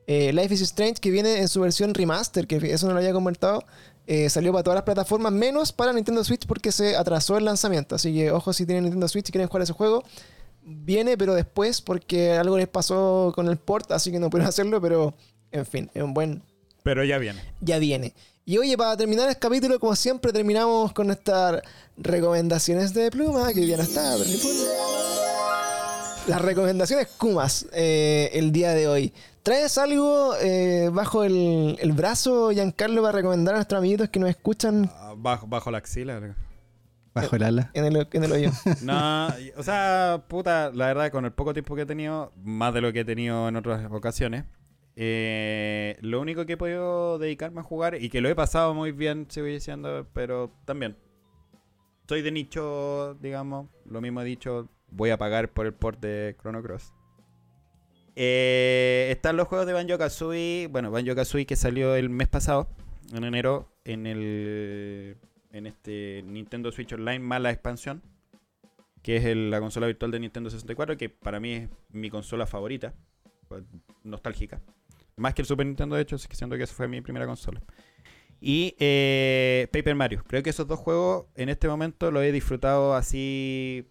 Speaker 1: Eh, Life is Strange, que viene en su versión remaster, que eso no lo había comentado. eh, salió para todas las plataformas, menos para Nintendo Switch, porque se atrasó el lanzamiento. Así que, ojo, si tienen Nintendo Switch y quieren jugar ese juego, viene, pero después, porque algo les pasó con el port, así que no pudieron hacerlo. Pero, en fin, es un buen
Speaker 2: Pero ya viene.
Speaker 1: ya viene. Y oye, para terminar el capítulo, como siempre, terminamos con nuestras recomendaciones de pluma, que ya no está, pero. Las recomendaciones Kumas eh, el día de hoy. ¿Traes algo eh, bajo el, el brazo, Giancarlo, para recomendar a nuestros amiguitos que nos escuchan
Speaker 2: Ah, Bajo, bajo la axila.
Speaker 3: Bajo el ala.
Speaker 1: en el, en el hoyo?
Speaker 2: No, o sea, puta, la verdad, con el poco tiempo que he tenido, más de lo que he tenido en otras ocasiones, eh, lo único que he podido dedicarme a jugar y que lo he pasado muy bien, sigo diciendo, pero también soy de nicho, digamos, lo mismo he dicho, voy a pagar por el port de Chrono Cross. Eh, están los juegos de Banjo Kazooie. Bueno, Banjo Kazooie que salió el mes pasado, en enero, en el en este Nintendo Switch Online más la expansión, que es la consola virtual de Nintendo 64, que para mí es mi consola favorita, pues, nostálgica. Más que el Super Nintendo, de hecho, así que siento que esa fue mi primera consola. Y eh, Paper Mario. Creo que esos dos juegos en este momento los he disfrutado así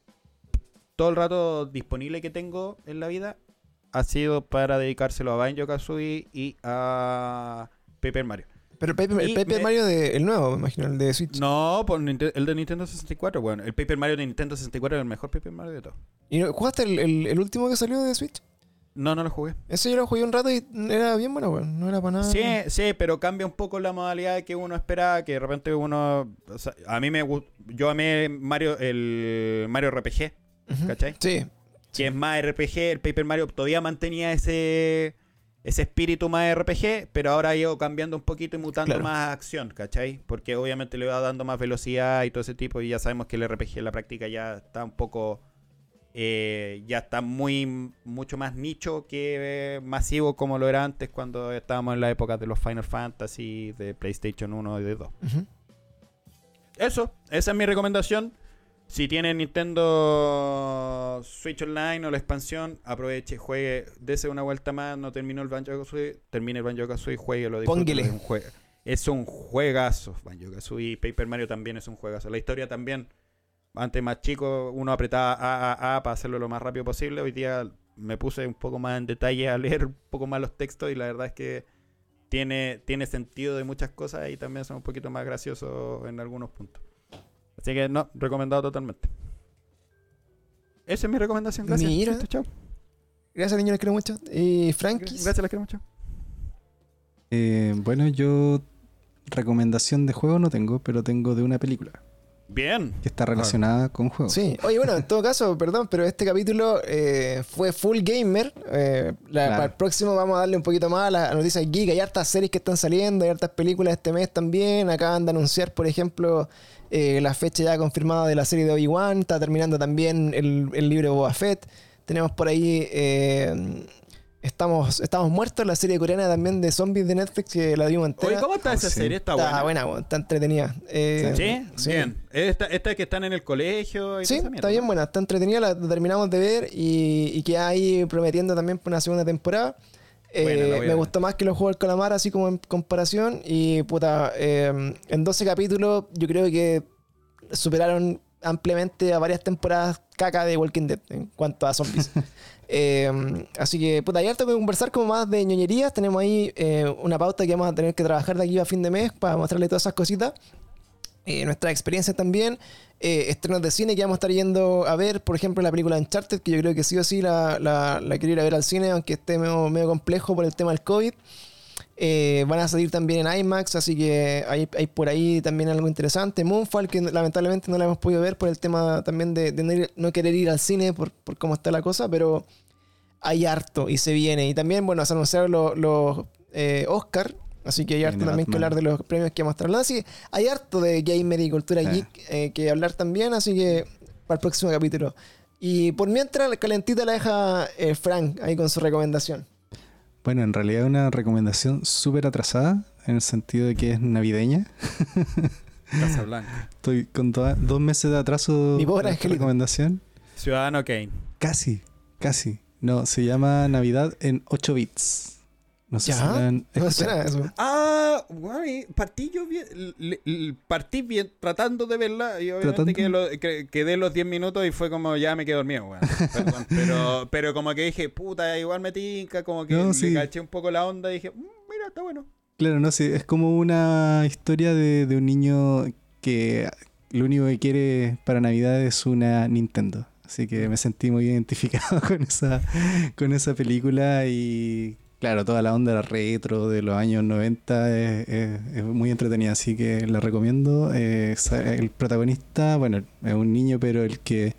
Speaker 2: todo el rato disponible que tengo en la vida ha sido para dedicárselo a Banjo Kazooie y a Paper Mario.
Speaker 1: Pero el Paper, el Paper
Speaker 2: me-
Speaker 1: Mario de, el nuevo, me imagino, el de Switch.
Speaker 2: No, por Ninte- el de Nintendo 64. Bueno, el Paper Mario de Nintendo 64 es el mejor Paper Mario de todos.
Speaker 1: ¿Y jugaste el, el- el último que salió de Switch?
Speaker 2: No, no lo jugué.
Speaker 1: Ese yo lo jugué un rato y era bien bueno, weón. No era para nada.
Speaker 2: Sí, sí, pero cambia un poco la modalidad que uno esperaba, que de repente uno... o sea, a mí me gustó... Yo amé Mario, el Mario RPG,
Speaker 1: Ujú.
Speaker 2: ¿cachai?
Speaker 1: Sí.
Speaker 2: que es más RPG, el Paper Mario todavía mantenía ese ese espíritu más RPG, pero ahora ha ido cambiando un poquito y mutando
Speaker 1: Claro.
Speaker 2: más a acción, ¿cachai? Porque obviamente le va dando más velocidad y todo ese tipo, y ya sabemos que el RPG en la práctica ya está un poco... eh, ya está muy mucho más nicho que eh, masivo como lo era antes cuando estábamos en la época de los Final Fantasy, de PlayStation 1 y de 2.
Speaker 1: Ujú.
Speaker 2: Eso, esa es mi recomendación. Si tiene Nintendo Switch Online o la expansión, aproveche, juegue, dese una vuelta más, no terminó el Banjo Kazooie, termine el Banjo Kazooie, juegue, lo
Speaker 1: Pónguele.
Speaker 2: Es un, jue- es un juegazo, Banjo Kazooie, Paper Mario también es un juegazo. La historia también, antes más chico, uno apretaba A, A, A para hacerlo lo más rápido posible. Hoy día me puse un poco más en detalle a leer un poco más los textos y la verdad es que tiene, tiene sentido de muchas cosas y también son un poquito más graciosos en algunos puntos. Así que no, recomendado totalmente. Esa es mi recomendación. Gracias.
Speaker 1: Mira.
Speaker 2: Listo, chao.
Speaker 1: Gracias, niño, les quiero mucho. Y Frankis.
Speaker 2: Gracias, les quiero mucho.
Speaker 3: Eh, bueno, yo recomendación de juego no tengo, pero tengo de una película
Speaker 2: Bien.
Speaker 3: que está relacionada con juegos.
Speaker 1: Sí, oye, bueno, en todo caso, perdón, pero este capítulo eh, fue full gamer. Eh, la-
Speaker 3: Claro.
Speaker 1: Para el próximo vamos a darle un poquito más a las noticias geek. Hay hartas series que están saliendo, hay hartas películas este mes también. Acaban de anunciar, por ejemplo, eh, la fecha ya confirmada de la serie de Obi-Wan. Está terminando también el, el libro de Boba Fett. Tenemos por ahí. Estamos, estamos muertos, la serie coreana también de zombies de Netflix que la dimos entera.
Speaker 2: Oye, ¿cómo está
Speaker 3: Oh,
Speaker 2: esa
Speaker 3: sí.
Speaker 2: serie? Está,
Speaker 1: Está
Speaker 2: buena.
Speaker 1: está entretenida. Eh,
Speaker 2: ¿Sí? Bien. Esta, esta que están en el colegio. Y
Speaker 1: Sí,
Speaker 2: toda esa mierda,
Speaker 1: está bien buena, está entretenida, la terminamos de ver y, y que ahí prometiendo también por una segunda temporada. Eh, me gustó más que los juegos del calamar, así como en comparación. Y puta, eh, en 12 capítulos yo creo que superaron ampliamente a varias temporadas caca de Walking Dead en cuanto a zombies. Eh, así que, puta, hay harto que conversar como más de ñoñerías. Tenemos ahí eh, una pauta que vamos a tener que trabajar de aquí a fin de mes para mostrarle todas esas cositas. Eh, nuestra experiencia también. Eh, estrenos de cine que vamos a estar yendo a ver, por ejemplo, la película Uncharted, que yo creo que sí o sí la, la- la quiero ir a ver al cine, aunque esté medio, medio complejo por el tema del COVID. Van a salir también en IMAX, así que hay, hay por ahí también algo interesante. Moonfall, que lamentablemente no la hemos podido ver por el tema también de, de no, ir- no querer ir al cine por, por cómo está la cosa, pero hay harto y se viene. Y también, bueno, se anunciaron los, los eh, Oscar, así que hay harto también que hablar de los premios que vamos a estar hablando. Así que hay harto de gamer y cultura geek eh, que hablar también, así que para el próximo capítulo. Y por mientras, la calentita la deja eh, Frank ahí con su recomendación.
Speaker 3: Bueno, en realidad una recomendación súper atrasada, en el sentido de que es navideña.
Speaker 2: Casablanca.
Speaker 3: Estoy con toda- dos meses de atraso
Speaker 1: Mi pobre
Speaker 3: recomendación.
Speaker 2: Ciudadano Kane.
Speaker 3: Casi, casi. No, se llama Navidad en 8 bits. No sé
Speaker 1: ¿Ya?
Speaker 3: si
Speaker 1: No eso.
Speaker 2: Ah, güey, partí yo bien, partí bien tratando de verla y obviamente quedé, lo- que- quedé los 10 minutos y fue como ya me quedé dormido, weón. Perdón, pero, pero como que dije, puta, igual me tinca, como que
Speaker 3: No,
Speaker 2: le
Speaker 3: sí.
Speaker 2: caché un poco la onda y dije, "Mm, mira, está bueno.
Speaker 3: Claro, no sé, es como una historia de, de un niño que lo único que quiere para Navidad es una Nintendo. Así que me sentí muy identificado con esa, con esa película y claro, toda la onda retro de los años 90 es, es- es muy entretenida, así que la recomiendo. Eh, el protagonista, bueno, es un niño, pero el que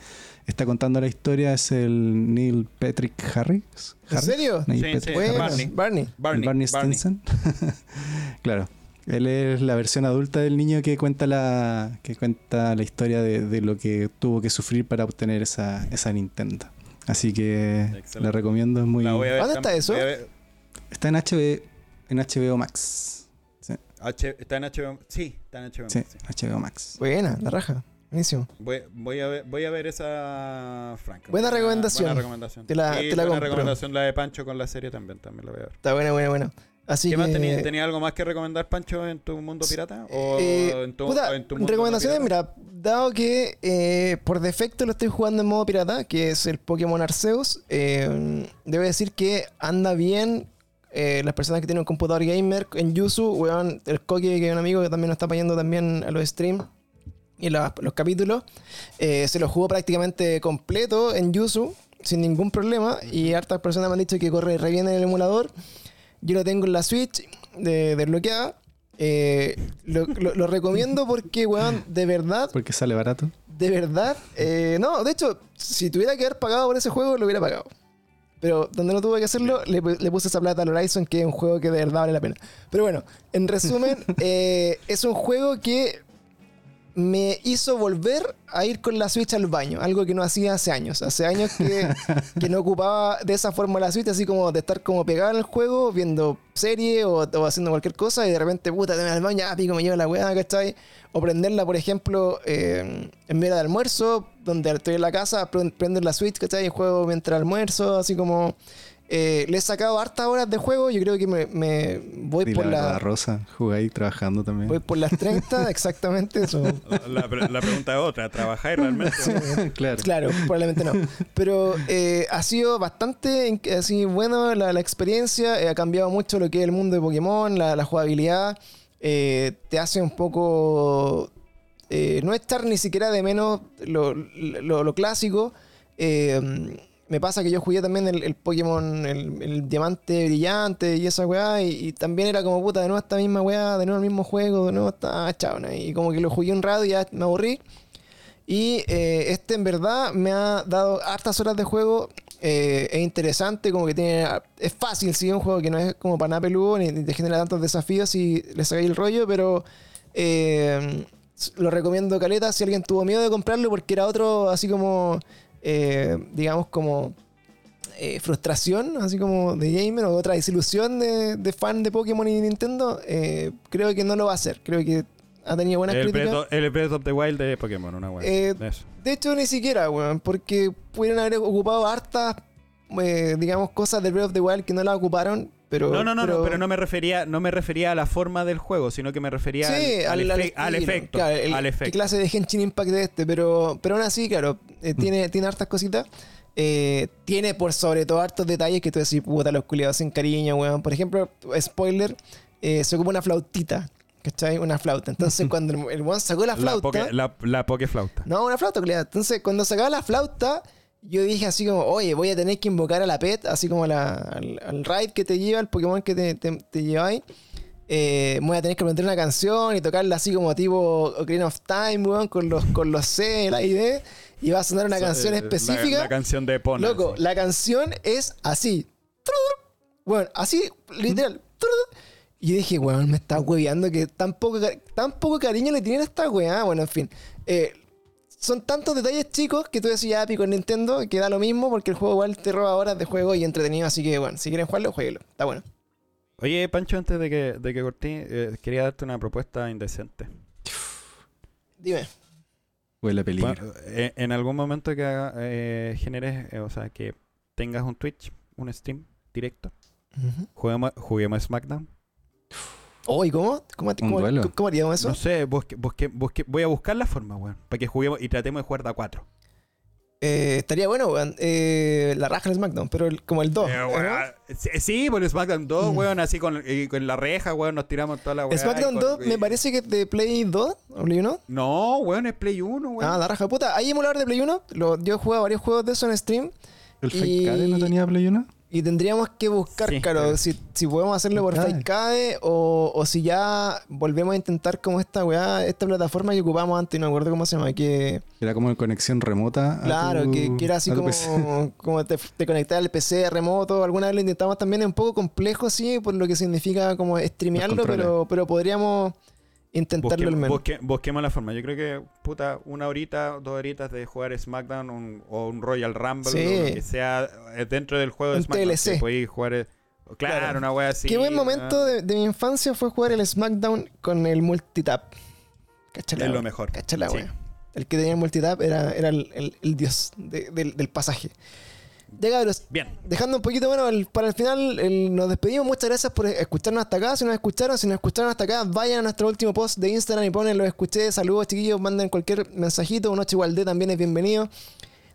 Speaker 3: está contando la historia es el Neil Patrick Harris.
Speaker 1: ¿En serio?
Speaker 3: Neil
Speaker 2: Sí,
Speaker 3: Patrick
Speaker 2: sí,
Speaker 1: Bueno,
Speaker 2: Barney.
Speaker 1: Barney.
Speaker 2: Barney,
Speaker 3: Barney
Speaker 2: Barney.
Speaker 3: Stinson. claro. Él es la versión adulta del niño que cuenta la, que cuenta la historia de, de lo que tuvo que sufrir para obtener esa, esa Nintendo. Así que
Speaker 2: Excelente.
Speaker 3: la recomiendo, es muy...
Speaker 1: ¿Dónde está eso?
Speaker 3: Está en HBO, en HBO Max.
Speaker 2: H- ¿Está en HBO? Sí, está en HBO.
Speaker 3: Sí,
Speaker 2: sí.
Speaker 3: HBO Max.
Speaker 1: Buena, la raja. Buenísimo.
Speaker 2: Voy, voy a ver, voy a ver esa Franca.
Speaker 1: Buena recomendación.
Speaker 2: Buena recomendación.
Speaker 1: Te la-
Speaker 2: Sí,
Speaker 1: te la
Speaker 2: buena
Speaker 1: compro.
Speaker 2: recomendación la de Pancho con la serie también, también la voy a ver.
Speaker 1: Está buena, buena, buena. Así
Speaker 2: ¿Qué
Speaker 1: que...
Speaker 2: más tenías? ¿Tenía algo más que recomendar, Pancho, en tu mundo pirata? ¿O
Speaker 1: Eh,
Speaker 2: en tu,
Speaker 1: puta,
Speaker 2: o en tu mundo
Speaker 1: recomendaciones,
Speaker 2: no
Speaker 1: mira, dado que eh, por defecto lo estoy jugando en modo pirata, que es el Pokémon Arceus, eh, debo decir que anda bien. las personas que tienen un computador gamer en Yuzu, weón, el Koki, que es un amigo que también nos está apoyando también a los streams y la- los capítulos, se lo jugó prácticamente completo en Yuzu, sin ningún problema, y hartas personas me han dicho que corre re bien en el emulador. Yo lo tengo en la Switch de, desbloqueada. Eh, lo, lo- lo recomiendo porque, weón, de verdad,
Speaker 3: Porque sale barato.
Speaker 1: de verdad. eh, no, de hecho, si tuviera que haber pagado por ese juego, lo hubiera pagado. Pero donde no tuve que hacerlo, le puse esa plata al Horizon, que es un juego que de verdad vale la pena. Pero bueno, en resumen, eh, es un juego que me hizo volver a ir con la Switch al baño, algo que no hacía hace años. Hace años que, que no ocupaba de esa forma la Switch, así como de estar como pegado en el juego, viendo serie o, o haciendo cualquier cosa, y de repente, puta, te al baño, ah, pico, me lleva la weá, ¿cachai? O prenderla, por ejemplo, eh, en medio de almuerzo, donde estoy en la casa, pre- prendo la Switch, ¿cachai? Y juego mientras almuerzo, así como... eh, le he sacado hartas horas de juego, yo creo que me, me voy por
Speaker 3: la
Speaker 1: la...
Speaker 3: Rosa, jugáis trabajando también.
Speaker 1: Voy por las 30, exactamente eso.
Speaker 2: La, pregunta es otra, ¿trabajáis realmente?
Speaker 3: claro.
Speaker 1: Claro, probablemente no. Pero eh, ha sido bastante así bueno la, la experiencia. eh, ha cambiado mucho lo que es el mundo de Pokémon, la, la jugabilidad. eh, te hace un poco. eh, no echar ni siquiera de menos lo, lo- lo clásico. Eh, me pasa que yo jugué también el, Pokémon, el, diamante brillante y esa weá, y, y también era como puta, de nuevo esta misma weá, de nuevo el mismo juego, de nuevo está ah. Y como que lo jugué un rato y ya me aburrí. Y eh, este en verdad me ha dado hartas horas de juego. eh, es interesante, como que tiene. Es fácil, sí, un juego que no es como para nada peludo, ni, te genera tantos desafíos si le sacáis el rollo, pero eh, lo recomiendo caleta si alguien tuvo miedo de comprarlo porque era otro así como. Eh, digamos como. eh, frustración, así como de gamer, o otra desilusión de, de fan de Pokémon y Nintendo, eh, creo que no lo va a hacer. Creo que ha tenido buenas
Speaker 2: El
Speaker 1: críticas.
Speaker 2: Breath, of, el Breath of the Wild de Pokémon, una wea.
Speaker 1: Eh,
Speaker 2: de
Speaker 1: hecho, ni siquiera, weón, porque pudieron haber ocupado hartas, digamos, cosas de Breath of the Wild que no las ocuparon, pero...
Speaker 2: No, no, no, no, pero no me refería, no me refería a la forma del juego, sino que me refería
Speaker 1: Sí,
Speaker 2: al, al
Speaker 1: al,
Speaker 2: efe- al efecto.
Speaker 1: claro, el-
Speaker 2: al
Speaker 1: ¿Qué
Speaker 2: efecto.
Speaker 1: clase de Genshin Impact de este? Pero, pero aún así, claro, eh, tiene, tiene hartas cositas. Eh, tiene por sobre todo hartos detalles que tú decís, puta, los culiados sin cariño, weón. Por ejemplo, spoiler, eh, se ocupa una flautita, ¿cachai? Una flauta. Entonces, cuando el, el weón sacó la
Speaker 2: La,
Speaker 1: flauta...
Speaker 2: poke, la, la pokeflauta.
Speaker 1: No, una flauta, culiao. Entonces, cuando sacaba la flauta, yo dije así como, oye, voy a tener que invocar a la pet, así como la- al, al raid que te lleva, el Pokémon que te, te, te lleváis. Eh, voy a tener que aprender una canción y tocarla así como tipo Ocarina of Time, weón, con los, con los C, la ID. Y va a sonar una
Speaker 2: So-
Speaker 1: canción
Speaker 2: eh,
Speaker 1: específica.
Speaker 2: La, la canción de Pona.
Speaker 1: Loco,
Speaker 2: sí.
Speaker 1: la canción es así. Bueno, así, literal. Y yo dije, weón, me está hueveando que tan poco, ca- tan poco cariño le tienen a esta weá. Bueno, en fin. Eh, son tantos detalles chicos que tú decís, ya, pico en Nintendo, que da lo mismo porque el juego igual te roba horas de juego y entretenido. Así que, bueno, si quieren jugarlo, jueguenlo. Está bueno.
Speaker 2: Oye, Pancho, antes de que, de que corté, eh, quería darte una propuesta indecente.
Speaker 1: Dime.
Speaker 3: Huele peligro.
Speaker 2: Bueno, eh, en algún momento que haga, eh, generes, eh, o sea, que tengas un Twitch, un stream directo, juguemos, juguemos SmackDown.
Speaker 1: Oh, ¿y cómo? ¿Cómo, cómo,
Speaker 3: duelo.
Speaker 1: cómo haríamos eso?
Speaker 2: No sé, busque, busque, busque- voy a buscar la forma, weón, para que juguemos y tratemos de jugar de a cuatro.
Speaker 1: Eh, estaría bueno, weón. Eh, la raja en SmackDown, pero el- como el 2.
Speaker 2: Eh, weón, sí, sí, por el SmackDown 2,
Speaker 1: Mm.
Speaker 2: weón, así con, y con la reja, weón, nos tiramos toda la weón.
Speaker 1: SmackDown 2 me parece que es de Play 2 o Play 1.
Speaker 2: No, weón, es Play 1, weón.
Speaker 1: Ah, la raja puta. ¿Hay emulador de Play 1? Lo- yo he jugado varios juegos de eso en stream.
Speaker 3: ¿El
Speaker 1: y-
Speaker 3: Fake no tenía Play 1?
Speaker 1: Y tendríamos que buscar,
Speaker 2: Sí,
Speaker 1: claro,
Speaker 2: pero-
Speaker 1: si, si podemos hacerlo por. Fakeade o, o si ya volvemos a intentar como esta weá, esta plataforma que ocupamos antes, no me acuerdo cómo se llama, que
Speaker 3: Era como en conexión remota. a
Speaker 1: claro,
Speaker 3: tu-
Speaker 1: que, que era así como,
Speaker 3: PC.
Speaker 1: como te, te conectas al PC remoto, alguna vez lo intentamos también, es un poco complejo, sí, por lo que significa como streamearlo, pero, pero podríamos intentarlo al menos.
Speaker 2: busque- busquemos la forma. Yo creo que, puta, una horita, dos horitas de jugar SmackDown un- o un Royal Rumble,
Speaker 1: Sí.
Speaker 2: o lo que sea eh, dentro del juego de
Speaker 1: Un
Speaker 2: SmackDown.
Speaker 1: TLC.
Speaker 2: podéis jugar. eh, Claro,
Speaker 1: Claro.
Speaker 2: una wea así.
Speaker 1: Qué buen momento
Speaker 2: ah,
Speaker 1: de, de mi infancia fue jugar el SmackDown con el multitap. Cacha la
Speaker 2: Es lo mejor.
Speaker 1: cacha la
Speaker 2: Sí.
Speaker 1: El que tenía el multitap era, era el, el- el dios de- del, del pasaje. Ya cabros,
Speaker 2: Bien.
Speaker 1: dejando un poquito bueno el- para el final, el- nos despedimos. Muchas gracias por escucharnos hasta acá. Si nos escucharon, si nos escucharon hasta acá, vayan a nuestro último post de Instagram y ponen los escuché. Saludos, chiquillos. Manden cualquier mensajito. Un Noche Igual D también es bienvenido.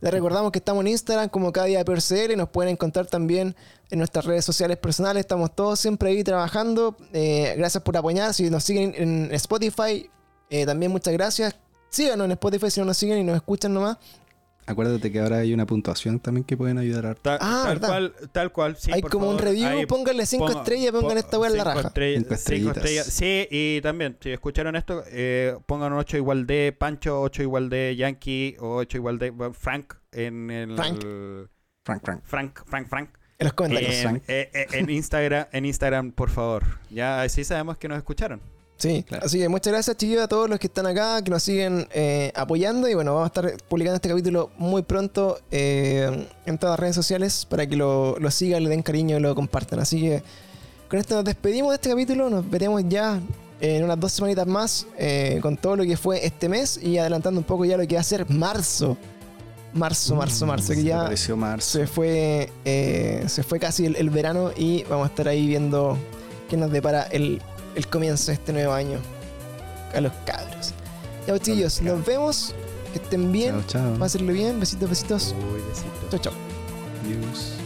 Speaker 1: Les recordamos que estamos en Instagram como cada día PRCL y nos pueden encontrar también en nuestras redes sociales personales. Estamos todos siempre ahí trabajando. Eh, gracias por apoyar. Si nos siguen en Spotify, eh, también muchas gracias. Síganos en Spotify si no nos siguen y nos escuchan nomás.
Speaker 3: Acuérdate que ahora hay una puntuación también que pueden ayudar a
Speaker 2: Ta-
Speaker 1: Ah,
Speaker 2: tal
Speaker 1: ¿verdad?
Speaker 2: cual, tal cual. sí,
Speaker 1: Hay
Speaker 2: por
Speaker 1: como un review.
Speaker 2: Ahí
Speaker 1: pónganle 5
Speaker 2: ponga-
Speaker 1: estrellas, pongan
Speaker 2: pon-
Speaker 1: esta weá en la raja.
Speaker 2: estrellas-
Speaker 3: Cinco
Speaker 2: cinco
Speaker 3: estrellitas.
Speaker 2: estrellas. Sí, y también, si escucharon esto, eh, pongan un 8 igual de Pancho, 8 igual de Yankee o 8 igual de bueno, Frank en el.
Speaker 1: Frank.
Speaker 3: Frank, Frank.
Speaker 2: Frank, Frank, Frank.
Speaker 1: En los comentarios.
Speaker 2: En,
Speaker 3: Frank.
Speaker 2: eh, eh, en Instagram, en Instagram, por favor. Ya así sabemos que nos escucharon.
Speaker 1: Sí,
Speaker 3: Claro.
Speaker 1: así que muchas gracias chiquillos a todos los que están acá, que nos siguen eh, apoyando y bueno, vamos a estar publicando este capítulo muy pronto eh, en todas las redes sociales para que lo, lo sigan, le den cariño y lo compartan. Así que con esto nos despedimos de este capítulo, nos veremos ya en unas dos semanitas más eh, con todo lo que fue este mes y adelantando un poco ya lo que va a ser marzo. Marzo, marzo, marzo, que ya
Speaker 3: marzo.
Speaker 1: se fue, eh, se fue casi el, el verano y vamos a estar ahí viendo qué nos depara el, el comienzo de este nuevo año a los cabros. Ya, chicos, nos vemos. Que estén bien.
Speaker 3: Chao, chao.
Speaker 1: Pásenlo bien. Besitos, besitos.
Speaker 2: Uy, besito.
Speaker 1: Chao, chao.
Speaker 3: Adiós.